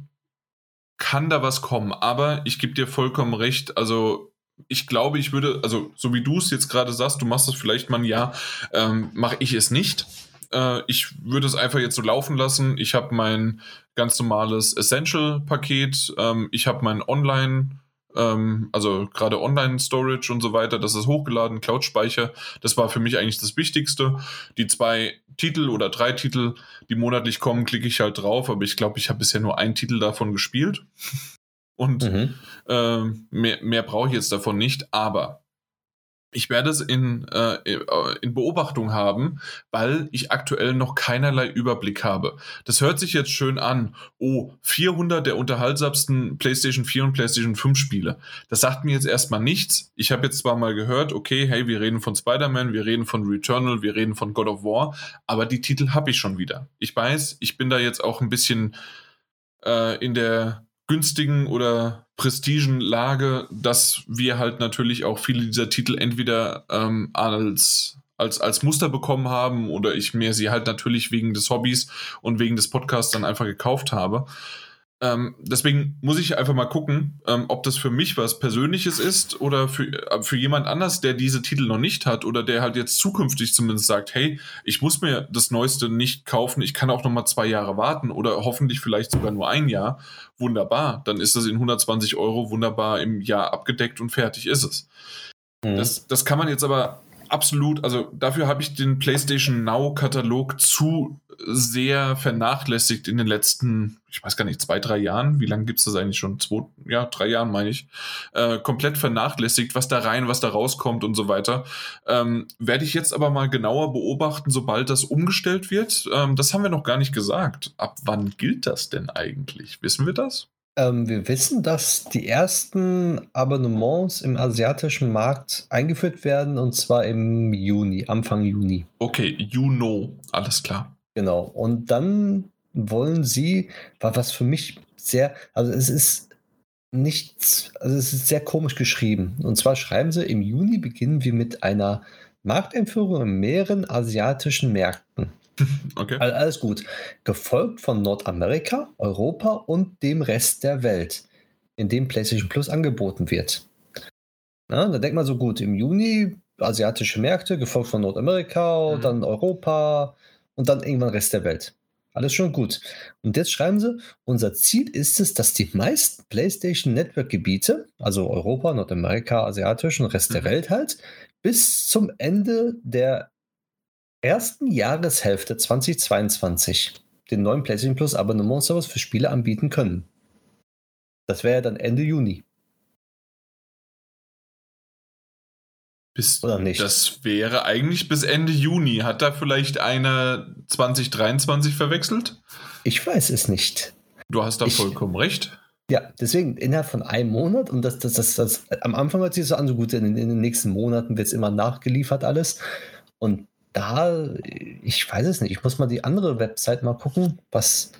kann da was kommen. Aber ich gebe dir vollkommen recht. Also ich glaube, ich würde, also so wie du es jetzt gerade sagst, du machst es vielleicht mal ein Jahr, ähm, mache ich es nicht. Äh, ich würde es einfach jetzt so laufen lassen. Ich habe mein ganz normales Essential-Paket. Ähm, ich habe mein Online- ähm, also gerade Online-Storage und so weiter, das ist hochgeladen, Cloud-Speicher, das war für mich eigentlich das Wichtigste. Die zwei Titel oder drei Titel, die monatlich kommen, klicke ich halt drauf, aber ich glaube, ich habe bisher nur einen Titel davon gespielt. Und mhm. äh, mehr, mehr brauche ich jetzt davon nicht, aber ich werde es in, äh, in Beobachtung haben, weil ich aktuell noch keinerlei Überblick habe. Das hört sich jetzt schön an. Oh, 400 der unterhaltsamsten PlayStation 4 und PlayStation 5 Spiele. Das sagt mir jetzt erstmal nichts. Ich habe jetzt zwar mal gehört, okay, hey, wir reden von Spider-Man, wir reden von Returnal, wir reden von God of War, aber die Titel habe ich schon wieder. Ich weiß, ich bin da jetzt auch ein bisschen äh, in der günstigen oder prestigen Lage, dass wir halt natürlich auch viele dieser Titel entweder ähm, als als, als Muster bekommen haben oder ich mir sie halt natürlich wegen des Hobbys und wegen des Podcasts dann einfach gekauft habe. Ähm, deswegen muss ich einfach mal gucken, ähm, ob das für mich was Persönliches ist oder für, äh, für jemand anders, der diese Titel noch nicht hat oder der halt jetzt zukünftig zumindest sagt, hey, ich muss mir das Neueste nicht kaufen, ich kann auch noch mal zwei Jahre warten oder hoffentlich vielleicht sogar nur ein Jahr. Wunderbar, dann ist das in 120 Euro wunderbar im Jahr abgedeckt und fertig ist es. Mhm. Das, das kann man jetzt aber absolut, also dafür habe ich den PlayStation Now-Katalog zu sehr vernachlässigt in den letzten, ich weiß gar nicht, zwei, drei Jahren. Wie lange gibt es das eigentlich schon? Zwei, ja, drei Jahren meine ich. Äh, komplett vernachlässigt, was da rein, was da rauskommt und so weiter. Ähm, Werde ich jetzt aber mal genauer beobachten, sobald das umgestellt wird. Ähm, das haben wir noch gar nicht gesagt. Ab wann gilt das denn eigentlich? Wissen wir das? Ähm, wir wissen, dass die ersten Abonnements im asiatischen Markt eingeführt werden und zwar im Juni, Anfang Juni. Okay, you know, alles klar. Genau. Und dann wollen sie, was für mich sehr, also es ist nichts, also es ist sehr komisch geschrieben. Und zwar schreiben sie, im Juni beginnen wir mit einer Markteinführung in mehreren asiatischen Märkten. Okay. Alles gut. Gefolgt von Nordamerika, Europa und dem Rest der Welt, in dem PlayStation Plus angeboten wird. Na, da denkt man so gut, im Juni asiatische Märkte, gefolgt von Nordamerika, mhm. dann Europa und dann irgendwann Rest der Welt. Alles schon gut. Und jetzt schreiben sie, unser Ziel ist es, dass die meisten PlayStation Network Gebiete, also Europa, Nordamerika, asiatisch und Rest mhm. der Welt halt, bis zum Ende der ersten Jahreshälfte 2022 den neuen PlayStation Plus Abonnement Service für Spiele anbieten können. Das wäre ja dann Ende Juni. Bis, Oder nicht? Das wäre eigentlich bis Ende Juni. Hat da vielleicht einer 2023 verwechselt? Ich weiß es nicht. Du hast da ich, vollkommen recht. Ja, deswegen innerhalb von einem Monat und das, das, das, das am Anfang hört sich so an, so gut, in, in den nächsten Monaten wird es immer nachgeliefert alles. Und da, ich weiß es nicht, ich muss mal die andere Website mal gucken, was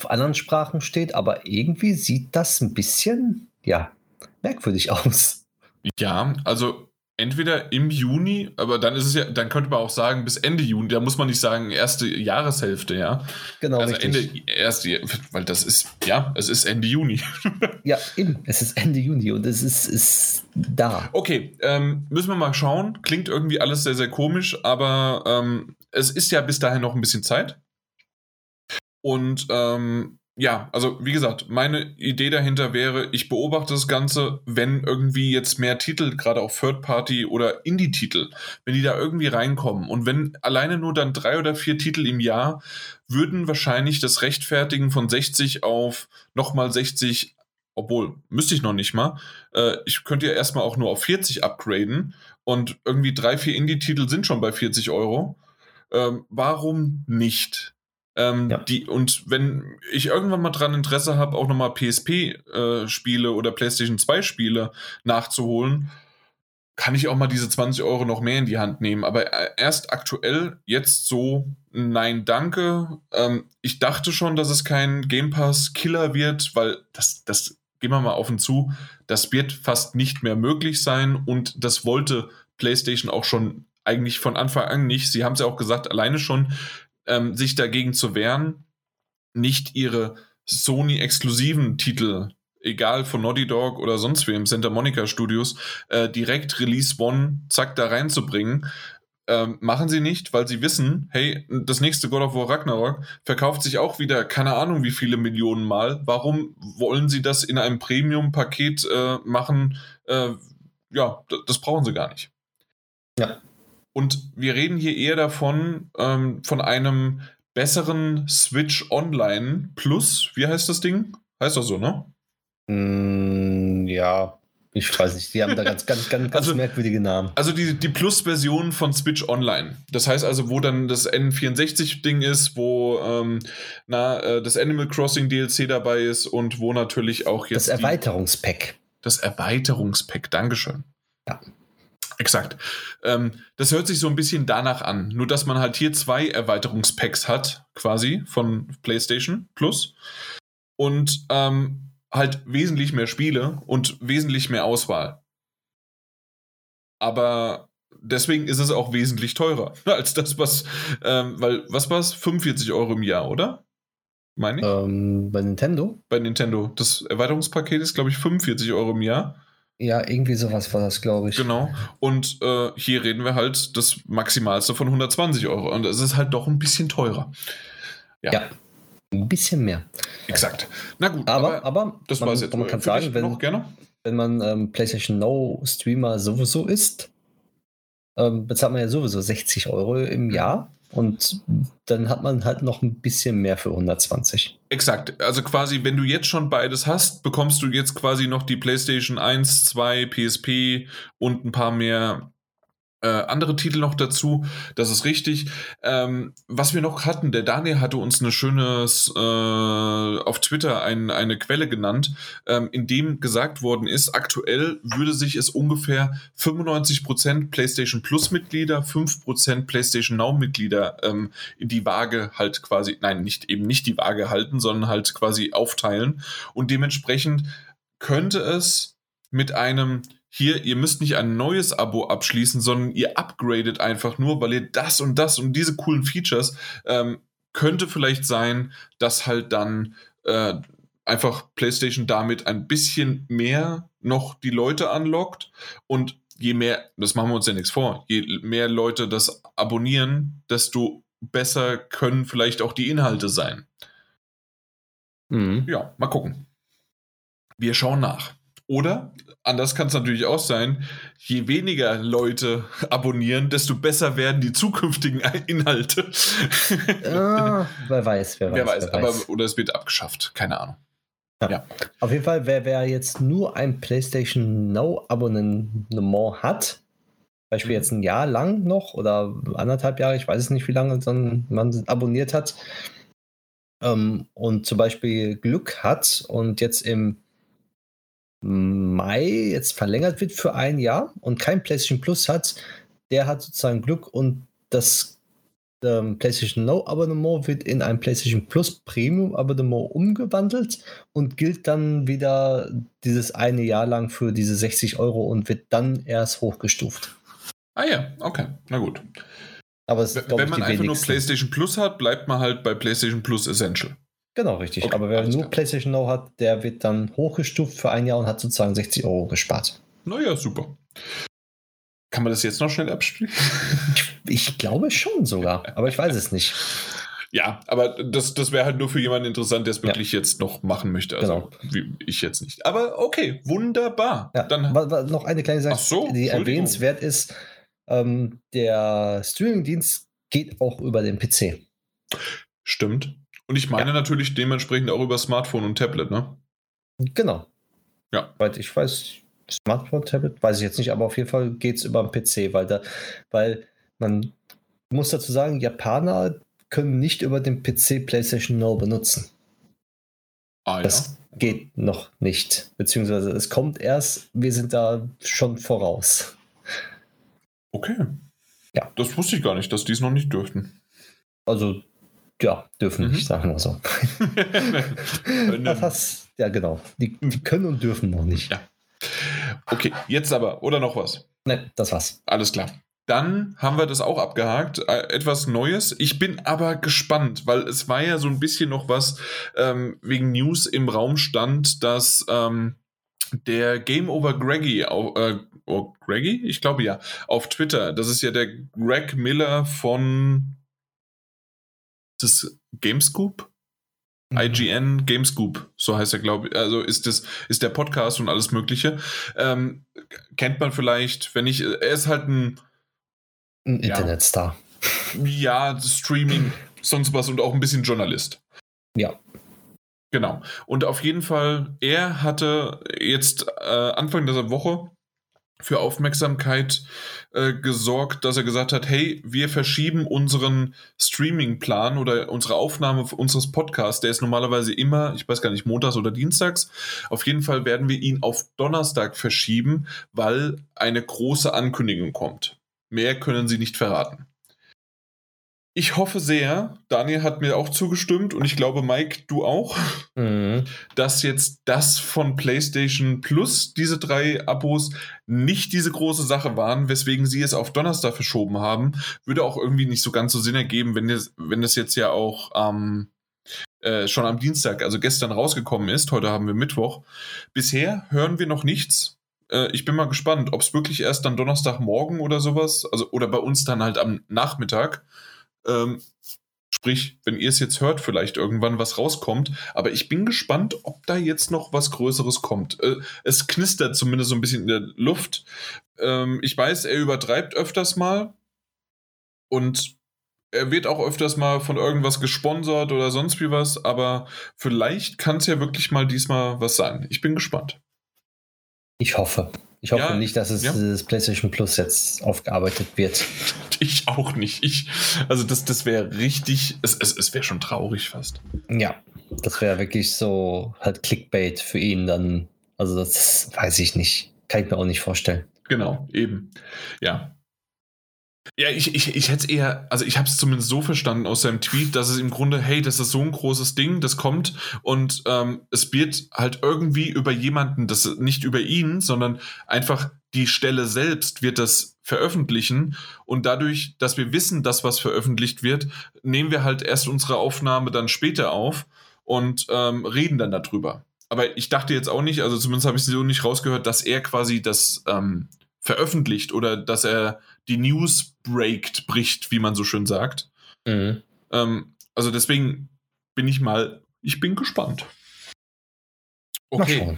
auf anderen Sprachen steht, aber irgendwie sieht das ein bisschen, ja, merkwürdig aus. Ja, also entweder im Juni, aber dann ist es ja, dann könnte man auch sagen, bis Ende Juni, da muss man nicht sagen, erste Jahreshälfte, ja. Genau. Also richtig. Ende erste, weil das ist, ja, es ist Ende Juni. ja, eben. Es ist Ende Juni und es ist, ist da. Okay, ähm, müssen wir mal schauen. Klingt irgendwie alles sehr, sehr komisch, aber ähm, es ist ja bis dahin noch ein bisschen Zeit. Und ähm, ja, also wie gesagt, meine Idee dahinter wäre, ich beobachte das Ganze, wenn irgendwie jetzt mehr Titel, gerade auch Third-Party oder Indie-Titel, wenn die da irgendwie reinkommen und wenn alleine nur dann drei oder vier Titel im Jahr würden wahrscheinlich das Rechtfertigen von 60 auf nochmal 60, obwohl, müsste ich noch nicht mal, äh, ich könnte ja erstmal auch nur auf 40 upgraden und irgendwie drei, vier Indie-Titel sind schon bei 40 Euro. Ähm, warum nicht? Ähm, ja. die, und wenn ich irgendwann mal dran Interesse habe, auch nochmal PSP-Spiele äh, oder PlayStation 2-Spiele nachzuholen, kann ich auch mal diese 20 Euro noch mehr in die Hand nehmen. Aber äh, erst aktuell, jetzt so, nein, danke. Ähm, ich dachte schon, dass es kein Game Pass-Killer wird, weil das, das, gehen wir mal auf und zu, das wird fast nicht mehr möglich sein und das wollte PlayStation auch schon eigentlich von Anfang an nicht. Sie haben es ja auch gesagt, alleine schon ähm, sich dagegen zu wehren, nicht ihre Sony-exklusiven Titel, egal von Naughty Dog oder sonst wem, Santa Monica Studios, äh, direkt Release One, zack, da reinzubringen. Ähm, machen sie nicht, weil sie wissen, hey, das nächste God of War Ragnarok verkauft sich auch wieder keine Ahnung wie viele Millionen Mal. Warum wollen sie das in einem Premium-Paket äh, machen? Äh, ja, das brauchen sie gar nicht. Ja. Und wir reden hier eher davon, ähm, von einem besseren Switch Online Plus. Wie heißt das Ding? Heißt das so, ne? Mm, ja, ich weiß nicht. Die haben da ganz, ganz, ganz, ganz also, merkwürdige Namen. Also die, die Plus-Version von Switch Online. Das heißt also, wo dann das N64-Ding ist, wo ähm, na, äh, das Animal Crossing DLC dabei ist und wo natürlich auch jetzt. Das Erweiterungspack. Das Erweiterungspack, Dankeschön. Ja. Exakt. Ähm, das hört sich so ein bisschen danach an. Nur, dass man halt hier zwei Erweiterungspacks hat, quasi von PlayStation Plus. Und ähm, halt wesentlich mehr Spiele und wesentlich mehr Auswahl. Aber deswegen ist es auch wesentlich teurer als das, was, ähm, weil, was war es? 45 Euro im Jahr, oder? Meine ich? Ähm, bei Nintendo? Bei Nintendo. Das Erweiterungspaket ist, glaube ich, 45 Euro im Jahr. Ja, irgendwie sowas war das, glaube ich. Genau. Und äh, hier reden wir halt das Maximalste von 120 Euro. Und es ist halt doch ein bisschen teurer. Ja. ja ein bisschen mehr. Exakt. Na gut, aber, aber, aber das war jetzt man kann sagen, wenn, wenn man ähm, PlayStation Now Streamer sowieso ist, ähm, bezahlt man ja sowieso 60 Euro im mhm. Jahr. Und dann hat man halt noch ein bisschen mehr für 120. Exakt. Also quasi, wenn du jetzt schon beides hast, bekommst du jetzt quasi noch die PlayStation 1, 2, PSP und ein paar mehr äh, andere Titel noch dazu, das ist richtig. Ähm, was wir noch hatten, der Daniel hatte uns eine schöne äh, auf Twitter ein, eine Quelle genannt, ähm, in dem gesagt worden ist, aktuell würde sich es ungefähr 95% PlayStation Plus Mitglieder, 5% PlayStation Now Mitglieder ähm, in die Waage halt quasi, nein, nicht eben nicht die Waage halten, sondern halt quasi aufteilen. Und dementsprechend könnte es mit einem hier, ihr müsst nicht ein neues Abo abschließen, sondern ihr upgradet einfach nur, weil ihr das und das und diese coolen Features ähm, könnte vielleicht sein, dass halt dann äh, einfach PlayStation damit ein bisschen mehr noch die Leute anlockt und je mehr, das machen wir uns ja nichts vor, je mehr Leute das abonnieren, desto besser können vielleicht auch die Inhalte sein. Mhm. Ja, mal gucken. Wir schauen nach. Oder anders kann es natürlich auch sein, je weniger Leute abonnieren, desto besser werden die zukünftigen Inhalte. ah, wer weiß, wer weiß. Wer weiß, wer aber oder es wird abgeschafft, keine Ahnung. Ja. ja. Auf jeden Fall, wer, wer jetzt nur ein PlayStation Now Abonnement hat, Beispiel jetzt ein Jahr lang noch oder anderthalb Jahre, ich weiß es nicht, wie lange man abonniert hat, ähm, und zum Beispiel Glück hat und jetzt im Mai jetzt verlängert wird für ein Jahr und kein PlayStation Plus hat, der hat sozusagen Glück und das ähm, PlayStation No Abonnement wird in ein PlayStation Plus Premium Abonnement umgewandelt und gilt dann wieder dieses eine Jahr lang für diese 60 Euro und wird dann erst hochgestuft. Ah ja, okay, na gut. Aber es, Wenn man einfach nur PlayStation Plus hat, bleibt man halt bei PlayStation Plus Essential. Genau, richtig. Okay, Aber wer nur klar. PlayStation Now hat, der wird dann hochgestuft für ein Jahr und hat sozusagen 60 Euro gespart. Naja, super. Kann man das jetzt noch schnell abspielen? Ich glaube schon sogar, aber ich weiß es nicht. Ja, aber das, das wäre halt nur für jemanden interessant, der es wirklich ja. jetzt noch machen möchte. Also genau. wie ich jetzt nicht. Aber okay, wunderbar. Ja, Dann noch eine kleine Sache, so, die erwähnenswert ist. Ähm, der Streamingdienst geht auch über den PC. Stimmt. Und ich meine ja. natürlich dementsprechend auch über Smartphone und Tablet, ne? Genau. Ja. Weil ich weiß, Smartphone, Tablet, weiß ich jetzt nicht, aber auf jeden Fall geht es über den PC, weil da, weil man muss dazu sagen, Japaner können nicht über den PC PlayStation Now benutzen. Ah, das ja. geht noch nicht. Beziehungsweise es kommt erst, wir sind da schon voraus. Okay. Ja. Das wusste ich gar nicht, dass die es noch nicht dürften. Also ja, dürfen mhm. nicht, sagen wir so. das hast, ja, genau. Die, die, können und dürfen noch nicht. Ja. Okay, jetzt aber, oder noch was? Ne, das war's. Alles klar. Dann haben wir das auch abgehakt. Äh, etwas Neues. Ich bin aber gespannt, weil es war ja so ein bisschen noch was ähm, wegen News im Raum stand, dass ähm, der Game Over Greggy, äh, oh, Greggy? Ich glaube ja, auf Twitter. Das ist ja der Greg Miller von das Gamescoop? Mhm. IGN Gamescoop, so heißt er, glaube ich. Also ist das, ist der Podcast und alles Mögliche. Ähm, kennt man vielleicht, wenn ich, er ist halt ein, ein ja, Internetstar. Ja, Streaming, sonst was und auch ein bisschen Journalist. Ja. Genau. Und auf jeden Fall, er hatte jetzt äh, Anfang dieser Woche für Aufmerksamkeit äh, gesorgt, dass er gesagt hat, hey, wir verschieben unseren Streaming-Plan oder unsere Aufnahme unseres Podcasts, der ist normalerweise immer, ich weiß gar nicht, montags oder dienstags. Auf jeden Fall werden wir ihn auf Donnerstag verschieben, weil eine große Ankündigung kommt. Mehr können sie nicht verraten. Ich hoffe sehr, Daniel hat mir auch zugestimmt und ich glaube, Mike, du auch, mhm. dass jetzt das von PlayStation Plus, diese drei Abos, nicht diese große Sache waren, weswegen sie es auf Donnerstag verschoben haben. Würde auch irgendwie nicht so ganz so Sinn ergeben, wenn das, wenn das jetzt ja auch ähm, äh, schon am Dienstag, also gestern rausgekommen ist. Heute haben wir Mittwoch. Bisher hören wir noch nichts äh, ich bin mal gespannt, ob es wirklich erst dann Donnerstagmorgen oder sowas, also oder bei uns dann halt am Nachmittag ähm, sprich, wenn ihr es jetzt hört, vielleicht irgendwann was rauskommt. Aber ich bin gespannt, ob da jetzt noch was Größeres kommt. Äh, es knistert zumindest so ein bisschen in der Luft. Ähm, ich weiß, er übertreibt öfters mal. Und er wird auch öfters mal von irgendwas gesponsert oder sonst wie was, aber vielleicht kann es ja wirklich mal diesmal was sein. Ich bin gespannt. Ich hoffe. Ich hoffe ja, nicht, dass es ja. das PlayStation Plus jetzt aufgearbeitet wird. Ich auch nicht. Ich, also das, das wäre richtig, es, es, es wäre schon traurig fast. Ja, das wäre wirklich so halt Clickbait für ihn dann. Also das weiß ich nicht. Kann ich mir auch nicht vorstellen. Genau, eben. Ja, ja, ich, ich, ich hätte es eher, also ich habe es zumindest so verstanden aus seinem Tweet, dass es im Grunde, hey, das ist so ein großes Ding, das kommt und ähm, es wird halt irgendwie über jemanden, das nicht über ihn, sondern einfach die Stelle selbst wird das veröffentlichen und dadurch, dass wir wissen, dass was veröffentlicht wird, nehmen wir halt erst unsere Aufnahme dann später auf und ähm, reden dann darüber. Aber ich dachte jetzt auch nicht, also zumindest habe ich so nicht rausgehört, dass er quasi das ähm, veröffentlicht oder dass er die News breakt, bricht, wie man so schön sagt. Mhm. Ähm, also deswegen bin ich mal, ich bin gespannt. Okay.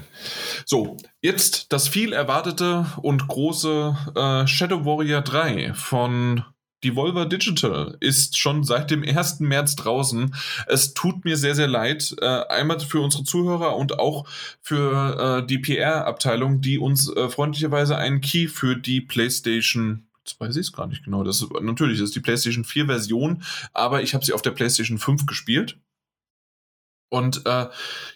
So, jetzt das viel erwartete und große äh, Shadow Warrior 3 von Devolver Digital ist schon seit dem 1. März draußen. Es tut mir sehr, sehr leid. Äh, einmal für unsere Zuhörer und auch für äh, die PR-Abteilung, die uns äh, freundlicherweise einen Key für die PlayStation weiß ich es gar nicht genau. Das ist, natürlich, das ist die PlayStation 4 Version, aber ich habe sie auf der PlayStation 5 gespielt. Und äh,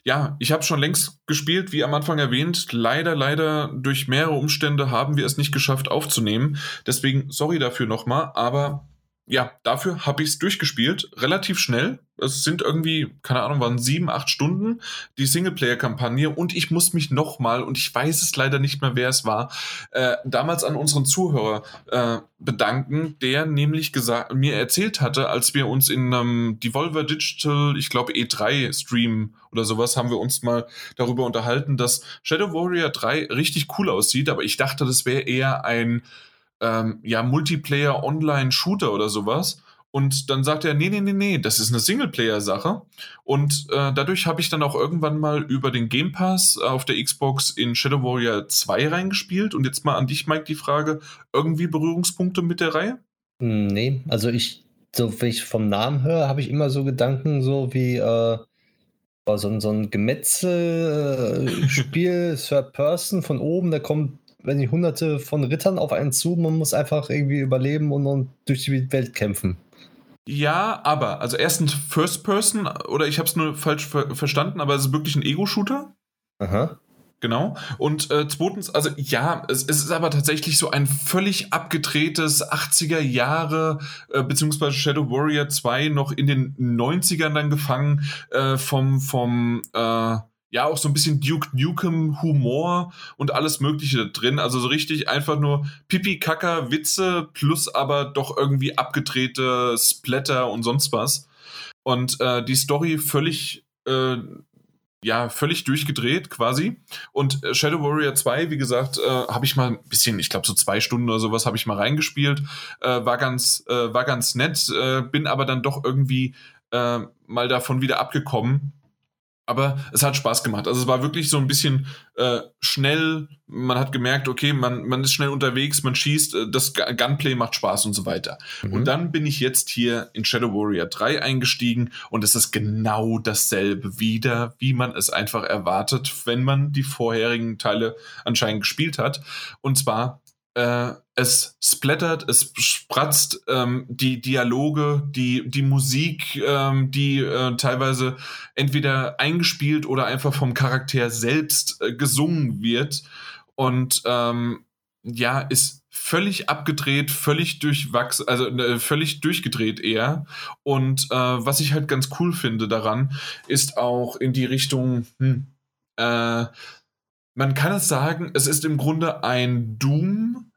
ja, ich habe schon längst gespielt, wie am Anfang erwähnt. Leider, leider durch mehrere Umstände haben wir es nicht geschafft aufzunehmen. Deswegen sorry dafür nochmal, aber ja, dafür habe ich es durchgespielt, relativ schnell. Es sind irgendwie, keine Ahnung, waren sieben, acht Stunden die Singleplayer-Kampagne und ich muss mich nochmal, und ich weiß es leider nicht mehr, wer es war, äh, damals an unseren Zuhörer äh, bedanken, der nämlich gesagt, mir erzählt hatte, als wir uns in einem Devolver Digital, ich glaube E3-Stream oder sowas, haben wir uns mal darüber unterhalten, dass Shadow Warrior 3 richtig cool aussieht, aber ich dachte, das wäre eher ein ähm, ja, Multiplayer-Online-Shooter oder sowas. Und dann sagt er, nee, nee, nee, nee, das ist eine Singleplayer-Sache. Und äh, dadurch habe ich dann auch irgendwann mal über den Game Pass auf der Xbox in Shadow Warrior 2 reingespielt. Und jetzt mal an dich, Mike, die Frage, irgendwie Berührungspunkte mit der Reihe? Hm, nee, also ich, so wie ich vom Namen höre, habe ich immer so Gedanken, so wie äh, so, so ein Gemetzel-Spiel, Third Person von oben, da kommt wenn die hunderte von Rittern auf einen zu, man muss einfach irgendwie überleben und, und durch die Welt kämpfen. Ja, aber, also erstens First Person, oder ich habe es nur falsch ver verstanden, aber es ist wirklich ein Ego-Shooter. Aha. Genau. Und äh, zweitens, also ja, es, es, ist aber tatsächlich so ein völlig abgedrehtes 80er Jahre, äh, beziehungsweise Shadow Warrior 2 noch in den 90ern dann gefangen, äh, vom, vom, äh, ja auch so ein bisschen Duke Nukem Humor und alles Mögliche da drin. Also so richtig einfach nur Pipi Kacker Witze plus aber doch irgendwie abgedrehte Splatter und sonst was. Und äh, die Story völlig äh, ja, völlig durchgedreht quasi. Und äh, Shadow Warrior 2, wie gesagt, äh, habe ich mal ein bisschen, ich glaube so zwei Stunden oder sowas habe ich mal reingespielt. Äh, war ganz, äh, war ganz nett, bin aber dann doch irgendwie mal davon wieder abgekommen aber es hat Spaß gemacht. Also es war wirklich so ein bisschen äh, schnell. Man hat gemerkt, okay, man, man ist schnell unterwegs, man schießt, äh, das Gunplay macht Spaß und so weiter. Mhm. Und dann bin ich jetzt hier in Shadow Warrior 3 eingestiegen und es ist genau dasselbe wieder, wie man es einfach erwartet, wenn man die vorherigen Teile anscheinend gespielt hat. Und zwar äh, es splattert, es spratzt, ähm, die Dialoge, die, die Musik, ähm, die äh, teilweise entweder eingespielt oder einfach vom Charakter selbst äh, gesungen wird. Und ähm, ja, ist völlig abgedreht, völlig durchwachsen, also äh, völlig durchgedreht eher. Und äh, was ich halt ganz cool finde daran, ist auch in die Richtung, hm, äh, man kann es sagen, es ist im Grunde ein Doom,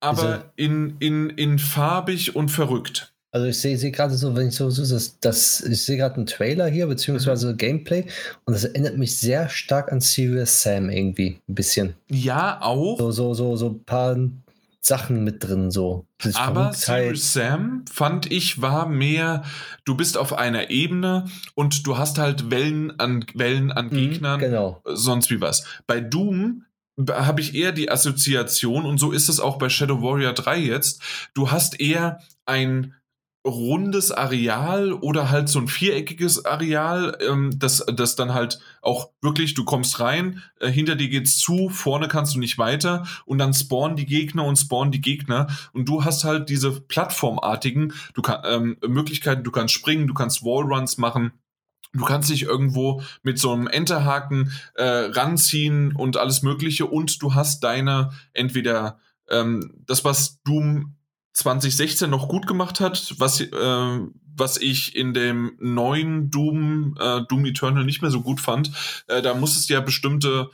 aber also, in, in, in farbig und verrückt. Also ich sehe seh gerade so, wenn ich so, so das, das ich sehe gerade einen Trailer hier, beziehungsweise mhm. Gameplay, und das erinnert mich sehr stark an Serious Sam irgendwie, ein bisschen. Ja, auch. So, so, so, so ein paar Sachen mit drin, so. Aber Serious Sam fand ich war mehr, du bist auf einer Ebene und du hast halt Wellen an Wellen an mhm, Gegnern, genau. sonst wie was. Bei Doom habe ich eher die Assoziation, und so ist es auch bei Shadow Warrior 3 jetzt, du hast eher ein rundes Areal oder halt so ein viereckiges Areal, ähm, das, das dann halt auch wirklich, du kommst rein, äh, hinter dir geht's zu, vorne kannst du nicht weiter und dann spawnen die Gegner und spawnen die Gegner und du hast halt diese plattformartigen du kann, ähm, Möglichkeiten, du kannst springen, du kannst Wallruns machen, Du kannst dich irgendwo mit so einem Enterhaken äh, ranziehen und alles Mögliche und du hast deine entweder ähm, das, was Doom 2016 noch gut gemacht hat, was, äh, was ich in dem neuen Doom, äh, Doom Eternal nicht mehr so gut fand. Äh, da musstest du ja bestimmte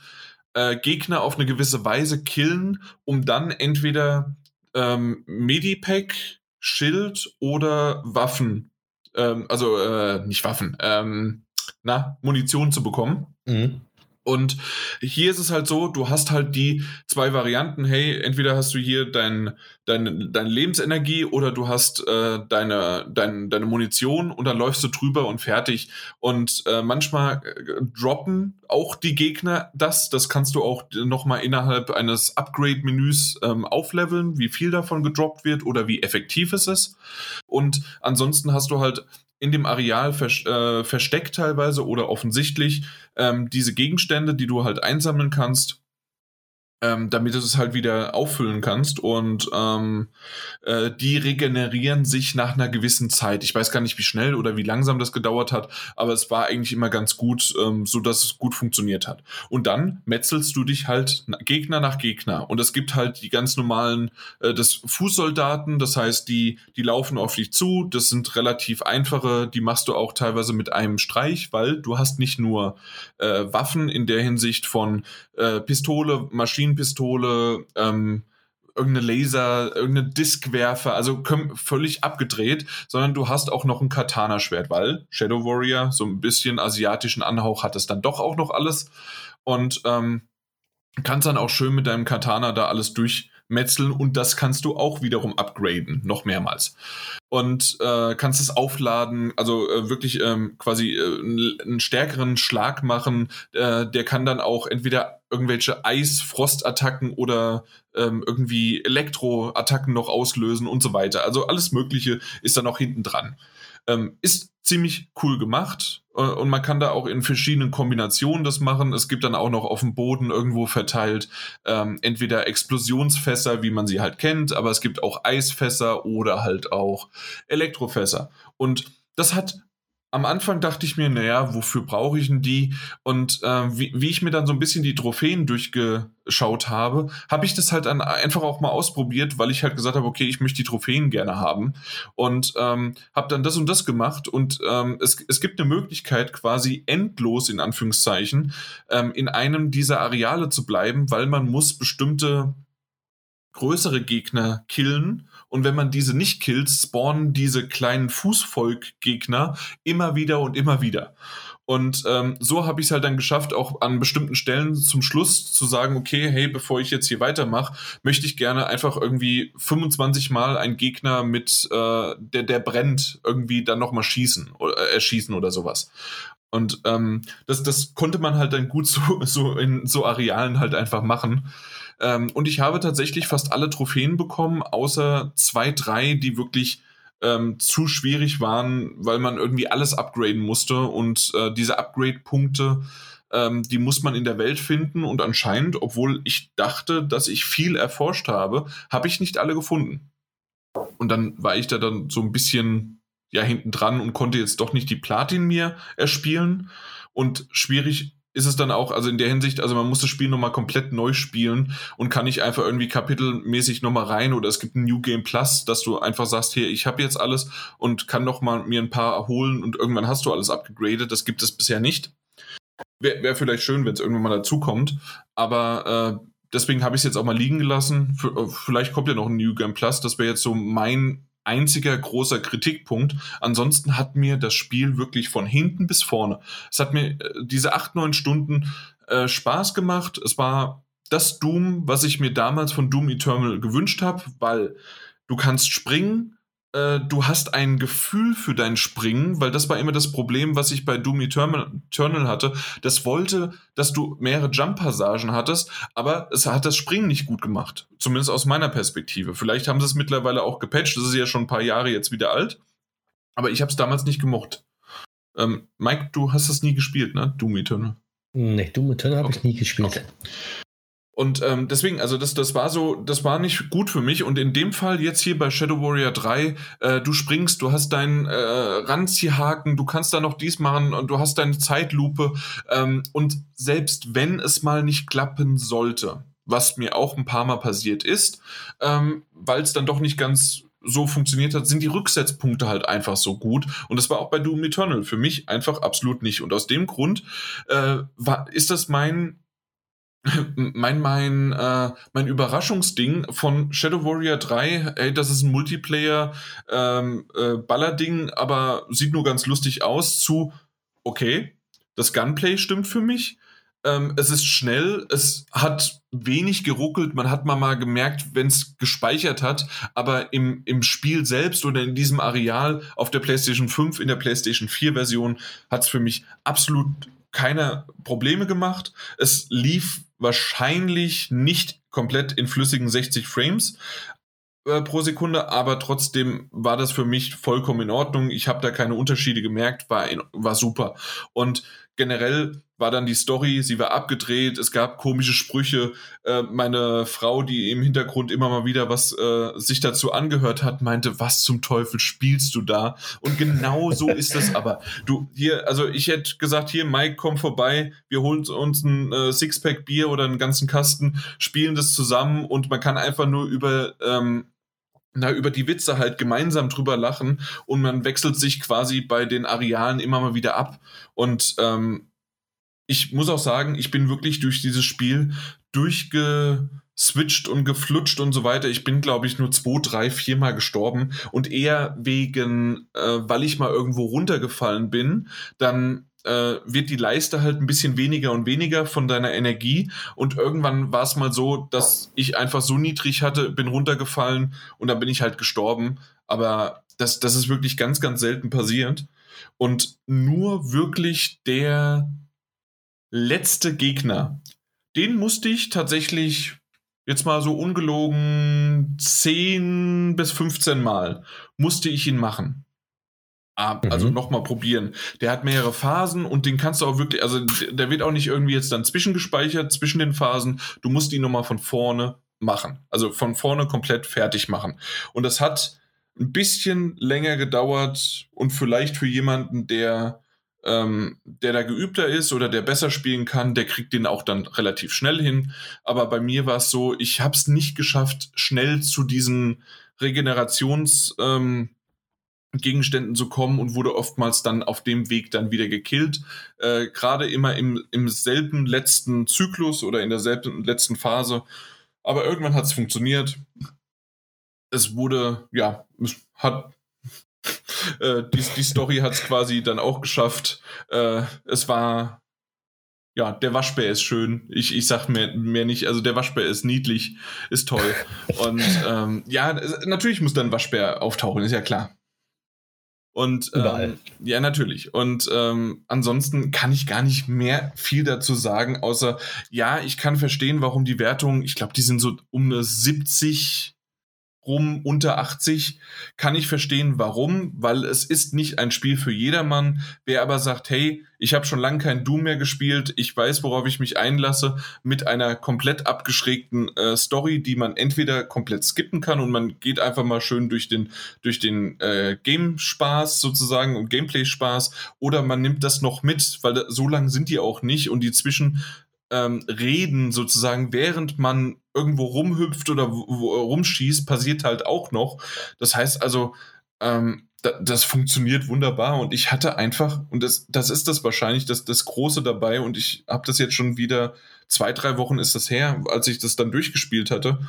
äh, Gegner auf eine gewisse Weise killen, um dann entweder ähm, Medipack, Schild oder Waffen ähm, also äh, nicht Waffen, ähm, na, Munition zu bekommen. Mhm. Und hier ist es halt so, du hast halt die zwei Varianten. Hey, entweder hast du hier dein, dein, deine Lebensenergie oder du hast äh, deine, dein, deine Munition und dann läufst du drüber und fertig. Und äh, manchmal äh, droppen auch die Gegner das. Das kannst du auch nochmal innerhalb eines Upgrade-Menüs ähm, aufleveln, wie viel davon gedroppt wird oder wie effektiv es ist. Und ansonsten hast du halt in dem Areal vers äh, versteckt teilweise oder offensichtlich ähm, diese Gegenstände, die du halt einsammeln kannst. Ähm, damit du es halt wieder auffüllen kannst. Und ähm, äh, die regenerieren sich nach einer gewissen Zeit. Ich weiß gar nicht, wie schnell oder wie langsam das gedauert hat, aber es war eigentlich immer ganz gut, ähm, so es gut funktioniert hat. Und dann metzelst du dich halt Gegner nach Gegner. Und es gibt halt die ganz normalen, äh, das Fußsoldaten, das heißt, die, die laufen auf dich zu. Das sind relativ einfache, die machst du auch teilweise mit einem Streich, weil du hast nicht nur äh, Waffen in der Hinsicht von äh, Pistole, Maschinenpistole, ähm, irgendeine Laser, irgendeine Diskwerfer, also völlig abgedreht, sondern du hast auch noch ein Katana-Schwert, weil Shadow Warrior so ein bisschen asiatischen Anhauch hat es dann doch auch noch alles und ähm, kannst dann auch schön mit deinem Katana da alles durch metzeln und das kannst du auch wiederum upgraden, noch mehrmals. Und äh, kannst es aufladen, also äh, wirklich ähm, quasi äh, einen stärkeren Schlag machen. Äh, der kann dann auch entweder irgendwelche Eis-Frost-Attacken oder ähm, irgendwie Elektro-Attacken noch auslösen und so weiter. Also alles Mögliche ist dann auch hinten dran. Ähm, ist ziemlich cool gemacht äh, und man kann da auch in verschiedenen Kombinationen das machen. Es gibt dann auch noch auf dem Boden irgendwo verteilt ähm, entweder Explosionsfässer, wie man sie halt kennt, aber es gibt auch Eisfässer oder halt auch Elektrofässer. Und das hat am Anfang dachte ich mir, naja, wofür brauche ich denn die? Und äh, wie, wie ich mir dann so ein bisschen die Trophäen durchgeschaut habe, habe ich das halt dann einfach auch mal ausprobiert, weil ich halt gesagt habe, okay, ich möchte die Trophäen gerne haben. Und ähm, habe dann das und das gemacht. Und ähm, es, es gibt eine Möglichkeit, quasi endlos in Anführungszeichen ähm, in einem dieser Areale zu bleiben, weil man muss bestimmte größere Gegner killen und wenn man diese nicht killt, spawnen diese kleinen Fußvolk-Gegner immer wieder und immer wieder. Und ähm, so habe ich es halt dann geschafft, auch an bestimmten Stellen zum Schluss zu sagen, okay, hey, bevor ich jetzt hier weitermache, möchte ich gerne einfach irgendwie 25 Mal einen Gegner mit, äh, der, der brennt, irgendwie dann nochmal schießen oder äh, erschießen oder sowas. Und ähm, das, das konnte man halt dann gut so, so in so Arealen halt einfach machen. Ähm, und ich habe tatsächlich fast alle Trophäen bekommen, außer zwei, drei, die wirklich ähm, zu schwierig waren, weil man irgendwie alles upgraden musste. Und äh, diese Upgrade-Punkte, ähm, die muss man in der Welt finden. Und anscheinend, obwohl ich dachte, dass ich viel erforscht habe, habe ich nicht alle gefunden. Und dann war ich da dann so ein bisschen ja hinten dran und konnte jetzt doch nicht die Platin mir erspielen. Und schwierig ist es dann auch, also in der Hinsicht, also man muss das Spiel nochmal komplett neu spielen und kann nicht einfach irgendwie kapitelmäßig nochmal rein oder es gibt ein New Game Plus, dass du einfach sagst, hier, ich habe jetzt alles und kann nochmal mir ein paar erholen und irgendwann hast du alles abgegradet. Das gibt es bisher nicht. Wäre wär vielleicht schön, wenn es irgendwann mal dazu kommt, aber äh, deswegen habe ich es jetzt auch mal liegen gelassen. Für, vielleicht kommt ja noch ein New Game Plus, das wäre jetzt so mein einziger großer Kritikpunkt. Ansonsten hat mir das Spiel wirklich von hinten bis vorne. Es hat mir äh, diese acht, neun Stunden äh, Spaß gemacht. Es war das Doom, was ich mir damals von Doom Eternal gewünscht habe, weil du kannst springen, äh, du hast ein Gefühl für dein Springen, weil das war immer das Problem, was ich bei Doom Eternal hatte. Das wollte, dass du mehrere Jump-Passagen hattest, aber es hat das Springen nicht gut gemacht. Zumindest aus meiner Perspektive. Vielleicht haben sie es mittlerweile auch gepatcht, das ist ja schon ein paar Jahre jetzt wieder alt. Aber ich habe es damals nicht gemocht. Ähm, Mike, du hast das nie gespielt, ne? Doom Eternal. Nee, Doom Eternal habe okay. ich nie gespielt. Okay. Und ähm, deswegen, also das, das war so, das war nicht gut für mich. Und in dem Fall jetzt hier bei Shadow Warrior 3, äh, du springst, du hast deinen äh, Ranziehhaken, du kannst da noch dies machen und du hast deine Zeitlupe. Ähm, und selbst wenn es mal nicht klappen sollte, was mir auch ein paar Mal passiert ist, ähm, weil es dann doch nicht ganz so funktioniert hat, sind die Rücksetzpunkte halt einfach so gut. Und das war auch bei Doom Eternal für mich einfach absolut nicht. Und aus dem Grund äh, war, ist das mein mein, mein, äh, mein Überraschungsding von Shadow Warrior 3, ey, das ist ein Multiplayer ähm, äh, Ballerding, aber sieht nur ganz lustig aus, zu, okay, das Gunplay stimmt für mich. Ähm, es ist schnell, es hat wenig geruckelt, man hat mal, mal gemerkt, wenn es gespeichert hat, aber im, im Spiel selbst oder in diesem Areal auf der PlayStation 5, in der PlayStation 4 Version, hat es für mich absolut keine Probleme gemacht. Es lief wahrscheinlich nicht komplett in flüssigen 60 Frames äh, pro Sekunde, aber trotzdem war das für mich vollkommen in Ordnung. Ich habe da keine Unterschiede gemerkt, war, in, war super. Und generell war dann die Story, sie war abgedreht, es gab komische Sprüche. Äh, meine Frau, die im Hintergrund immer mal wieder was äh, sich dazu angehört hat, meinte, was zum Teufel spielst du da? Und genau so ist es aber. Du, hier, also ich hätte gesagt, hier, Mike, komm vorbei, wir holen uns ein äh, Sixpack Bier oder einen ganzen Kasten, spielen das zusammen und man kann einfach nur über ähm, na, über die Witze halt gemeinsam drüber lachen und man wechselt sich quasi bei den Arealen immer mal wieder ab. Und ähm, ich muss auch sagen, ich bin wirklich durch dieses Spiel durchgeswitcht und geflutscht und so weiter. Ich bin, glaube ich, nur zwei, drei, viermal gestorben und eher wegen, äh, weil ich mal irgendwo runtergefallen bin, dann äh, wird die Leiste halt ein bisschen weniger und weniger von deiner Energie. Und irgendwann war es mal so, dass ich einfach so niedrig hatte, bin runtergefallen und dann bin ich halt gestorben. Aber das, das ist wirklich ganz, ganz selten passiert. Und nur wirklich der letzte Gegner, den musste ich tatsächlich jetzt mal so ungelogen 10 bis 15 Mal musste ich ihn machen. Ah, also mhm. nochmal probieren. Der hat mehrere Phasen und den kannst du auch wirklich, also der wird auch nicht irgendwie jetzt dann zwischengespeichert zwischen den Phasen. Du musst ihn nochmal von vorne machen. Also von vorne komplett fertig machen. Und das hat ein bisschen länger gedauert und vielleicht für jemanden, der, ähm, der da geübter ist oder der besser spielen kann, der kriegt den auch dann relativ schnell hin. Aber bei mir war es so, ich habe es nicht geschafft, schnell zu diesen Regenerations- ähm, Gegenständen zu kommen und wurde oftmals dann auf dem Weg dann wieder gekillt. Äh, Gerade immer im, im selben letzten Zyklus oder in derselben letzten Phase. Aber irgendwann hat es funktioniert. Es wurde, ja, es hat äh, die, die Story hat es quasi dann auch geschafft. Äh, es war ja, der Waschbär ist schön. Ich, ich sag mehr, mehr nicht. Also der Waschbär ist niedlich, ist toll. Und ähm, ja, natürlich muss dann Waschbär auftauchen, ist ja klar. Und ähm, ja, natürlich. Und ähm, ansonsten kann ich gar nicht mehr viel dazu sagen, außer ja, ich kann verstehen, warum die Wertungen, ich glaube, die sind so um eine 70 rum unter 80, kann ich verstehen, warum, weil es ist nicht ein Spiel für jedermann. Wer aber sagt, hey, ich habe schon lange kein Doom mehr gespielt, ich weiß, worauf ich mich einlasse, mit einer komplett abgeschrägten äh, Story, die man entweder komplett skippen kann und man geht einfach mal schön durch den, durch den äh, Game-Spaß sozusagen und Gameplay-Spaß, oder man nimmt das noch mit, weil so lang sind die auch nicht und die zwischen ähm, reden, sozusagen, während man irgendwo rumhüpft oder rumschießt, passiert halt auch noch. Das heißt also, ähm, da, das funktioniert wunderbar und ich hatte einfach, und das, das ist das wahrscheinlich, das, das Große dabei und ich habe das jetzt schon wieder, zwei, drei Wochen ist das her, als ich das dann durchgespielt hatte.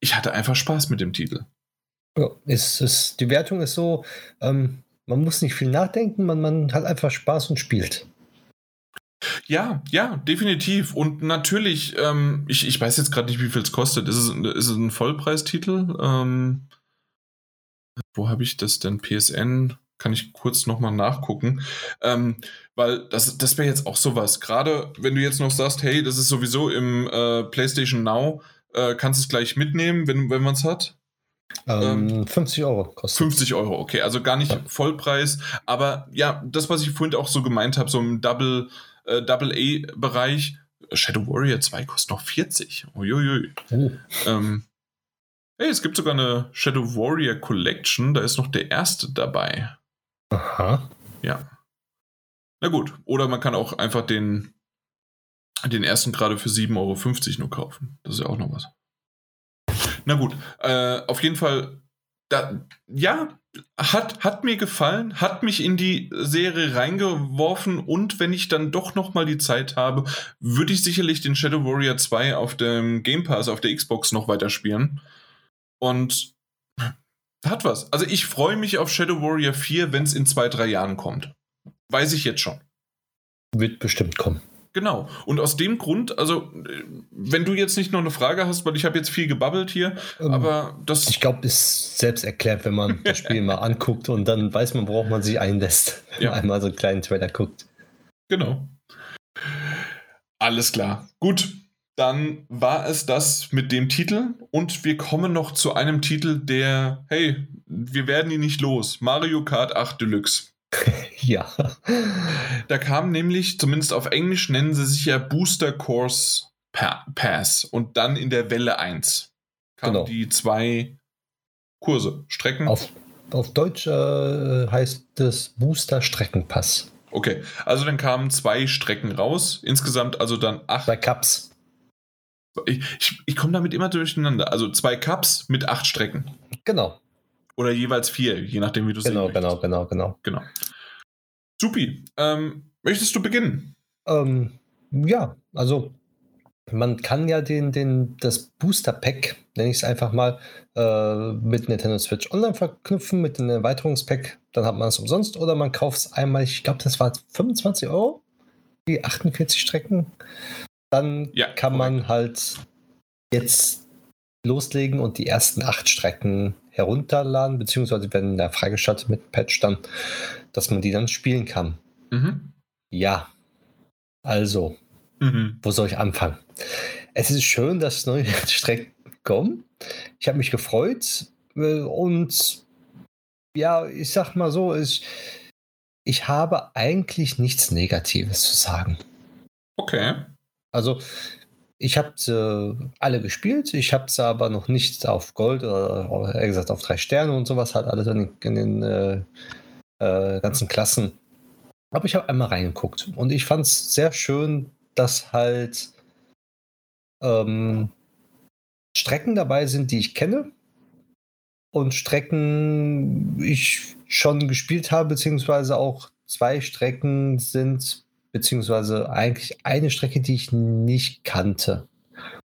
Ich hatte einfach Spaß mit dem Titel. Ja, ist, ist, die Wertung ist so, ähm, man muss nicht viel nachdenken, man, man hat einfach Spaß und spielt. Ja, ja, definitiv. Und natürlich, ähm, ich, ich weiß jetzt gerade nicht, wie viel es kostet. Ist es, ist es ein Vollpreistitel? Ähm, wo habe ich das denn? PSN? Kann ich kurz nochmal nachgucken. Ähm, weil das, das wäre jetzt auch sowas. Gerade wenn du jetzt noch sagst, hey, das ist sowieso im äh, PlayStation Now, äh, kannst du es gleich mitnehmen, wenn, wenn man es hat. Ähm, 50 ähm, Euro kostet 50 Euro, okay, also gar nicht ja. Vollpreis, aber ja, das, was ich vorhin auch so gemeint habe, so ein Double, äh, Double-A-Bereich. Shadow Warrior 2 kostet noch 40. Uiuiui. Oh. Ähm, hey, es gibt sogar eine Shadow Warrior Collection, da ist noch der erste dabei. Aha. Ja. Na gut, oder man kann auch einfach den, den ersten gerade für 7,50 Euro nur kaufen. Das ist ja auch noch was. Na gut, äh, auf jeden Fall, da, ja, hat, hat mir gefallen, hat mich in die Serie reingeworfen und wenn ich dann doch nochmal die Zeit habe, würde ich sicherlich den Shadow Warrior 2 auf dem Game Pass auf der Xbox noch weiterspielen. Und hat was. Also ich freue mich auf Shadow Warrior 4, wenn es in zwei, drei Jahren kommt. Weiß ich jetzt schon. Wird bestimmt kommen. Genau. Und aus dem Grund, also, wenn du jetzt nicht noch eine Frage hast, weil ich habe jetzt viel gebabbelt hier, ähm, aber das. Ich glaube, ist selbst erklärt, wenn man das Spiel mal anguckt und dann weiß man, worauf man sich einlässt, wenn ja. man einmal so einen kleinen Trailer guckt. Genau. Alles klar. Gut. Dann war es das mit dem Titel und wir kommen noch zu einem Titel, der, hey, wir werden ihn nicht los. Mario Kart 8 Deluxe. ja. Da kam nämlich, zumindest auf Englisch nennen sie sich ja Booster Course pa Pass und dann in der Welle 1 kamen Genau. die zwei Kurse, Strecken. Auf, auf Deutsch äh, heißt es Booster Streckenpass. Okay, also dann kamen zwei Strecken raus. Insgesamt also dann acht. Bei Cups. Ich, ich, ich komme damit immer durcheinander. Also zwei Cups mit acht Strecken. Genau, Oder jeweils vier, je nachdem, wie du genau, sehen genau, möchtest. genau, genau. genau. Supi. Ähm, möchtest du beginnen? Ähm, ja, also man kann ja den, den, das Booster Pack, nenne ich es einfach mal, äh, mit Nintendo Switch Online verknüpfen, mit dem Erweiterungspack. Dann hat man es umsonst oder man kauft es einmal, ich glaube, das war 25 Euro, die 48 Strecken. Dann Ja, kann man halt jetzt loslegen und die ersten acht Strecken herunterladen, beziehungsweise werden da freigeschaltet mit Patch dann, dass man die dann spielen kann. Mhm. Ja, also, Mhm. wo soll ich anfangen? Es ist schön, dass neue Strecken kommen. Ich habe mich gefreut äh, und ja, ich sag mal so, ich, ich habe eigentlich nichts Negatives zu sagen. Okay. Also, ich habe sie alle gespielt, ich habe sie aber noch nicht auf Gold oder eher gesagt auf drei Sterne und sowas, halt alles in den, in den äh, äh, ganzen Klassen. Aber ich habe einmal reingeguckt und ich fand es sehr schön, dass halt ähm, Strecken dabei sind, die ich kenne und Strecken ich schon gespielt habe, beziehungsweise auch zwei Strecken sind, beziehungsweise eigentlich eine Strecke, die ich nicht kannte.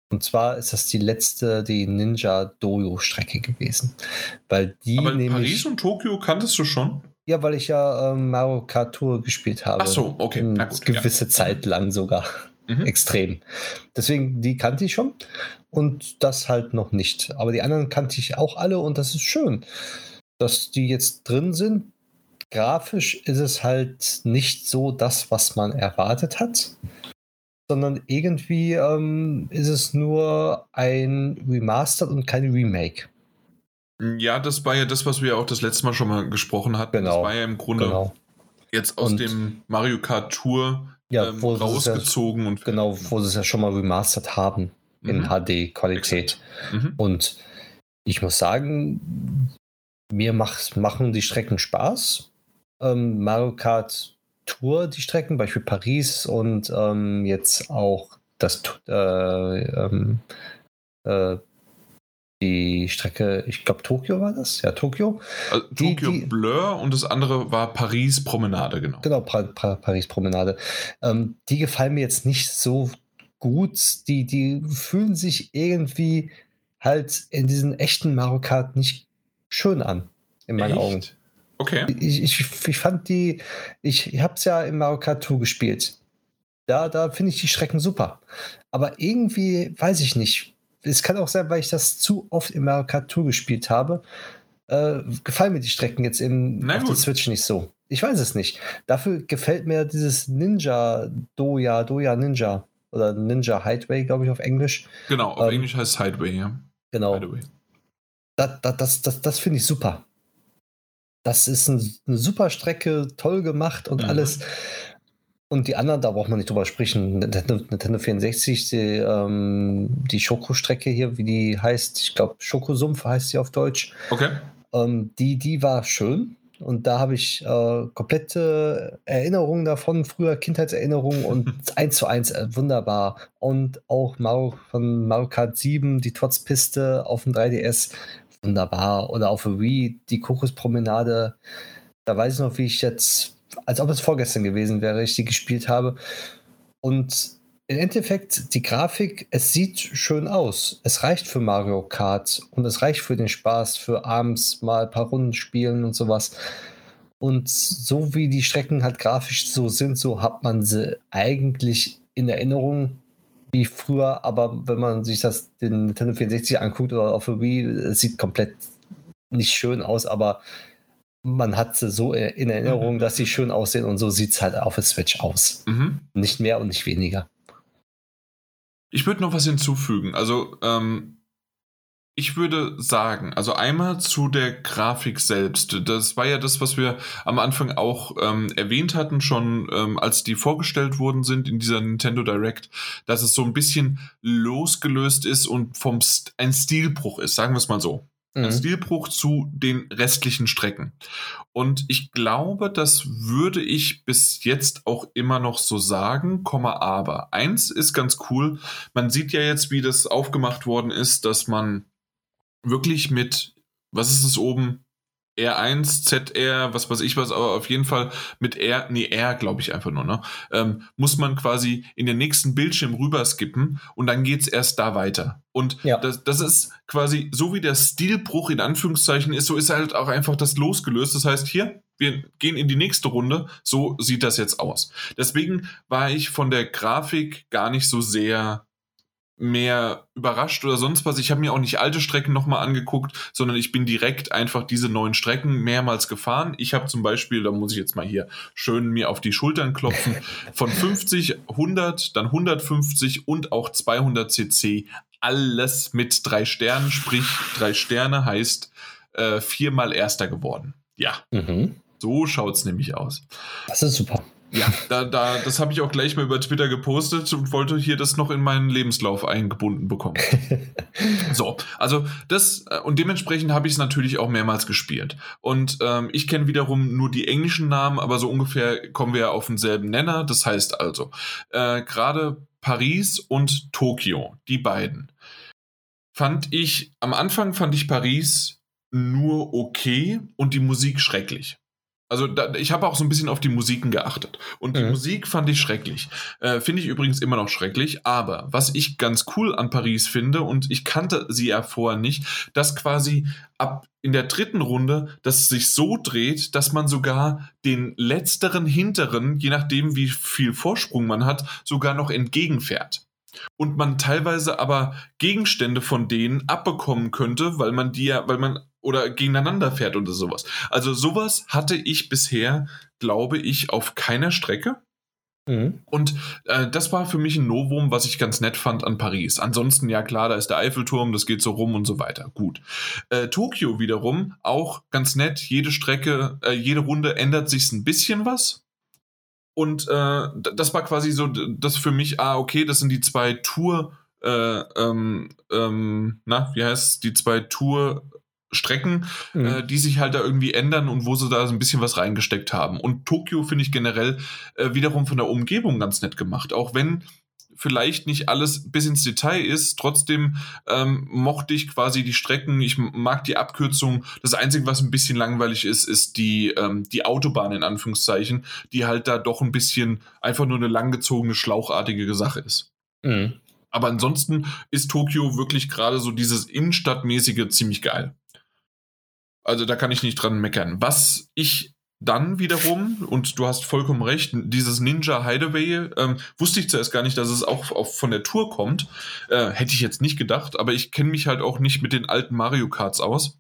Und zwar ist das die letzte, die Ninja Dojo Strecke gewesen. Weil die Aber nämlich. Paris und Tokio kanntest du schon? Ja, weil ich ja ähm, Mario Kart Tour gespielt habe. Ach so, okay. Eine Na gut, gewisse Zeit lang sogar. Mhm. Extrem. Deswegen, die kannte ich schon und das halt noch nicht. Aber die anderen kannte ich auch alle und das ist schön, dass die jetzt drin sind. Grafisch ist es halt nicht so das, was man erwartet hat, sondern irgendwie ähm, ist es nur ein Remastered und kein Remake. Ja, das war ja das, was wir auch das letzte Mal schon mal gesprochen hatten. Genau. Das war ja im Grunde Genau. jetzt aus Und- dem Mario Kart Tour Ja, ähm, es ja, rausgezogen und genau, wo sie es ja schon mal remastert haben in Mhm. HD-Qualität. Mhm. Und ich muss sagen, mir macht, machen die Strecken Spaß. Ähm, Mario Kart Tour, die Strecken, Beispiel Paris und ähm, jetzt auch das äh, ähm, äh, die Strecke, ich glaube Tokio war das, ja Tokio. Also, die- Tokio die- Blur und das andere war Paris Promenade, genau. Genau, pra pra Paris Promenade. Ähm, die gefallen mir jetzt nicht so gut. Die, die fühlen sich irgendwie halt in diesen echten Mario Kart nicht schön an, in meinen Echt? Augen. Okay. Ich, ich, ich fand die, ich, ich habe es ja im Mario Kart Tour gespielt. Da, da finde ich die Strecken super. Aber irgendwie, weiß ich nicht. Es kann auch sein, weil ich das zu oft im Mario Kart Tour gespielt habe. Äh, gefallen mir die Strecken jetzt im, Na auf der. Switch nicht so. Ich weiß es nicht. Dafür gefällt mir dieses Ninja Doja, Doja Ninja oder Ninja Highway, glaube ich, auf Englisch. Genau, auf Ähm, Englisch heißt es Sideway, ja. Genau. Hideaway. Das, das, das, das, das finde ich super. Das ist ein, eine super Strecke, toll gemacht und Mhm. alles. Und die anderen, da braucht man nicht drüber sprechen. Nintendo, Nintendo 64, die, ähm, die Schoko-Strecke hier, wie die heißt, ich glaube, Schokosumpf heißt sie auf Deutsch. Okay. Ähm, die, die war schön. Und da habe ich äh, komplette Erinnerungen davon, früher Kindheitserinnerungen und eins zu eins äh, wunderbar. Und auch Mario, von Mario Kart 7, die Trotzpiste auf dem 3DS, wunderbar. Oder auf Wii, die Kokospromenade. Da weiß ich noch, wie ich jetzt, als ob es vorgestern gewesen wäre, ich die gespielt habe. Und im Endeffekt, die Grafik, es sieht schön aus. Es reicht für Mario Kart und es reicht für den Spaß, für abends mal ein paar Runden spielen und sowas. Und so wie die Strecken halt grafisch so sind, so hat man sie eigentlich in Erinnerung wie früher. Aber wenn man sich das den Nintendo 64 anguckt oder auf der Wii, es sieht komplett nicht schön aus, aber man hat sie so in Erinnerung, dass sie schön aussehen und so sieht es halt auf der Switch aus. Mhm. Nicht mehr und nicht weniger. Ich würde noch was hinzufügen. Also, ähm, ich würde sagen, also einmal zu der Grafik selbst. Das war ja das, was wir am Anfang auch ähm, erwähnt hatten, schon ähm, als die vorgestellt worden sind in dieser Nintendo Direct, dass es so ein bisschen losgelöst ist und vom St ein Stilbruch ist, sagen wir es mal so. Mhm. Ein Stilbruch zu den restlichen Strecken. Und ich glaube, das würde ich bis jetzt auch immer noch so sagen, Komma aber. Eins ist ganz cool, man sieht ja jetzt, wie das aufgemacht worden ist, dass man wirklich mit, was ist es oben? R1, ZR, was weiß ich was, aber auf jeden Fall mit R, nee, R glaube ich einfach nur, ne? Ähm, muss man quasi in den nächsten Bildschirm rüber skippen und dann geht es erst da weiter. Und ja. das, das ist quasi, so wie der Stilbruch in Anführungszeichen ist, so ist halt auch einfach das losgelöst. Das heißt, hier, wir gehen in die nächste Runde, so sieht das jetzt aus. Deswegen war ich von der Grafik gar nicht so sehr mehr überrascht oder sonst was. Ich habe mir auch nicht alte Strecken nochmal angeguckt, sondern ich bin direkt einfach diese neuen Strecken mehrmals gefahren. Ich habe zum Beispiel, da muss ich jetzt mal hier schön mir auf die Schultern klopfen, von 50, 100, dann 150 und auch 200 cc alles mit drei Sternen, sprich drei Sterne heißt äh, viermal Erster geworden. Ja, mhm. so es nämlich aus. Das ist super. Ja, da, da, das habe ich auch gleich mal über Twitter gepostet und wollte hier das noch in meinen Lebenslauf eingebunden bekommen. so, also das äh, und dementsprechend habe ich es natürlich auch mehrmals gespielt. Und ähm, ich kenne wiederum nur die englischen Namen, aber so ungefähr kommen wir ja auf denselben Nenner. Das heißt also, äh, gerade Paris und Tokio, die beiden, fand ich, am Anfang fand ich Paris nur okay und die Musik schrecklich. Also da, ich habe auch so ein bisschen auf die Musiken geachtet. Und die mhm. Musik fand ich schrecklich. Äh, finde ich übrigens immer noch schrecklich. Aber was ich ganz cool an Paris finde, und ich kannte sie ja vorher nicht, dass quasi ab in der dritten Runde das sich so dreht, dass man sogar den letzteren, hinteren, je nachdem wie viel Vorsprung man hat, sogar noch entgegenfährt und man teilweise aber Gegenstände von denen abbekommen könnte, weil man die ja, weil man oder gegeneinander fährt oder sowas. Also sowas hatte ich bisher, glaube ich, auf keiner Strecke. Mhm. Und äh, das war für mich ein Novum, was ich ganz nett fand an Paris. Ansonsten, ja klar, da ist der Eiffelturm, das geht so rum und so weiter. Gut. Äh, Tokio wiederum, auch ganz nett. Jede Strecke, äh, jede Runde ändert sich ein bisschen was. Und äh, das war quasi so, das für mich, ah, okay, das sind die zwei Tour, äh, ähm, ähm, na, wie heißt die zwei Tour Strecken, mhm. äh, die sich halt da irgendwie ändern und wo sie da so ein bisschen was reingesteckt haben. Und Tokio finde ich generell äh, wiederum von der Umgebung ganz nett gemacht. Auch wenn vielleicht nicht alles bis ins Detail ist, trotzdem ähm, mochte ich quasi die Strecken, ich mag die Abkürzung. Das Einzige, was ein bisschen langweilig ist, ist die, ähm, die Autobahn in Anführungszeichen, die halt da doch ein bisschen einfach nur eine langgezogene, schlauchartige Sache ist. Mhm. Aber ansonsten ist Tokio wirklich gerade so dieses Innenstadtmäßige ziemlich geil. Also da kann ich nicht dran meckern. Was ich dann wiederum, und du hast vollkommen recht, dieses Ninja Hideaway, ähm, wusste ich zuerst gar nicht, dass es auch, auch von der Tour kommt. Äh, hätte ich jetzt nicht gedacht, aber ich kenne mich halt auch nicht mit den alten Mario Karts aus.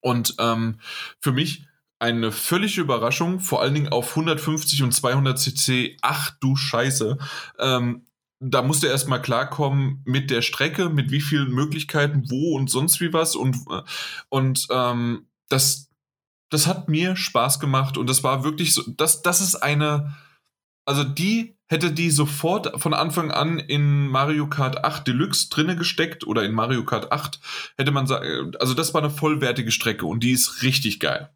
Und ähm, für mich eine völlige Überraschung, vor allen Dingen auf 150 und 200 cc. Ach du Scheiße. Ähm, da musste erstmal klarkommen mit der Strecke, mit wie vielen Möglichkeiten, wo und sonst wie was. Und, und ähm, das, das hat mir Spaß gemacht und das war wirklich so, das, das ist eine, also die hätte die sofort von Anfang an in Mario Kart 8 Deluxe drinne gesteckt oder in Mario Kart 8, hätte man sagen, also das war eine vollwertige Strecke und die ist richtig geil.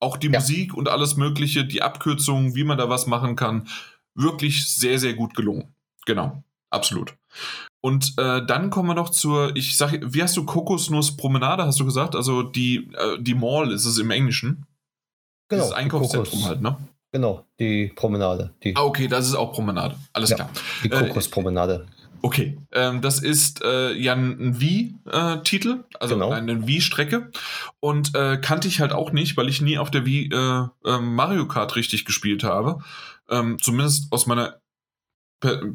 Auch die ja. Musik und alles Mögliche, die Abkürzungen, wie man da was machen kann, wirklich sehr, sehr gut gelungen. Genau, absolut. Und äh, dann kommen wir noch zur, ich sag, wie hast du Kokosnuss Promenade, hast du gesagt? Also die, äh, die Mall ist es im Englischen. Genau. Das Einkaufszentrum halt, ne? Genau, die Promenade. Die. Ah, okay, das ist auch Promenade. Alles ja, klar. Die äh, Kokospromenade. Okay, ähm, das ist äh, ja ein Wie-Titel, also genau. eine Wie-Strecke. Und äh, kannte ich halt auch nicht, weil ich nie auf der Wie äh, äh, Mario Kart richtig gespielt habe. Ähm, zumindest aus meiner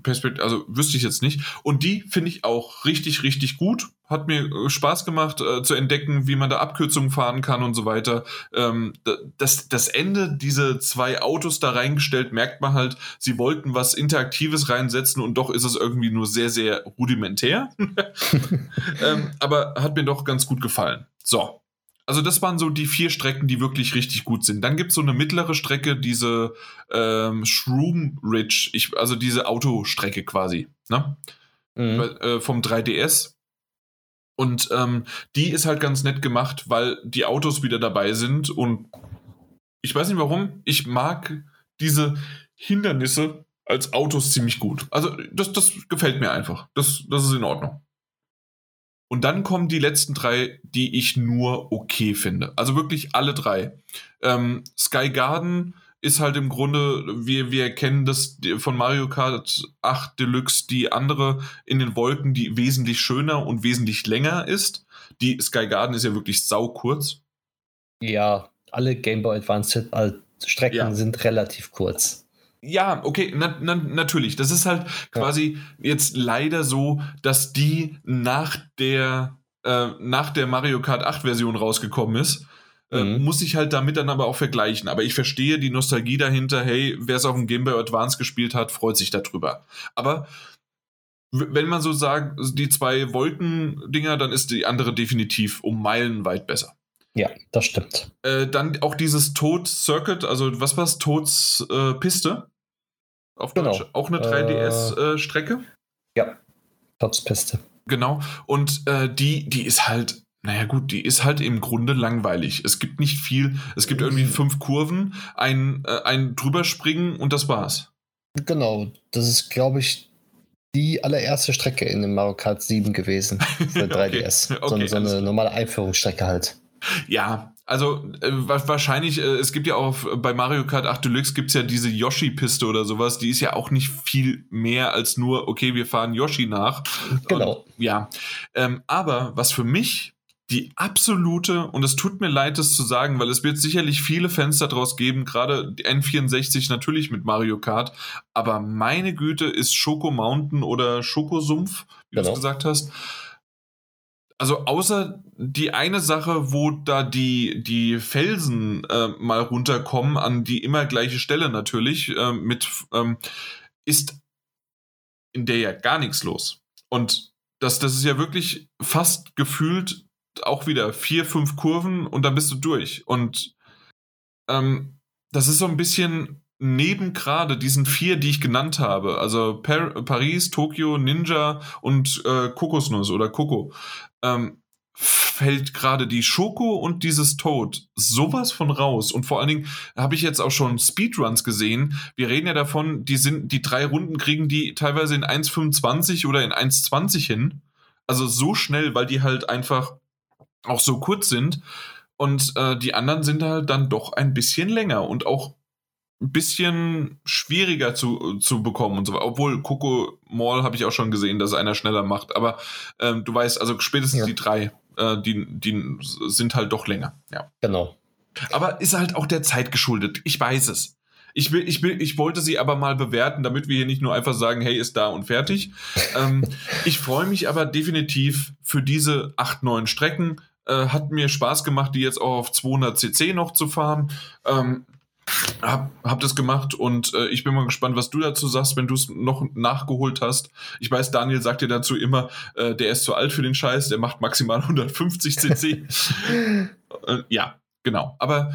Perspektive, also wüsste ich jetzt nicht. Und die finde ich auch richtig, richtig gut. Hat mir äh, Spaß gemacht äh, zu entdecken, wie man da Abkürzungen fahren kann und so weiter. Ähm, das, das Ende, diese zwei Autos da reingestellt, merkt man halt, sie wollten was Interaktives reinsetzen und doch ist es irgendwie nur sehr, sehr rudimentär. ähm, aber hat mir doch ganz gut gefallen. So, also das waren so die vier Strecken, die wirklich richtig gut sind. Dann gibt es so eine mittlere Strecke, diese ähm, Shroom Ridge, ich, also diese Autostrecke quasi, ne? Mhm. Äh, vom 3DS. Und ähm, die ist halt ganz nett gemacht, weil die Autos wieder dabei sind. Und ich weiß nicht warum, ich mag diese Hindernisse als Autos ziemlich gut. Also das, das gefällt mir einfach. Das, das ist in Ordnung. Und dann kommen die letzten drei, die ich nur okay finde. Also wirklich alle drei. Ähm, Sky Garden ist halt im Grunde, wir, wir kennen das von Mario Kart 8 Deluxe, die andere in den Wolken, die wesentlich schöner und wesentlich länger ist. Die Sky Garden ist ja wirklich sau kurz. Ja, alle Game Boy Advance Strecken ja. sind relativ kurz. Ja, okay, na, na, natürlich. Das ist halt quasi ja. jetzt leider so, dass die nach der, äh, nach der Mario Kart 8 Version rausgekommen ist. Äh, mhm. muss ich halt damit dann aber auch vergleichen. Aber ich verstehe die Nostalgie dahinter. Hey, wer es auf dem Game Boy Advance gespielt hat, freut sich darüber. Aber wenn man so sagt, die zwei Wolkendinger, dann ist die andere definitiv um Meilen weit besser. Ja, das stimmt. Äh, dann auch dieses Tod Circuit, also was war es? Tods äh, Piste? Auf genau. Deutsch. Auch eine 3DS-Strecke? Äh, ja, Tods Piste. Genau. Und äh, die, die ist halt, naja gut, die ist halt im Grunde langweilig. Es gibt nicht viel. Es gibt irgendwie mhm. fünf Kurven, ein, äh, ein drüberspringen und das war's. Genau. Das ist, glaube ich, die allererste Strecke in dem Mario Kart 7 gewesen für 3DS. okay, okay, so, so eine normale Einführungsstrecke halt. Ja, also äh, wahrscheinlich, äh, es gibt ja auch bei Mario Kart 8 Deluxe gibt es ja diese Yoshi-Piste oder sowas, die ist ja auch nicht viel mehr als nur, okay, wir fahren Yoshi nach. Genau. Und, ja. Ähm, aber was für mich die absolute, und es tut mir leid, das zu sagen, weil es wird sicherlich viele Fans daraus geben, gerade die N64 natürlich mit Mario Kart, aber meine Güte ist Schoko Mountain oder Schokosumpf, wie genau. du es gesagt hast also außer die eine Sache, wo da die, die Felsen äh, mal runterkommen, an die immer gleiche Stelle natürlich, äh, mit, ähm, ist in der ja gar nichts los. Und das, das ist ja wirklich fast gefühlt auch wieder vier, fünf Kurven und dann bist du durch. Und ähm, das ist so ein bisschen neben gerade diesen vier, die ich genannt habe, also Par Paris, Tokio, Ninja und äh, Kokosnuss oder Coco, ähm, fällt gerade die Schoko und dieses Toad sowas von raus. Und vor allen Dingen habe ich jetzt auch schon Speedruns gesehen. Wir reden ja davon, die sind, die drei Runden kriegen die teilweise in 1,25 oder in 1,20 hin. Also so schnell, weil die halt einfach auch so kurz sind. Und äh, die anderen sind halt dann doch ein bisschen länger und auch ein bisschen schwieriger zu, zu bekommen und so. Obwohl Coco Mall habe ich auch schon gesehen, dass einer schneller macht. Aber ähm, du weißt, also spätestens ja. die drei, äh, die, die sind halt doch länger. Ja. Genau. Aber ist halt auch der Zeit geschuldet. Ich weiß es. Ich, will, ich, will, ich wollte sie aber mal bewerten, damit wir hier nicht nur einfach sagen, hey, ist da und fertig. ähm, ich freue mich aber definitiv für diese acht, neun Strecken. Äh, hat mir Spaß gemacht, die jetzt auch auf 200 cc noch zu fahren. Ähm, hab, hab das gemacht und äh, ich bin mal gespannt, was du dazu sagst, wenn du es noch nachgeholt hast. Ich weiß, Daniel sagt dir dazu immer, äh, der ist zu alt für den Scheiß, der macht maximal 150 cc. äh, ja, genau. Aber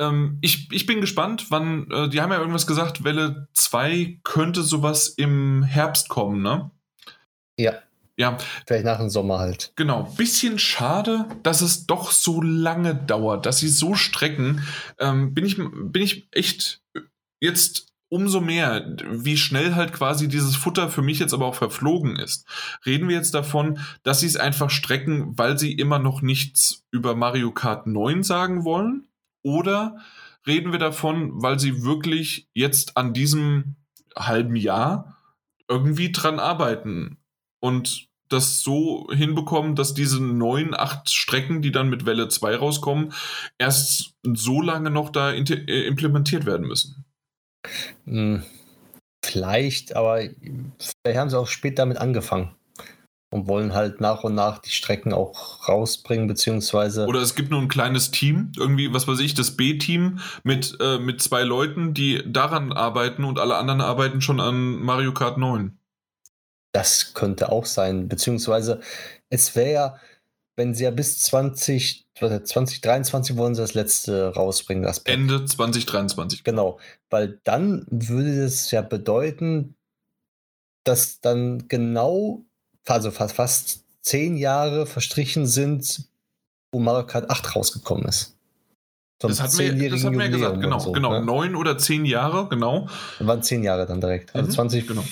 ähm, ich, ich bin gespannt, wann, äh, die haben ja irgendwas gesagt, Welle 2 könnte sowas im Herbst kommen, ne? Ja. Ja. Vielleicht nach dem Sommer halt. Genau. Bisschen schade, dass es doch so lange dauert, dass sie so strecken. Ähm, bin, ich, bin ich echt jetzt umso mehr, wie schnell halt quasi dieses Futter für mich jetzt aber auch verflogen ist. Reden wir jetzt davon, dass sie es einfach strecken, weil sie immer noch nichts über Mario Kart 9 sagen wollen? Oder reden wir davon, weil sie wirklich jetzt an diesem halben Jahr irgendwie dran arbeiten? Und das so hinbekommen, dass diese neun, acht Strecken, die dann mit Welle 2 rauskommen, erst so lange noch da äh, implementiert werden müssen? Hm. vielleicht, aber vielleicht haben sie auch spät damit angefangen und wollen halt nach und nach die Strecken auch rausbringen, beziehungsweise. Oder es gibt nur ein kleines Team, irgendwie, was weiß ich, das B-Team mit, äh, mit zwei Leuten, die daran arbeiten und alle anderen arbeiten schon an Mario Kart 9. Das könnte auch sein, beziehungsweise es wäre ja, wenn sie ja bis 20, 2023 wollen sie das letzte rausbringen, das Pack. Ende 2023. Genau, weil dann würde es ja bedeuten, dass dann genau also fast, fast zehn Jahre verstrichen sind, wo Mario Kart 8 rausgekommen ist. Zum das hat mir, das hat mir gesagt, genau, so, genau. Ne? Neun oder zehn Jahre, genau. Das waren zehn Jahre dann direkt. Also mhm, 2014 genau.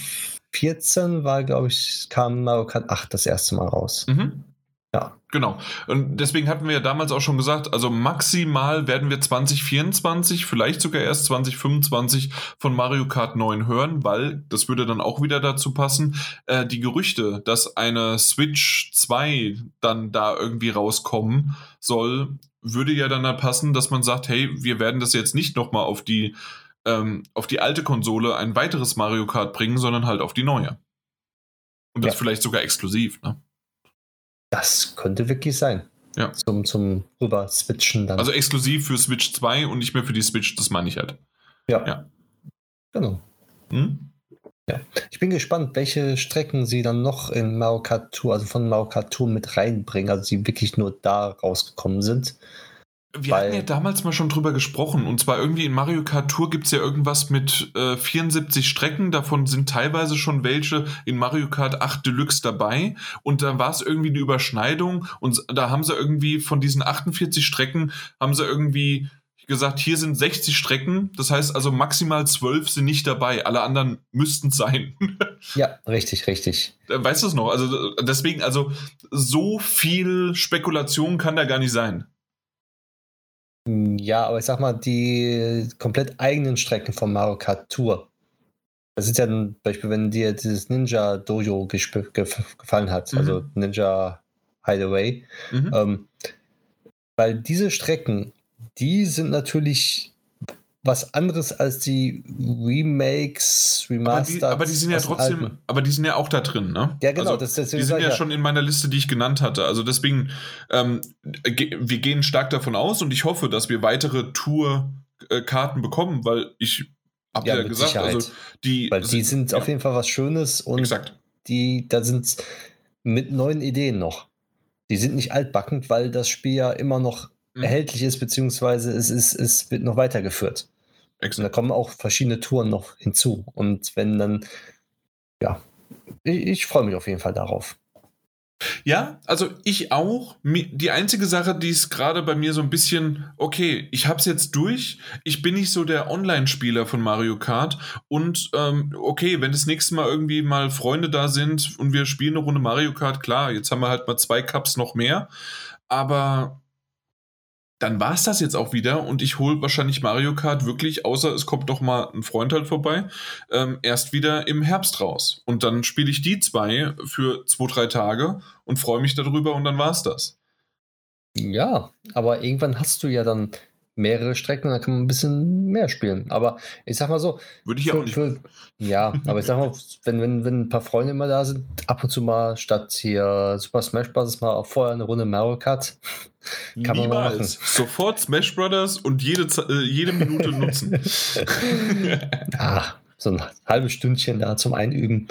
War, glaube ich, kam Mario Kart 8 das erste Mal raus. Mhm. Ja. Genau. Und deswegen hatten wir ja damals auch schon gesagt, also maximal werden wir 2024, vielleicht sogar erst 2025 von Mario Kart 9 hören, weil das würde dann auch wieder dazu passen, äh, die Gerüchte, dass eine Switch 2 dann da irgendwie rauskommen soll, würde ja dann da passen, dass man sagt, hey, wir werden das jetzt nicht nochmal auf die ähm, auf die alte Konsole ein weiteres Mario Kart bringen, sondern halt auf die neue. Und das ja. vielleicht sogar exklusiv, ne? Das könnte wirklich sein. Ja. Zum, zum Rüber-Switchen dann. Also exklusiv für Switch 2 und nicht mehr für die Switch, das meine ich halt. Ja. ja. Genau. Hm? Ja. Ich bin gespannt, welche Strecken sie dann noch in Mario Kart Tour, also von Mario Kart Tour mit reinbringen, also sie wirklich nur da rausgekommen sind. Wir hatten ja damals mal schon drüber gesprochen. Und zwar irgendwie in Mario Kart Tour gibt es ja irgendwas mit äh, 74 Strecken. Davon sind teilweise schon welche in Mario Kart 8 Deluxe dabei. Und da war es irgendwie eine Überschneidung. Und da haben sie irgendwie von diesen 48 Strecken, haben sie irgendwie gesagt, hier sind 60 Strecken. Das heißt also maximal 12 sind nicht dabei. Alle anderen müssten sein. ja, richtig, richtig. Äh, weißt du es noch? Also deswegen, also so viel Spekulation kann da gar nicht sein. Ja, aber ich sag mal, die komplett eigenen Strecken von Mario Kart Tour. Das ist ja ein Beispiel, wenn dir dieses Ninja Dojo gefallen hat, mhm. also Ninja Hideaway. Mhm. Ähm, weil diese Strecken, die sind natürlich was anderes als die Remakes, Remasters. Aber die, aber die sind ja trotzdem, Alten. aber die sind ja auch da drin, ne? Ja, genau. Also, das, das, die sind ja, ja, schon in meiner Liste, die ich genannt hatte. Also deswegen, ähm, wir gehen stark davon aus und ich hoffe, dass wir weitere Tour-Karten bekommen, weil ich habe ja, ja gesagt, Sicherheit. also die. Weil die sind ja. auf jeden Fall was Schönes und Exakt. die, da sind mit neuen Ideen noch. Die sind nicht altbackend, weil das Spiel ja immer noch. Erhältlich ist, beziehungsweise es, ist, es wird noch weitergeführt. Exakt. Und da kommen auch verschiedene Touren noch hinzu. Und wenn dann, ja, ich, ich freue mich auf jeden Fall darauf. Ja, also ich auch. Die einzige Sache, die ist gerade bei mir so ein bisschen, okay, ich habe es jetzt durch. Ich bin nicht so der Online-Spieler von Mario Kart. Und ähm, okay, wenn das nächste Mal irgendwie mal Freunde da sind und wir spielen eine Runde Mario Kart, klar, jetzt haben wir halt mal zwei Cups noch mehr. Aber dann war es das jetzt auch wieder und ich hole wahrscheinlich Mario Kart wirklich, außer es kommt doch mal ein Freund halt vorbei, ähm, erst wieder im Herbst raus. Und dann spiele ich die zwei für zwei, drei Tage und freue mich darüber und dann war es das. Ja, aber irgendwann hast du ja dann mehrere Strecken, dann kann man ein bisschen mehr spielen. Aber ich sag mal so. Würde ich ja auch nicht. Für, ja, aber ich sag mal, wenn, wenn, wenn ein paar Freunde immer da sind, ab und zu mal statt hier Super Smash Bros. mal vorher eine Runde Mario Kart. Kann Niemals. man mal machen. Sofort Smash Brothers und jede, äh, jede Minute nutzen. ah, so ein halbes Stündchen da zum Einüben.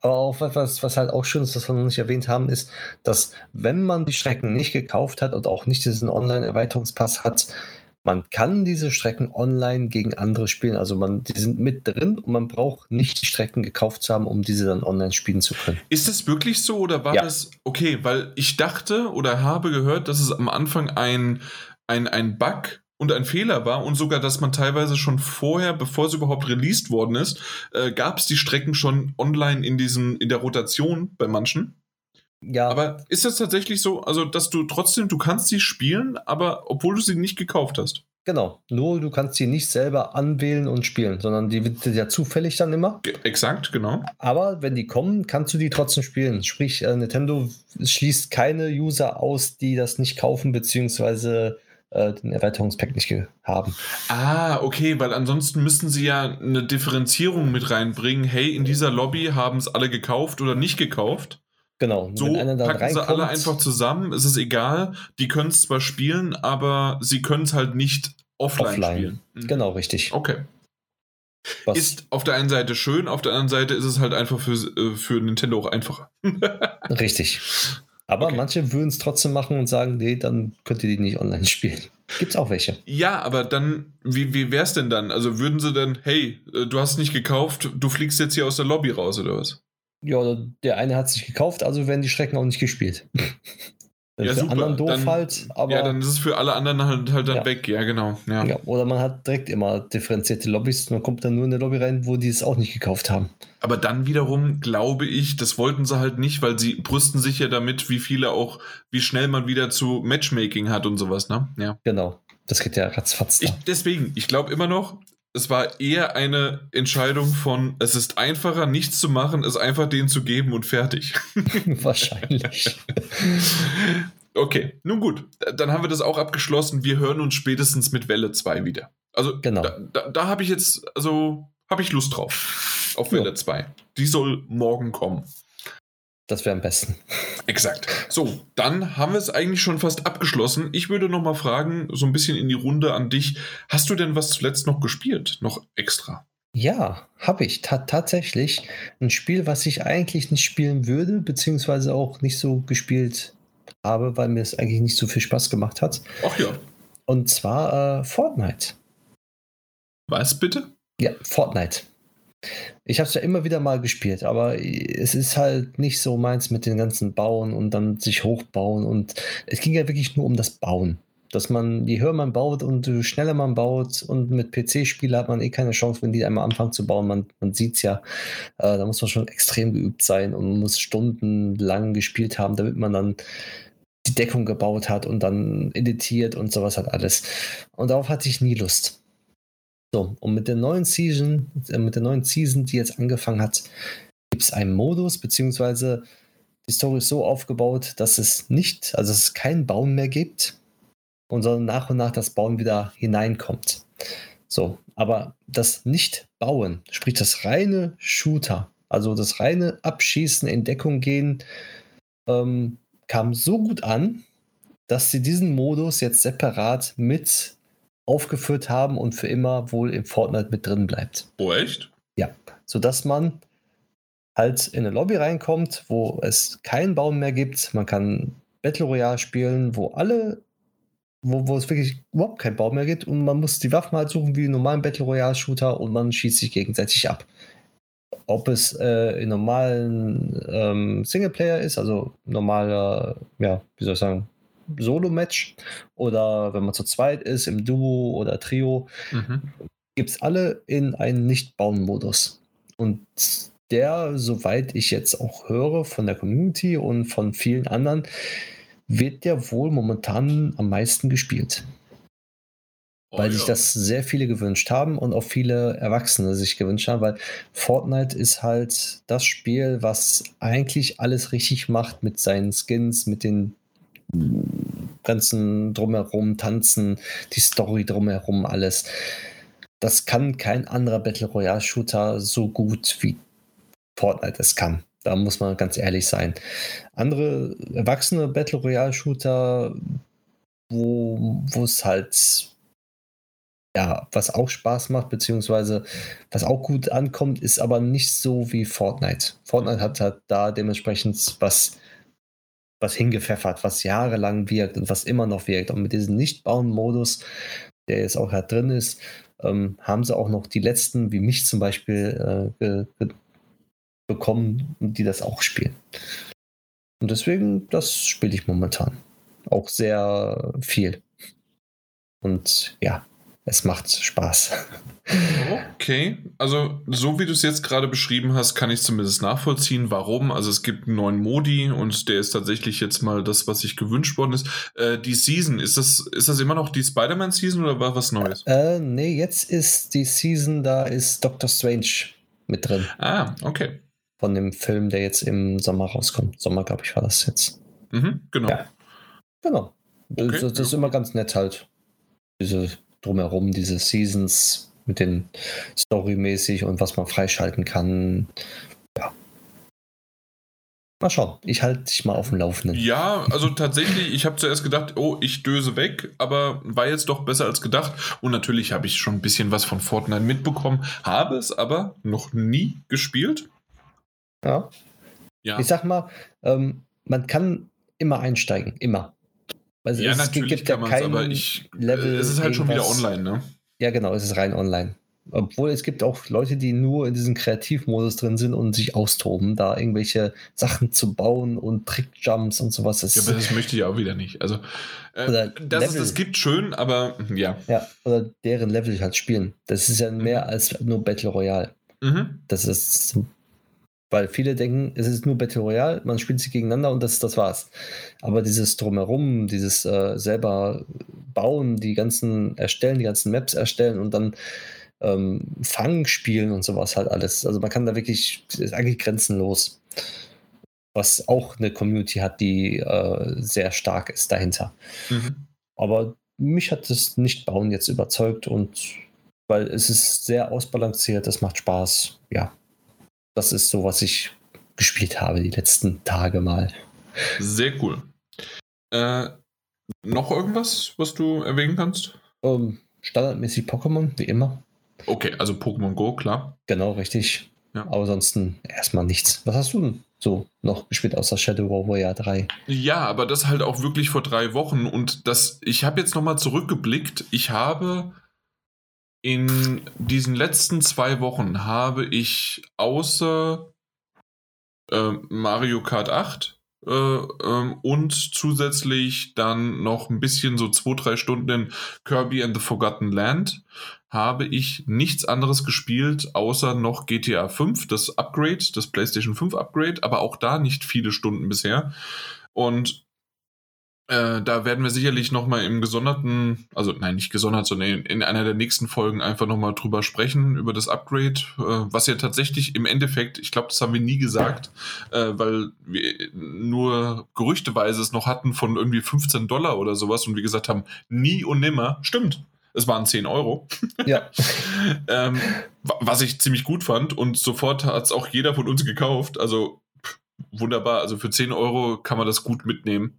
Aber auch etwas, was halt auch schön ist, was wir noch nicht erwähnt haben, ist, dass wenn man die Strecken nicht gekauft hat und auch nicht diesen Online-Erweiterungspass hat, man kann diese Strecken online gegen andere spielen. Also man, die sind mit drin und man braucht nicht die Strecken gekauft zu haben, um diese dann online spielen zu können. Ist das wirklich so oder war ja. das okay? Weil ich dachte oder habe gehört, dass es am Anfang ein, ein, ein Bug und ein Fehler war und sogar, dass man teilweise schon vorher, bevor es überhaupt released worden ist, äh, gab es die Strecken schon online in diesen, in der Rotation bei manchen. Ja. Aber ist das tatsächlich so, also dass du trotzdem, du kannst sie spielen, aber obwohl du sie nicht gekauft hast? Genau, nur du kannst sie nicht selber anwählen und spielen, sondern die wird ja zufällig dann immer. Exakt, genau. Aber wenn die kommen, kannst du die trotzdem spielen. Sprich, äh, Nintendo schließt keine User aus, die das nicht kaufen, beziehungsweise äh, den Erweiterungspack nicht haben. Ah, okay, weil ansonsten müssten sie ja eine Differenzierung mit reinbringen. Hey, in dieser Lobby haben es alle gekauft oder nicht gekauft. Genau. So packen sie alle einfach zusammen. Es ist egal. Die können es zwar spielen, aber sie können es halt nicht offline, offline. spielen. Mhm. Genau, richtig. Okay. Was? Ist auf der einen Seite schön, auf der anderen Seite ist es halt einfach für, äh, für Nintendo auch einfacher. richtig. Aber okay. manche würden es trotzdem machen und sagen, nee, dann könnt ihr die nicht online spielen. Gibt es auch welche. Ja, aber dann, wie, wie wäre es denn dann? Also würden sie dann, hey, äh, du hast nicht gekauft, du fliegst jetzt hier aus der Lobby raus oder was? Ja, der eine hat sich gekauft, also werden die Strecken auch nicht gespielt. ja, für super. anderen doof dann, halt, aber. Ja, dann ist es für alle anderen halt, halt dann ja. weg, ja, genau. Ja. ja. oder man hat direkt immer differenzierte Lobbys, man kommt dann nur in eine Lobby rein, wo die es auch nicht gekauft haben. Aber dann wiederum glaube ich, das wollten sie halt nicht, weil sie brüsten sich ja damit, wie viele auch, wie schnell man wieder zu Matchmaking hat und sowas, ne? Ja. Genau. Das geht ja ratzfatz. Ich, deswegen, ich glaube immer noch, es war eher eine Entscheidung von, es ist einfacher, nichts zu machen, es einfach denen zu geben und fertig. Wahrscheinlich. okay, nun gut. Dann haben wir das auch abgeschlossen. Wir hören uns spätestens mit Welle 2 wieder. Also, genau. da, da, da habe ich jetzt, also, habe ich Lust drauf. Auf Welle ja. 2. Die soll morgen kommen. Das wäre am besten. Exakt. So, dann haben wir es eigentlich schon fast abgeschlossen. Ich würde noch mal fragen, so ein bisschen in die Runde an dich. Hast du denn was zuletzt noch gespielt? Noch extra? Ja, habe ich. Ta tatsächlich ein Spiel, was ich eigentlich nicht spielen würde, beziehungsweise auch nicht so gespielt habe, weil mir es eigentlich nicht so viel Spaß gemacht hat. Ach ja. Und zwar äh, Fortnite. Was bitte? Ja, Fortnite. Ich habe es ja immer wieder mal gespielt, aber es ist halt nicht so meins mit den ganzen Bauen und dann sich hochbauen. Und es ging ja wirklich nur um das Bauen. Dass man, je höher man baut und je schneller man baut und mit PC-Spielen hat man eh keine Chance, wenn die einmal anfangen zu bauen. Man, man sieht es ja, äh, da muss man schon extrem geübt sein und muss stundenlang gespielt haben, damit man dann die Deckung gebaut hat und dann editiert und sowas hat alles. Und darauf hatte ich nie Lust. So, und mit der neuen Season, äh, mit der neuen Season, die jetzt angefangen hat, gibt es einen Modus, beziehungsweise die Story ist so aufgebaut, dass es nicht, also es kein Bauen mehr gibt und sondern nach und nach das Bauen wieder hineinkommt. So, aber das Nicht-Bauen, sprich das reine Shooter, also das reine Abschießen, in Deckung gehen, ähm, kam so gut an, dass sie diesen Modus jetzt separat mit aufgeführt haben und für immer wohl im Fortnite mit drin bleibt. Oh, echt? Ja, sodass man halt in eine Lobby reinkommt, wo es keinen Baum mehr gibt. Man kann Battle Royale spielen, wo alle, wo, wo es wirklich überhaupt keinen Baum mehr gibt und man muss die Waffen halt suchen wie einen normalen Battle Royale Shooter und man schießt sich gegenseitig ab. Ob es äh, in normalen ähm, Singleplayer ist, also normaler, ja, wie soll ich sagen, Solo-Match oder wenn man zu zweit ist, im Duo oder Trio, mhm. gibt es alle in einen Nicht-Bauen-Modus. Und der, soweit ich jetzt auch höre von der Community und von vielen anderen, wird der wohl momentan am meisten gespielt. Oh, weil ja. sich das sehr viele gewünscht haben und auch viele Erwachsene sich gewünscht haben, weil Fortnite ist halt das Spiel, was eigentlich alles richtig macht mit seinen Skins, mit den ganzen drumherum, Tanzen, die Story drumherum, alles. Das kann kein anderer Battle Royale Shooter so gut wie Fortnite es kann. Da muss man ganz ehrlich sein. Andere erwachsene Battle Royale Shooter, wo es halt ja, was auch Spaß macht, beziehungsweise was auch gut ankommt, ist aber nicht so wie Fortnite. Fortnite hat halt da dementsprechend was was hingepfeffert, was jahrelang wirkt und was immer noch wirkt. Und mit diesem Nicht-Bauen-Modus, der jetzt auch halt drin ist, ähm, haben sie auch noch die letzten, wie mich zum Beispiel, äh, bekommen, die das auch spielen. Und deswegen, das spiele ich momentan. Auch sehr viel. Und ja, es macht Spaß. Okay, also so wie du es jetzt gerade beschrieben hast, kann ich zumindest nachvollziehen, warum. Also es gibt einen neuen Modi und der ist tatsächlich jetzt mal das, was sich gewünscht worden ist. Äh, die Season, ist das, ist das immer noch die Spider-Man-Season oder war was Neues? Äh, nee, jetzt ist die Season, da ist Doctor Strange mit drin. Ah, okay. Von dem Film, der jetzt im Sommer rauskommt. Sommer, glaube ich, war das jetzt. Mhm, genau. Ja. Genau. Okay, das, das ja. ist immer ganz nett halt diese drumherum, diese Seasons mit den Story-mäßig und was man freischalten kann. Ja. Mal schauen. Ich halte dich mal auf dem Laufenden. Ja, also tatsächlich, ich habe zuerst gedacht, oh, ich döse weg, aber war jetzt doch besser als gedacht. Und natürlich habe ich schon ein bisschen was von Fortnite mitbekommen, habe es aber noch nie gespielt. Ja. ja. Ich sag mal, ähm, man kann immer einsteigen, immer. Also ja, es natürlich gibt kann ja aber ich, Level. Es ist halt schon wieder online, ne? Ja, genau, es ist rein online. Obwohl es gibt auch Leute, die nur in diesem Kreativmodus drin sind und sich austoben, da irgendwelche Sachen zu bauen und Trickjumps und sowas. Das ja, aber das möchte ich auch wieder nicht. Also, äh, dass es das gibt, schön, aber ja. Ja, oder deren Level halt spielen. Das ist ja mehr als nur Battle Royale. Mhm. Das ist weil viele denken, es ist nur Battle Royale, man spielt sie gegeneinander und das, das war's. Aber dieses Drumherum, dieses äh, selber bauen, die ganzen erstellen, die ganzen Maps erstellen und dann ähm, Fang spielen und sowas halt alles. Also man kann da wirklich, ist eigentlich grenzenlos. Was auch eine Community hat, die äh, sehr stark ist dahinter. Mhm. Aber mich hat das Nicht-Bauen jetzt überzeugt und weil es ist sehr ausbalanciert, es macht Spaß. Ja, das ist so, was ich gespielt habe die letzten Tage mal. Sehr cool. Äh, noch irgendwas, was du erwähnen kannst? Um, ähm, standardmäßig Pokémon, wie immer. Okay, also Pokémon Go, klar. Genau, richtig. Ja. Aber ansonsten erstmal nichts. Was hast du denn so noch gespielt außer Shadow Warrior 3? Ja, aber das halt auch wirklich vor drei Wochen. Und das, ich habe jetzt nochmal zurückgeblickt. Ich habe in diesen letzten zwei Wochen habe ich außer äh, Mario Kart 8 äh, äh, und zusätzlich dann noch ein bisschen so zwei, drei Stunden in Kirby and the Forgotten Land habe ich nichts anderes gespielt, außer noch GTA 5, das Upgrade, das PlayStation 5 Upgrade, aber auch da nicht viele Stunden bisher. Und äh, da werden wir sicherlich nochmal im gesonderten, also nein, nicht gesondert, sondern in, in einer der nächsten Folgen einfach nochmal drüber sprechen, über das Upgrade, äh, was ja tatsächlich im Endeffekt, ich glaube, das haben wir nie gesagt, äh, weil wir nur gerüchteweise es noch hatten von irgendwie 15 Dollar oder sowas und wir gesagt haben, nie und nimmer. Stimmt, es waren 10 Euro. Ja. ähm, was ich ziemlich gut fand und sofort hat es auch jeder von uns gekauft. Also wunderbar. Also für 10 Euro kann man das gut mitnehmen.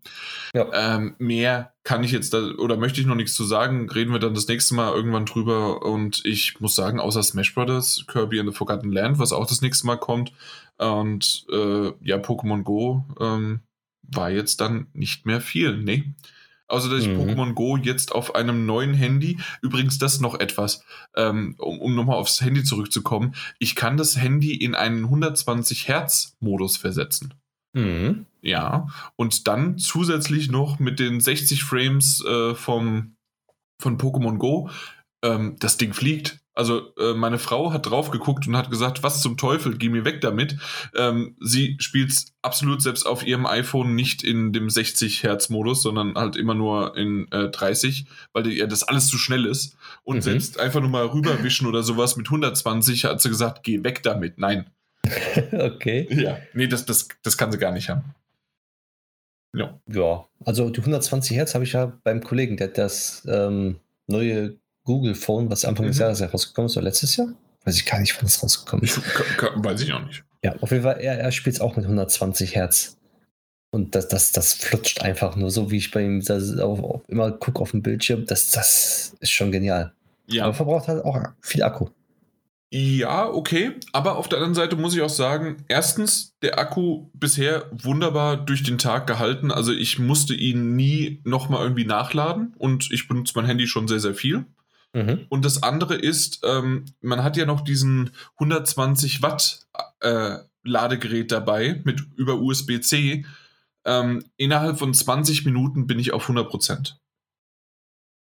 Ja. Ähm, mehr kann ich jetzt da oder möchte ich noch nichts zu sagen. Reden wir dann das nächste Mal irgendwann drüber. Und ich muss sagen, außer Smash Brothers, Kirby and the Forgotten Land, was auch das nächste Mal kommt, und äh, ja, Pokémon Go ähm, war jetzt dann nicht mehr viel. Nee. Außer dass ich mhm. Pokémon Go jetzt auf einem neuen Handy, übrigens das noch etwas, ähm, um, um nochmal aufs Handy zurückzukommen, ich kann das Handy in einen 120 Hertz Modus versetzen. Mhm. Ja, und dann zusätzlich noch mit den 60 Frames äh, vom, von Pokémon Go, ähm, das Ding fliegt. Also äh, meine Frau hat drauf geguckt und hat gesagt, was zum Teufel, geh mir weg damit. Ähm, sie spielt absolut selbst auf ihrem iPhone nicht in dem 60 Hertz Modus, sondern halt immer nur in äh, 30, weil ihr das alles zu schnell ist. Und mhm. selbst einfach nur mal rüberwischen oder sowas mit 120 hat sie gesagt, geh weg damit. Nein. okay. Ja, nee, das, das, das kann sie gar nicht haben. Ja. Ja, also die 120 Hertz habe ich ja beim Kollegen, der hat das ähm, neue Google Phone, was Anfang mhm. des Jahres herausgekommen ist, oder letztes Jahr? Weiß ich gar nicht, wann es rausgekommen ist. Weiß ich auch nicht. Ja, auf jeden Fall, er, er spielt es auch mit 120 Hertz. Und das, das, das flutscht einfach nur so, wie ich bei ihm auch immer gucke auf dem Bildschirm. Das, das ist schon genial. Ja. Aber verbraucht halt auch viel Akku. Ja, okay. Aber auf der anderen Seite muss ich auch sagen, erstens, der Akku bisher wunderbar durch den Tag gehalten. Also ich musste ihn nie nochmal irgendwie nachladen und ich benutze mein Handy schon sehr, sehr viel. Mhm. Und das andere ist, ähm, man hat ja noch diesen 120 Watt äh, Ladegerät dabei mit über USB-C. Ähm, innerhalb von 20 Minuten bin ich auf 100 Prozent.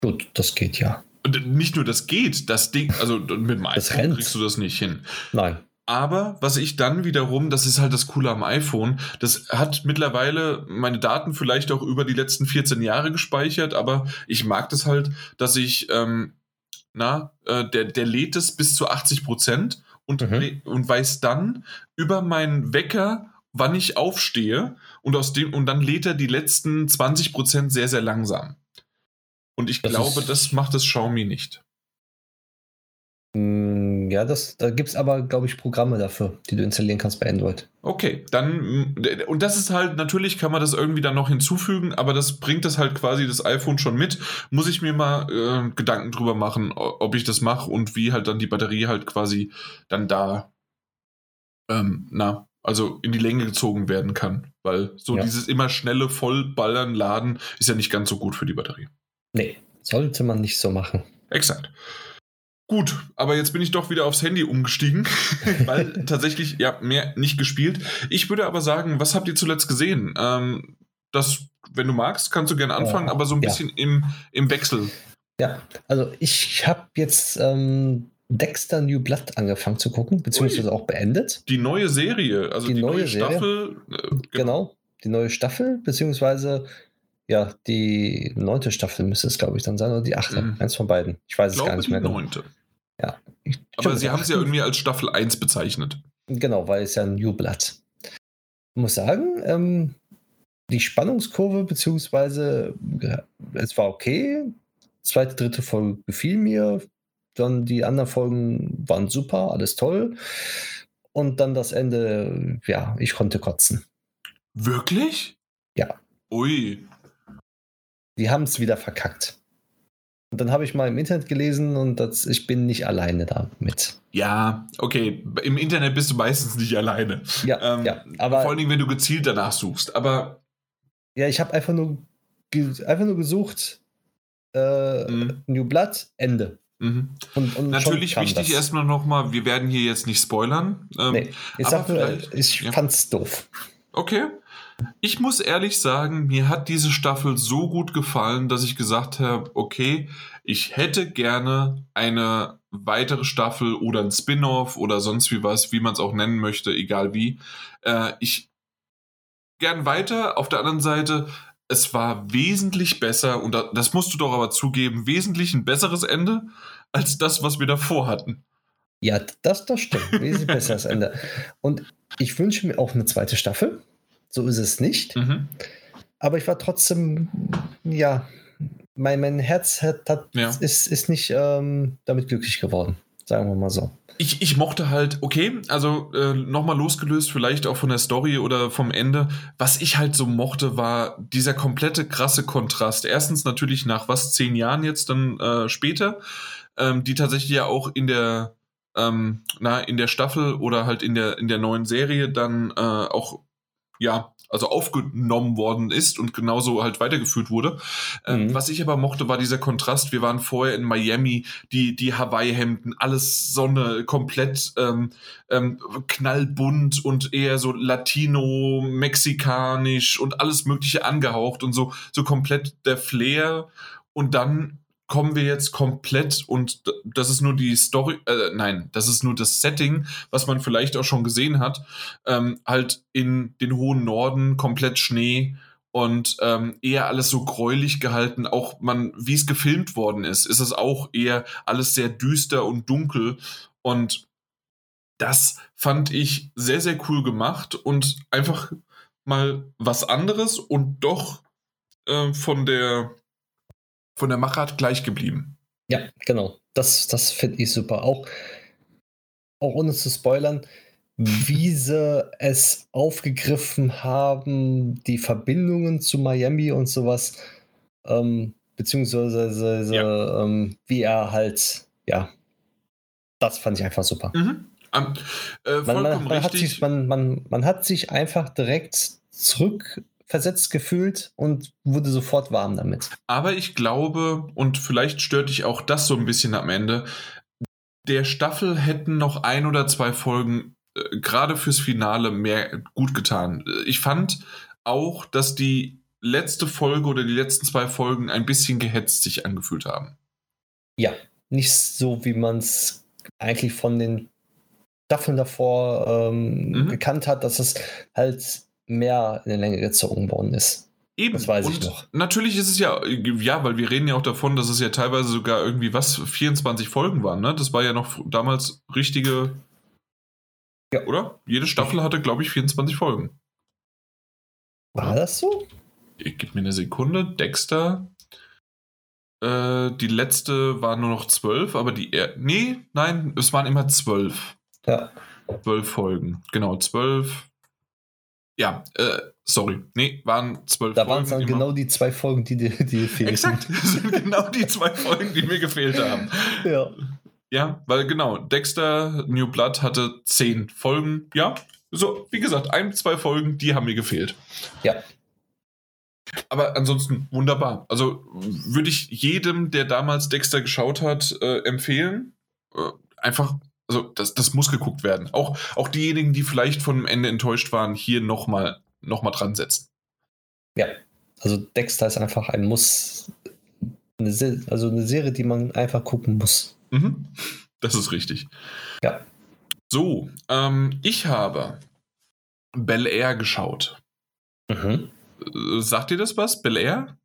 Gut, das geht ja. Und nicht nur das geht, das Ding, also mit dem iPhone kriegst du das nicht hin. Nein. Aber was ich dann wiederum, das ist halt das Coole am iPhone, das hat mittlerweile meine Daten vielleicht auch über die letzten 14 Jahre gespeichert, aber ich mag das halt, dass ich ähm, na, äh, der, der lädt es bis zu 80 Prozent und, mhm. und weiß dann über meinen Wecker, wann ich aufstehe und aus dem, und dann lädt er die letzten 20 Prozent sehr, sehr langsam. Und ich Das glaube, das macht das Xiaomi nicht. Mm, Ja, das, da gibt es aber, glaube ich, Programme dafür, die du installieren kannst bei Android. Okay, dann, mm, und das ist halt, natürlich kann man das irgendwie dann noch hinzufügen, aber das bringt das halt quasi das iPhone schon mit. Muss ich mir mal äh, Gedanken drüber machen, ob ich das mache und wie halt dann die Batterie halt quasi dann da, ähm, na, also in die Länge gezogen werden kann. Weil so Ja. dieses immer schnelle Vollballern, Laden ist ja nicht ganz so gut für die Batterie. Nee, sollte man nicht so machen. Exakt. Gut, aber jetzt bin ich doch wieder aufs Handy umgestiegen, weil tatsächlich, ja, mehr nicht gespielt. Ich würde aber sagen, was habt ihr zuletzt gesehen? Ähm, das, wenn du magst, kannst du gerne anfangen, Ja, aber so ein ja. bisschen im, im Wechsel. Ja, also ich habe jetzt ähm, Dexter New Blood angefangen zu gucken, beziehungsweise auch beendet. Die neue Serie, also die, Die neue, neue? Staffel. Äh, Genau, die neue Staffel, beziehungsweise ja, die neunte Staffel müsste es, glaube ich, dann sein, oder die achte. Mhm. Eins von beiden. Ich weiß Ich es gar nicht die mehr genau. neunte. Ich- Aber sie haben es ja irgendwie als Staffel 1 bezeichnet. Genau, weil es ja New Blood. Ich muss sagen, ähm, die Spannungskurve, beziehungsweise es war okay. Zweite, dritte Folge gefiel mir. Dann die anderen Folgen waren super, alles toll. Und dann das Ende, ja, ich konnte kotzen. Wirklich? Ja. Ui. Die haben es wieder verkackt. Und dann habe ich mal im Internet gelesen und das, ich bin nicht alleine damit. Ja, okay. Im Internet bist du meistens nicht alleine. Ja, Ähm, ja. Vor Aber allen Dingen, wenn du gezielt danach suchst. Aber ja, ich habe einfach nur, einfach nur gesucht, äh, Mhm. New Blood, Ende. mhm. Und, und Natürlich wichtig das. erstmal nochmal, wir werden hier jetzt nicht spoilern. Ähm, Nee, ich sag nur, ich ja. fand's doof. Okay. Ich muss ehrlich sagen, mir hat diese Staffel so gut gefallen, dass ich gesagt habe, okay, ich hätte gerne eine weitere Staffel oder ein Spin-off oder sonst wie was, wie man es auch nennen möchte, egal wie. Äh, ich gern weiter. Auf der anderen Seite, es war wesentlich besser, und da- das musst du doch aber zugeben, wesentlich ein besseres Ende als das, was wir davor hatten. Ja, das, das stimmt. Wesentlich besser als Ende. Und ich wünsche mir auch eine zweite Staffel. So ist es nicht. Mhm. Aber ich war trotzdem, ja, mein, mein Herz hat, hat, Ja. ist, ist nicht ähm, damit glücklich geworden. Sagen wir mal so. Ich, ich mochte halt, okay, also äh, nochmal losgelöst, vielleicht auch von der Story oder vom Ende. Was ich halt so mochte, war dieser komplette krasse Kontrast. Erstens natürlich nach was, zehn Jahren jetzt dann äh, später, ähm, die tatsächlich ja auch in der, ähm, na, in der Staffel oder halt in der, in der neuen Serie dann äh, auch, ja, also aufgenommen worden ist und genauso halt weitergeführt wurde. Ähm, Mhm. Was ich aber mochte, war dieser Kontrast. Wir waren vorher in Miami, die, die Hawaii-Hemden, alles Sonne, komplett ähm, ähm, knallbunt und eher so Latino, mexikanisch und alles Mögliche angehaucht und so, so komplett der Flair. Und dann kommen wir jetzt komplett und das ist nur die Story, äh, nein, das ist nur das Setting, was man vielleicht auch schon gesehen hat, ähm, halt in den hohen Norden, komplett Schnee und ähm, eher alles so gräulich gehalten. Auch man, wie es gefilmt worden ist, ist es auch eher alles sehr düster und dunkel und das fand ich sehr, sehr cool gemacht und einfach mal was anderes und doch äh, von der von der Machart gleich geblieben. Ja, genau. Das, das finde ich super. Auch, auch ohne zu spoilern, wie sie es aufgegriffen haben, die Verbindungen zu Miami und sowas, ähm, beziehungsweise ähm, wie er halt, ja, das fand ich einfach super. Mhm. Ähm, äh, Man, man, man, hat sich, man, man, man hat sich einfach direkt zurückversetzt gefühlt und wurde sofort warm damit. Aber ich glaube, und vielleicht stört dich auch das so ein bisschen am Ende, der Staffel hätten noch ein oder zwei Folgen äh, gerade fürs Finale mehr gut getan. Ich fand auch, dass die letzte Folge oder die letzten zwei Folgen ein bisschen gehetzt sich angefühlt haben. Ja, nicht so, wie man es eigentlich von den Staffeln davor ähm, Mhm. gekannt hat, dass es halt mehr in der Länge gezogen worden ist. Eben. Das weiß ich und noch. Natürlich ist es ja, ja, weil wir reden ja auch davon, dass es ja teilweise sogar irgendwie was, 24 Folgen waren, ne? Das war ja noch damals richtige. Ja. Oder? Jede Staffel hatte, glaube ich, 24 Folgen. War das so? Gib mir eine Sekunde. Dexter. Äh, die letzte war nur noch zwölf, aber die. Er nee, nein, es waren immer zwölf. Ja. Zwölf Folgen. Genau, zwölf. Ja, äh, sorry. Nee, waren zwölf Da waren es dann immer. genau die zwei Folgen, die dir die fehlten. Exakt, das sind genau die zwei Folgen, die mir gefehlt haben. Ja. Ja, weil genau, Dexter New Blood hatte zehn Folgen. Ja, so, wie gesagt, ein, zwei Folgen, die haben mir gefehlt. Ja. Aber ansonsten wunderbar. Also würde ich jedem, der damals Dexter geschaut hat, äh, empfehlen. Äh, einfach, also das, das muss geguckt werden. Auch, auch diejenigen, die vielleicht vom Ende enttäuscht waren, hier nochmal noch mal dran setzen. Ja. Also Dexter ist einfach ein Muss. Eine Se also eine Serie, die man einfach gucken muss. Mhm. Das ist richtig. Ja. So, ähm, ich habe Bel Air geschaut. Mhm. Äh, Sagt ihr das was? Bel Air?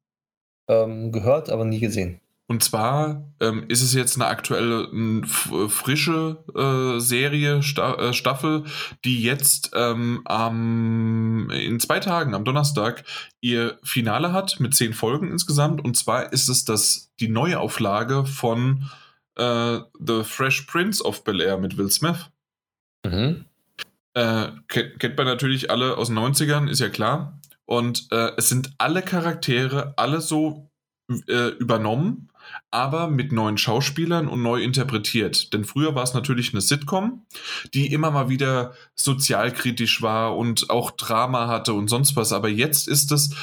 Ähm, gehört, aber nie gesehen. Und zwar ähm, ist es jetzt eine aktuelle, f- frische äh, Serie, Sta äh, Staffel, die jetzt ähm, am, in zwei Tagen, am Donnerstag, ihr Finale hat mit zehn Folgen insgesamt. Und zwar ist es das, die Neuauflage von äh, The Fresh Prince of Bel Air mit Will Smith. Mhm. Äh, kennt, kennt man natürlich alle aus den 90ern, ist ja klar. Und äh, es sind alle Charaktere, alle so äh, übernommen, aber mit neuen Schauspielern und neu interpretiert. Denn früher war es natürlich eine Sitcom, die immer mal wieder sozialkritisch war und auch Drama hatte und sonst was. Aber jetzt ist es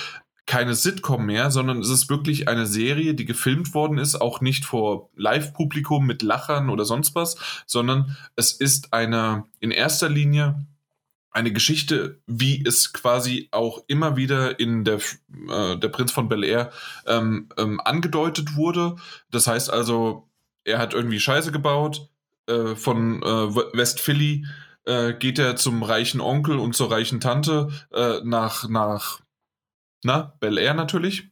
keine Sitcom mehr, sondern es ist wirklich eine Serie, die gefilmt worden ist, auch nicht vor Live-Publikum mit Lachern oder sonst was, sondern es ist eine in erster Linie eine Geschichte, wie es quasi auch immer wieder in der, äh, der Prinz von Bel Air ähm, ähm, angedeutet wurde. Das heißt also, er hat irgendwie Scheiße gebaut. Äh, von äh, West Philly äh, geht er zum reichen Onkel und zur reichen Tante äh, nach, nach na, Bel Air natürlich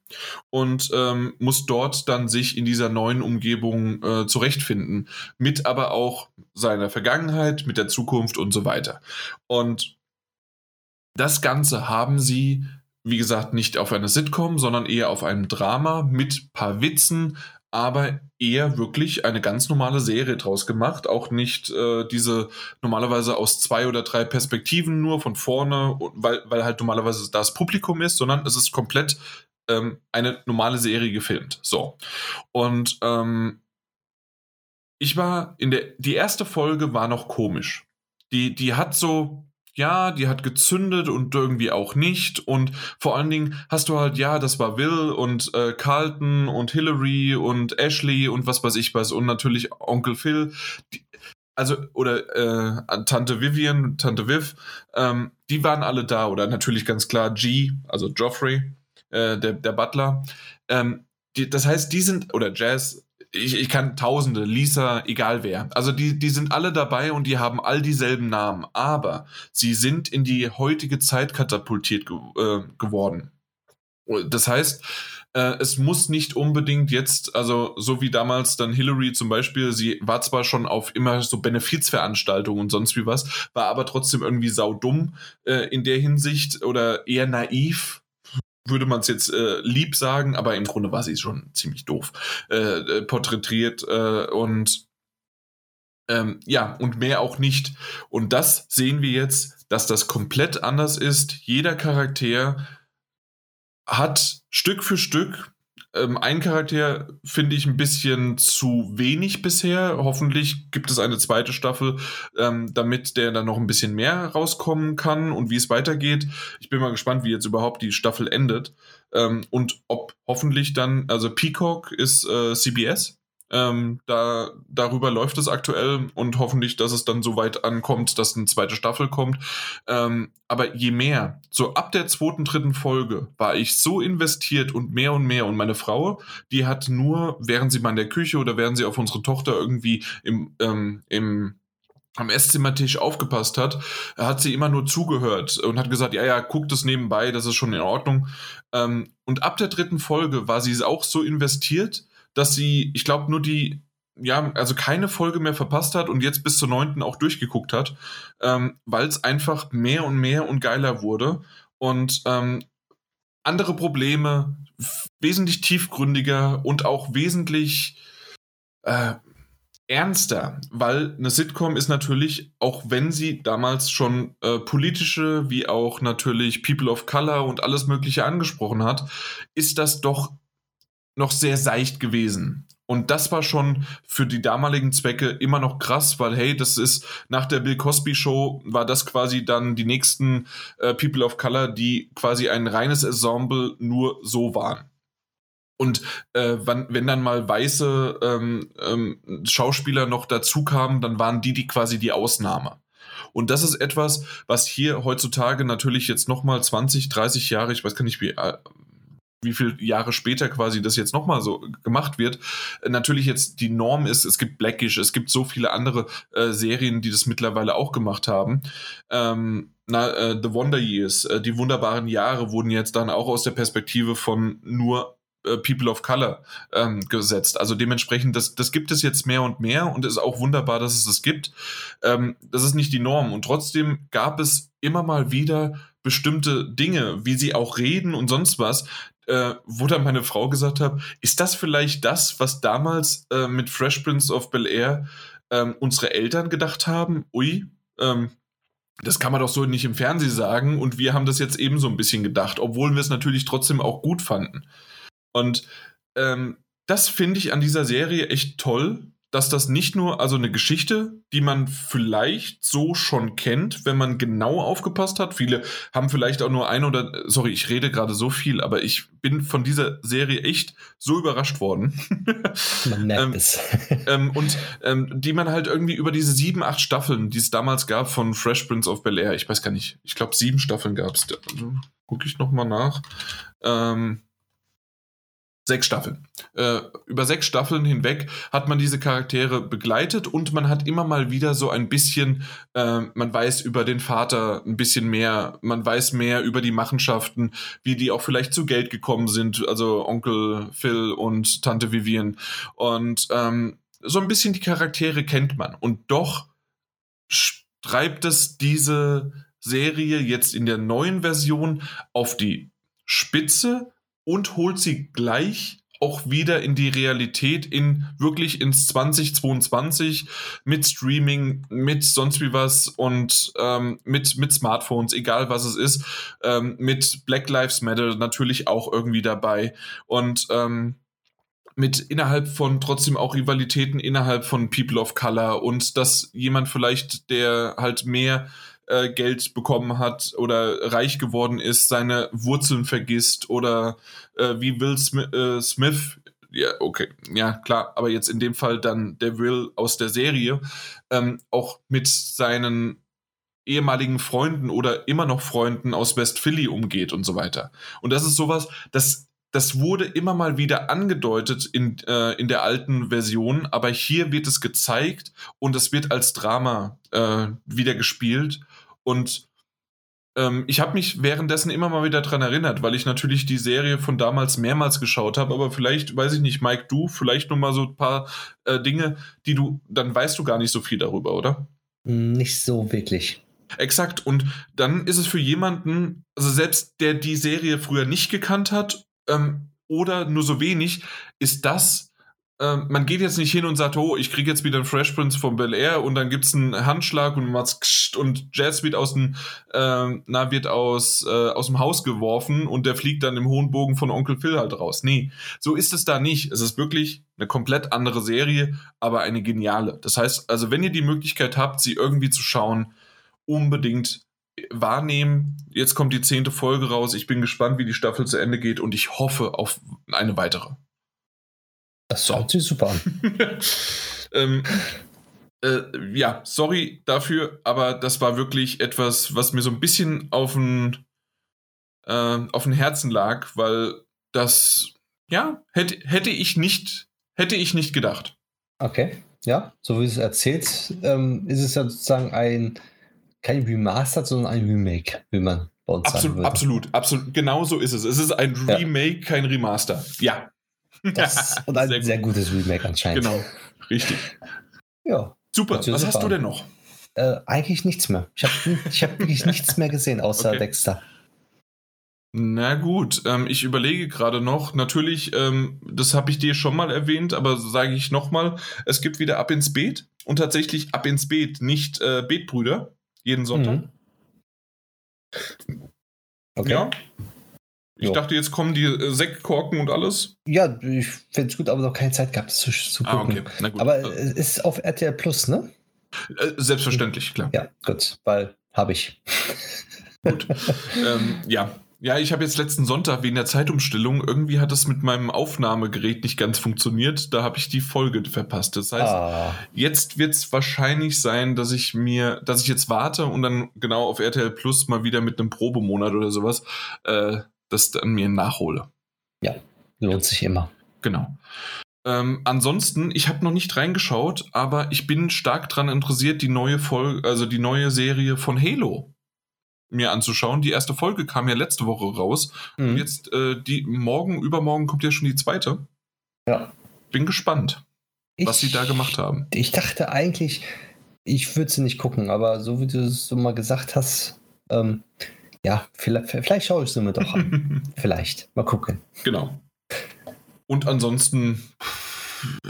und ähm, muss dort dann sich in dieser neuen Umgebung äh, zurechtfinden, mit aber auch seiner Vergangenheit, mit der Zukunft und so weiter. Und das Ganze haben sie, wie gesagt, nicht auf einer Sitcom, sondern eher auf einem Drama mit paar Witzen, aber eher wirklich eine ganz normale Serie draus gemacht. Auch nicht äh, diese normalerweise aus zwei oder drei Perspektiven nur von vorne, weil, weil halt normalerweise das Publikum ist, sondern es ist komplett ähm, eine normale Serie gefilmt. So. Und ähm, ich war in der, die erste Folge war noch komisch. Die, die hat so, ja, die hat gezündet und irgendwie auch nicht. Und vor allen Dingen hast du halt, ja, das war Will und äh, Carlton und Hillary und Ashley und was weiß ich was und natürlich Onkel Phil. Die, also, oder äh, Tante Vivian, Tante Viv, ähm, die waren alle da. Oder natürlich ganz klar G, also Joffrey, äh, der, der Butler. Ähm, die, das heißt, die sind, oder Jazz, ich, ich kann Tausende, Lisa, egal wer. Also die, die sind alle dabei und die haben all dieselben Namen, aber sie sind in die heutige Zeit katapultiert ge äh, geworden. Das heißt, äh, es muss nicht unbedingt jetzt, also so wie damals dann Hillary zum Beispiel, sie war zwar schon auf immer so Benefizveranstaltungen und sonst wie was, war aber trotzdem irgendwie saudumm äh, in der Hinsicht oder eher naiv, würde man es jetzt äh, lieb sagen, aber im Grunde war sie schon ziemlich doof äh, porträtiert äh, und ähm, ja, und mehr auch nicht. Und das sehen wir jetzt, dass das komplett anders ist. Jeder Charakter hat Stück für Stück ähm, ein Charakter finde ich ein bisschen zu wenig bisher. Hoffentlich gibt es eine zweite Staffel, ähm, damit der dann noch ein bisschen mehr rauskommen kann und wie es weitergeht. Ich bin mal gespannt, wie jetzt überhaupt die Staffel endet ähm, und ob hoffentlich dann, also Peacock ist äh, CBS. Ähm, da, darüber läuft es aktuell und hoffentlich, dass es dann so weit ankommt, dass eine zweite Staffel kommt. Ähm, aber je mehr, so ab der zweiten, dritten Folge war ich so investiert und mehr und mehr. Und meine Frau, die hat nur, während sie mal in der Küche oder während sie auf unsere Tochter irgendwie im, ähm, im am Esszimmertisch aufgepasst hat, hat sie immer nur zugehört und hat gesagt, ja, ja, guckt es nebenbei, das ist schon in Ordnung. Ähm, und ab der dritten Folge war sie auch so investiert, dass sie, ich glaube, nur die, ja, also keine Folge mehr verpasst hat und jetzt bis zur neunten auch durchgeguckt hat, ähm, weil es einfach mehr und mehr und geiler wurde. Und ähm, andere Probleme, wesentlich tiefgründiger und auch wesentlich äh, ernster, weil eine Sitcom ist natürlich, auch wenn sie damals schon äh, politische wie auch natürlich People of Color und alles Mögliche angesprochen hat, ist das doch noch sehr seicht gewesen. Und das war schon für die damaligen Zwecke immer noch krass, weil hey, das ist nach der Bill Cosby Show war das quasi dann die nächsten äh, People of Color, die quasi ein reines Ensemble nur so waren. Und äh, wann, wenn dann mal weiße ähm, ähm, Schauspieler noch dazu kamen, dann waren die die quasi die Ausnahme. Und das ist etwas, was hier heutzutage natürlich jetzt nochmal 20, 30 Jahre, ich weiß gar nicht, wie, äh, wie viele Jahre später quasi das jetzt nochmal so gemacht wird, äh, natürlich jetzt die Norm ist, es gibt Blackish, es gibt so viele andere äh, Serien, die das mittlerweile auch gemacht haben. Ähm, na, äh, The Wonder Years, äh, die wunderbaren Jahre wurden jetzt dann auch aus der Perspektive von nur äh, People of Color ähm, gesetzt. Also dementsprechend, das, das gibt es jetzt mehr und mehr und ist auch wunderbar, dass es das gibt. Ähm, das ist nicht die Norm und trotzdem gab es immer mal wieder bestimmte Dinge, wie sie auch reden und sonst was, äh, wo dann meine Frau gesagt hat, ist das vielleicht das, was damals äh, mit Fresh Prince of Bel Air ähm, unsere Eltern gedacht haben? Ui, ähm, das kann man doch so nicht im Fernsehen sagen und wir haben das jetzt eben so ein bisschen gedacht, obwohl wir es natürlich trotzdem auch gut fanden. Und ähm, das finde ich an dieser Serie echt toll, dass das nicht nur, also eine Geschichte, die man vielleicht so schon kennt, wenn man genau aufgepasst hat. Viele haben vielleicht auch nur ein oder, sorry, ich rede gerade so viel, aber ich bin von dieser Serie echt so überrascht worden. Man merkt ähm, es. ähm, und ähm, die man halt irgendwie über diese sieben, acht Staffeln, die es damals gab von Fresh Prince of Bel Air, ich weiß gar nicht, ich glaube sieben Staffeln gab es. Also, Gucke ich nochmal nach. Ähm, Sechs Staffeln. Äh, über sechs Staffeln hinweg hat man diese Charaktere begleitet und man hat immer mal wieder so ein bisschen, äh, man weiß über den Vater ein bisschen mehr, man weiß mehr über die Machenschaften, wie die auch vielleicht zu Geld gekommen sind, also Onkel Phil und Tante Vivian. Und ähm, so ein bisschen die Charaktere kennt man. Und doch treibt es diese Serie jetzt in der neuen Version auf die Spitze und holt sie gleich auch wieder in die Realität, in wirklich ins 2022 mit Streaming, mit sonst wie was und ähm, mit, mit Smartphones, egal was es ist, ähm, mit Black Lives Matter natürlich auch irgendwie dabei und ähm, mit innerhalb von trotzdem auch Rivalitäten innerhalb von People of Color und dass jemand vielleicht, der halt mehr äh, Geld bekommen hat oder reich geworden ist, seine Wurzeln vergisst oder äh, wie Will Smith, äh, Smith ja, okay, ja, klar, aber jetzt in dem Fall dann der Will aus der Serie, ähm, auch mit seinen ehemaligen Freunden oder immer noch Freunden aus West Philly umgeht und so weiter. Und das ist sowas, das, das wurde immer mal wieder angedeutet in, äh, in der alten Version, aber hier wird es gezeigt und es wird als Drama äh, wieder gespielt. Und ähm, ich habe mich währenddessen immer mal wieder daran erinnert, weil ich natürlich die Serie von damals mehrmals geschaut habe, aber vielleicht, weiß ich nicht, Mike, du, vielleicht nur mal so ein paar äh, Dinge, die du, dann weißt du gar nicht so viel darüber, oder? Nicht so wirklich. Exakt. Und dann ist es für jemanden, also selbst der die Serie früher nicht gekannt hat ähm, oder nur so wenig, ist das ähm, man geht jetzt nicht hin und sagt, oh, ich kriege jetzt wieder einen Fresh Prince von Bel Air und dann gibt es einen Handschlag und und Jazz wird aus dem, ähm, na, wird aus, äh, aus dem Haus geworfen und der fliegt dann im hohen Bogen von Onkel Phil halt raus. Nee, so ist es da nicht. Es ist wirklich eine komplett andere Serie, aber eine geniale. Das heißt, also wenn ihr die Möglichkeit habt, sie irgendwie zu schauen, unbedingt wahrnehmen. Jetzt kommt die zehnte Folge raus. Ich bin gespannt, wie die Staffel zu Ende geht und ich hoffe auf eine weitere. Das hört sich super an. ähm, äh, ja, sorry dafür, aber das war wirklich etwas, was mir so ein bisschen auf den, äh, auf den Herzen lag, weil das, ja, hätte, hätte ich nicht, hätte ich nicht gedacht. Okay, ja, so wie es erzählt, ähm, ist es ja sozusagen ein, kein Remastered, sondern ein Remake, wie man bei uns absolut, sagen würde. Absolut, absolut, genau so ist es. Es ist ein Remake, ja. kein Remaster. Ja, das, und ein sehr, sehr gutes Remake anscheinend. Genau, richtig. Ja. Super, was super. hast du denn noch? Äh, eigentlich nichts mehr. Ich habe ich hab wirklich nichts mehr gesehen, außer okay. Dexter. Na gut, ähm, ich überlege gerade noch. Natürlich, ähm, das habe ich dir schon mal erwähnt, aber sage ich nochmal, es gibt wieder Ab ins Beet und tatsächlich Ab ins Beet, nicht äh, Beetbrüder, jeden Sonntag. Mhm. Okay. Ja. Ich Jo. dachte, jetzt kommen die äh, Sektkorken und alles. Ja, ich finde es gut, aber noch keine Zeit gehabt, das zu, zu Ah, gucken. okay. Na gut. Aber Äh, es ist auf RTL Plus, ne? äh, selbstverständlich, klar. Ja, gut, weil habe ich. Gut. ähm, ja. Ja, ich habe jetzt letzten Sonntag wegen der Zeitumstellung, irgendwie hat es mit meinem Aufnahmegerät nicht ganz funktioniert. Da habe ich die Folge verpasst. Das heißt, ah, Jetzt wird es wahrscheinlich sein, dass ich mir, dass ich jetzt warte und dann genau auf RTL Plus mal wieder mit einem Probemonat oder sowas äh, das dann mir nachhole. lohnt sich immer. Genau. Ähm, ansonsten, ich habe noch nicht reingeschaut, aber ich bin stark daran interessiert, die neue Folge, also die neue Serie von Halo mir anzuschauen. Die erste Folge kam ja letzte Woche raus und Mhm. jetzt äh, die morgen, übermorgen kommt ja schon die zweite. Ja. Bin gespannt, was Ich- sie da gemacht haben. Ich dachte eigentlich, ich würde sie nicht gucken, aber so wie du es so mal gesagt hast, ähm, ja, vielleicht, vielleicht schaue ich sie mir doch an. vielleicht. Mal gucken. Genau. Und ansonsten, äh,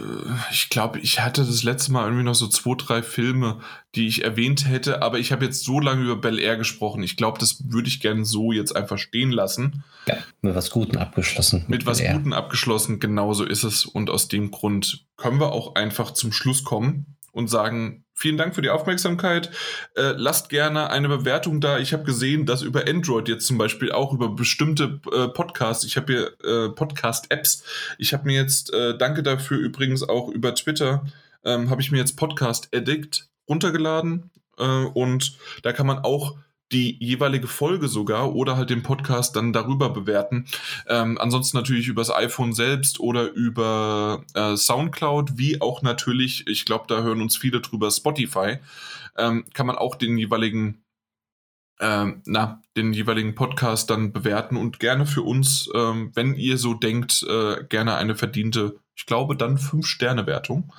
ich glaube, ich hatte das letzte Mal irgendwie noch so zwei, drei Filme, die ich erwähnt hätte, aber ich habe jetzt so lange über Bel Air gesprochen. Ich glaube, das würde ich gerne so jetzt einfach stehen lassen. Ja, mit was Guten abgeschlossen. Mit was Ja. Guten abgeschlossen, genauso ist es. Und aus dem Grund können wir auch einfach zum Schluss kommen und sagen, vielen Dank für die Aufmerksamkeit. Äh, lasst gerne eine Bewertung da. Ich habe gesehen, dass über Android jetzt zum Beispiel auch über bestimmte äh, Podcasts, ich habe hier äh, Podcast-Apps, ich habe mir jetzt, äh, danke dafür übrigens auch über Twitter, ähm, habe ich mir jetzt Podcast Addict runtergeladen äh, und da kann man auch die jeweilige Folge sogar oder halt den Podcast dann darüber bewerten. Ähm, ansonsten natürlich übers iPhone selbst oder über äh, Soundcloud, wie auch natürlich, ich glaube, da hören uns viele drüber, Spotify, ähm, kann man auch den jeweiligen, ähm, na, den jeweiligen Podcast dann bewerten und gerne für uns, ähm, wenn ihr so denkt, äh, gerne eine verdiente, ich glaube, dann 5-Sterne-Wertung.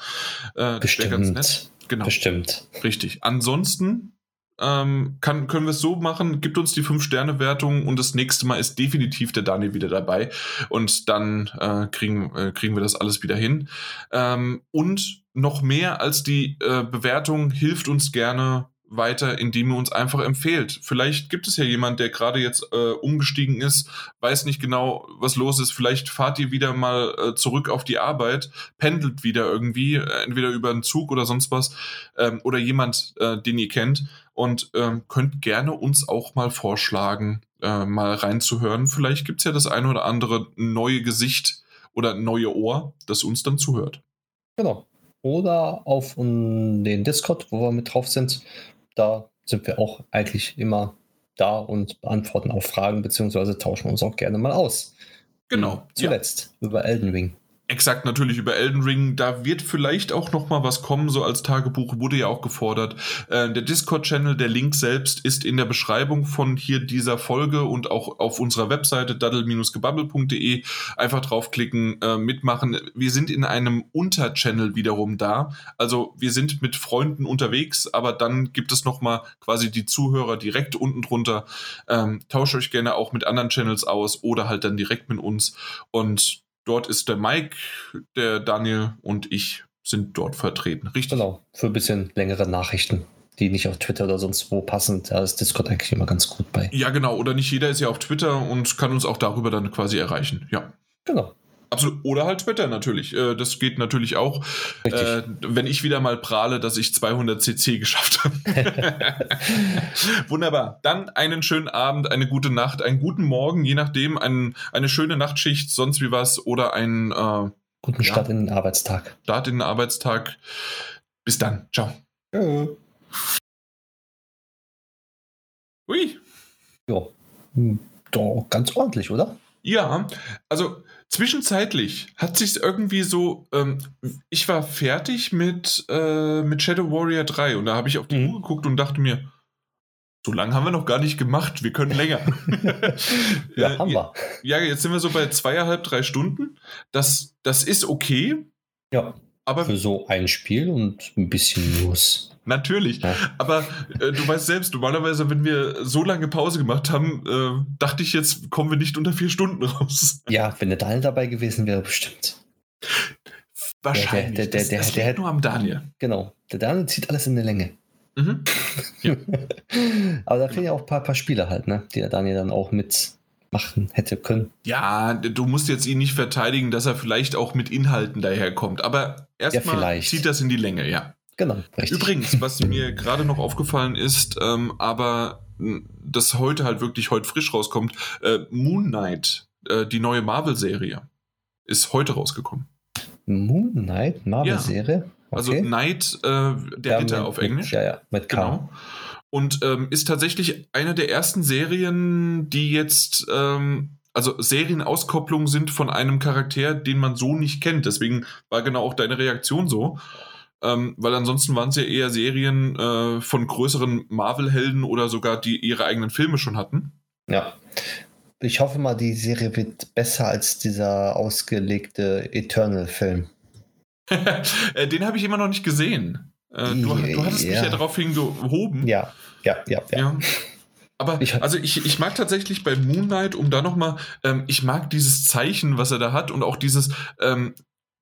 Äh, das wäre ganz nett. Bestimmt. Genau. Bestimmt. Richtig. Ansonsten ähm, kann, können wir es so machen, gibt uns die 5-Sterne-Wertung und das nächste Mal ist definitiv der Daniel wieder dabei und dann äh, kriegen, äh, kriegen wir das alles wieder hin. Ähm, und noch mehr als die äh, Bewertung hilft uns gerne weiter, indem ihr uns einfach empfehlt. Vielleicht gibt es ja jemand, der gerade jetzt äh, umgestiegen ist, weiß nicht genau, was los ist. Vielleicht fahrt ihr wieder mal äh, zurück auf die Arbeit, pendelt wieder irgendwie, äh, entweder über einen Zug oder sonst was, ähm, oder jemand, äh, den ihr kennt und ähm, könnt gerne uns auch mal vorschlagen, äh, mal reinzuhören. Vielleicht gibt es ja das eine oder andere neue Gesicht oder neue Ohr, das uns dann zuhört. Genau. Oder auf um, den Discord, wo wir mit drauf sind. Da sind wir auch eigentlich immer da und beantworten auch Fragen, beziehungsweise tauschen uns auch gerne mal aus. Genau. Wie Zuletzt über Elden Ring. Exakt, natürlich über Elden Ring. Da wird vielleicht auch noch mal was kommen, so als Tagebuch wurde ja auch gefordert. Äh, der Discord-Channel, der Link selbst ist in der Beschreibung von hier dieser Folge und auch auf unserer Webseite daddel-gebabbel.de. Einfach draufklicken, äh, mitmachen. Wir sind in einem Unterchannel wiederum da. Also wir sind mit Freunden unterwegs, aber dann gibt es noch mal quasi die Zuhörer direkt unten drunter. Ähm, tauscht euch gerne auch mit anderen Channels aus oder halt dann direkt mit uns. Und Dort ist der Mike, der Daniel und ich sind dort vertreten. Richtig. Genau. Für ein bisschen längere Nachrichten, die nicht auf Twitter oder sonst wo passen. Da ist Discord eigentlich immer ganz gut bei. Ja, genau. Oder nicht jeder ist ja auf Twitter und kann uns auch darüber dann quasi erreichen. Ja. Genau. Absolut. Oder halt Twitter natürlich. Äh, Das geht natürlich auch. Richtig. Äh, wenn ich wieder mal prahle, dass ich 200 CC geschafft habe. Wunderbar. Dann einen schönen Abend, eine gute Nacht, einen guten Morgen, je nachdem, ein, eine schöne Nachtschicht, sonst wie was, oder ein äh, Guten Ja. Start in den Arbeitstag. Start in den Arbeitstag. Bis dann. Ciao. Ui. Ja. Hm, Doch, ganz ordentlich, oder? Ja, also zwischenzeitlich hat sich irgendwie so, ähm, ich war fertig mit, äh, mit Shadow Warrior 3 und da habe ich auf die Mhm. Uhr geguckt und dachte mir, so lange haben wir noch gar nicht gemacht, wir können länger. Ja, Äh, haben wir. Ja, jetzt sind wir so bei zweieinhalb, drei Stunden. Das, das ist okay, Ja. aber Für so ein Spiel und ein bisschen News. Natürlich. Ja. Aber äh, du weißt selbst, normalerweise, wenn wir so lange Pause gemacht haben, äh, dachte ich, jetzt kommen wir nicht unter vier Stunden raus. Ja, wenn der Daniel dabei gewesen wäre, bestimmt. Wahrscheinlich. der- der- das, der- das der liegt nur am Daniel. Genau. Der Daniel zieht alles in die Länge. Mhm. Aber da fehlen ja auch ein paar, paar Spiele halt, ne? Die der Daniel dann auch mitmachen hätte können. Ja, du musst jetzt ihn nicht verteidigen, dass er vielleicht auch mit Inhalten daherkommt. Aber erstmal vielleicht. zieht das in die Länge, ja. Genau, richtig. Übrigens, was mir gerade noch aufgefallen ist, ähm, aber mh, das heute halt wirklich heute frisch rauskommt, äh, Moon Knight, äh, die neue Marvel-Serie, ist heute rausgekommen. Moon Knight, Marvel-Serie. Also Okay. Knight, äh, der Ja, Ritter mit- auf mit- Englisch. Ja, ja, mit K. Genau. Und ähm, ist tatsächlich eine der ersten Serien, die jetzt, ähm, also Serienauskopplungen sind von einem Charakter, den man so nicht kennt. Deswegen war genau auch deine Reaktion so. Ähm, weil ansonsten waren es ja eher Serien äh, von größeren Marvel-Helden oder sogar die ihre eigenen Filme schon hatten. Ja. Ich hoffe mal, die Serie wird besser als dieser ausgelegte Eternal-Film. Äh, Den habe ich immer noch nicht gesehen. Äh, du, du hattest mich Ja. ja darauf hingehoben. Ja, ja, ja, ja. Ja. Aber Ich- also ich, ich mag tatsächlich bei Moon Knight, um da nochmal, ähm, ich mag dieses Zeichen, was er da hat und auch dieses, ähm,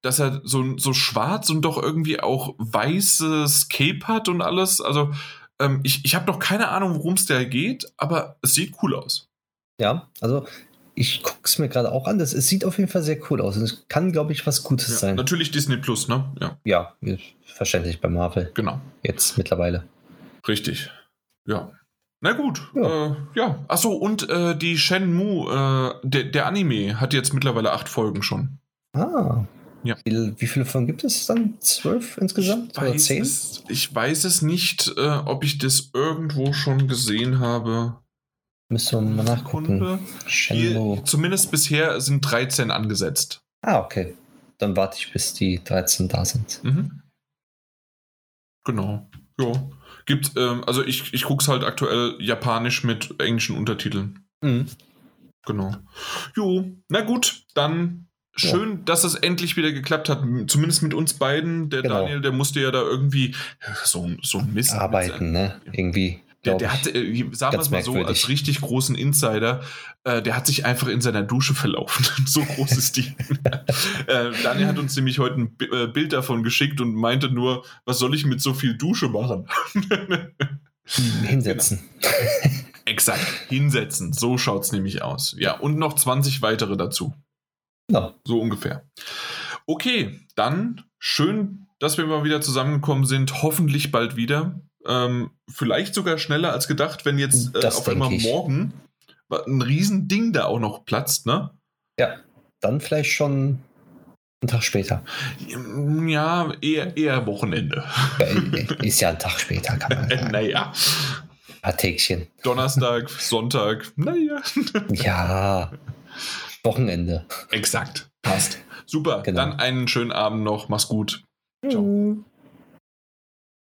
dass er so, so schwarz und doch irgendwie auch weißes Cape hat und alles. Also ähm, ich, ich habe noch keine Ahnung, worum es da geht, aber es sieht cool aus. Ja, also ich gucke es mir gerade auch an. Das, es sieht auf jeden Fall sehr cool aus. Und es kann, glaube ich, was Gutes Ja, sein. natürlich Disney Plus, ne? Ja, Ja, verständlich bei Marvel. genau. Jetzt mittlerweile. Richtig. Ja. Na gut. Ja. Ja. Äh, ja. Achso, und äh, die Shenmue, äh, der, der Anime, hat jetzt mittlerweile acht Folgen schon. Ah. Ja. Wie, wie viele Folgen gibt es dann? Zwölf insgesamt? Ich Oder weiß, zehn? es, ich weiß es nicht, äh, ob ich das irgendwo schon gesehen habe. Müssen wir mal nachgucken. Hier, zumindest bisher sind 13 angesetzt. Ah, okay. Dann warte ich, bis die 13 da sind. Mhm. Genau. Ja. Gibt, ähm, also ich, ich gucke es halt aktuell japanisch mit englischen Untertiteln. Mhm. Genau. Jo, na gut, dann schön, dass es endlich wieder geklappt hat. Zumindest mit uns beiden. Der Genau. Daniel, der musste ja da irgendwie so, so ein Mist. Arbeiten, ne? Irgendwie. Der, der hat, äh, sagen wir es mal so, als richtig großen Insider, äh, der hat sich einfach in seiner Dusche verlaufen. so groß ist die. äh, Daniel hat uns nämlich heute ein Bi- äh, Bild davon geschickt und meinte nur, was soll ich mit so viel Dusche machen? Hinsetzen. Exakt, hinsetzen. So schaut es nämlich aus. Ja, und noch 20 weitere dazu. Ja. So ungefähr. Okay, dann schön, dass wir mal wieder zusammengekommen sind. Hoffentlich bald wieder. Ähm, vielleicht sogar schneller als gedacht, wenn jetzt äh, auf einmal ich. morgen ein Riesending da auch noch platzt, ne? ja. Dann vielleicht schon einen Tag später. Ja, eher, eher Wochenende. Ist ja ein Tag später, kann man sagen. naja, Ein paar Tägchen. Donnerstag, Sonntag, naja. Ja. Wochenende. Exakt, passt. Super, Genau. dann einen schönen Abend noch. Mach's gut. Ciao. Mhm.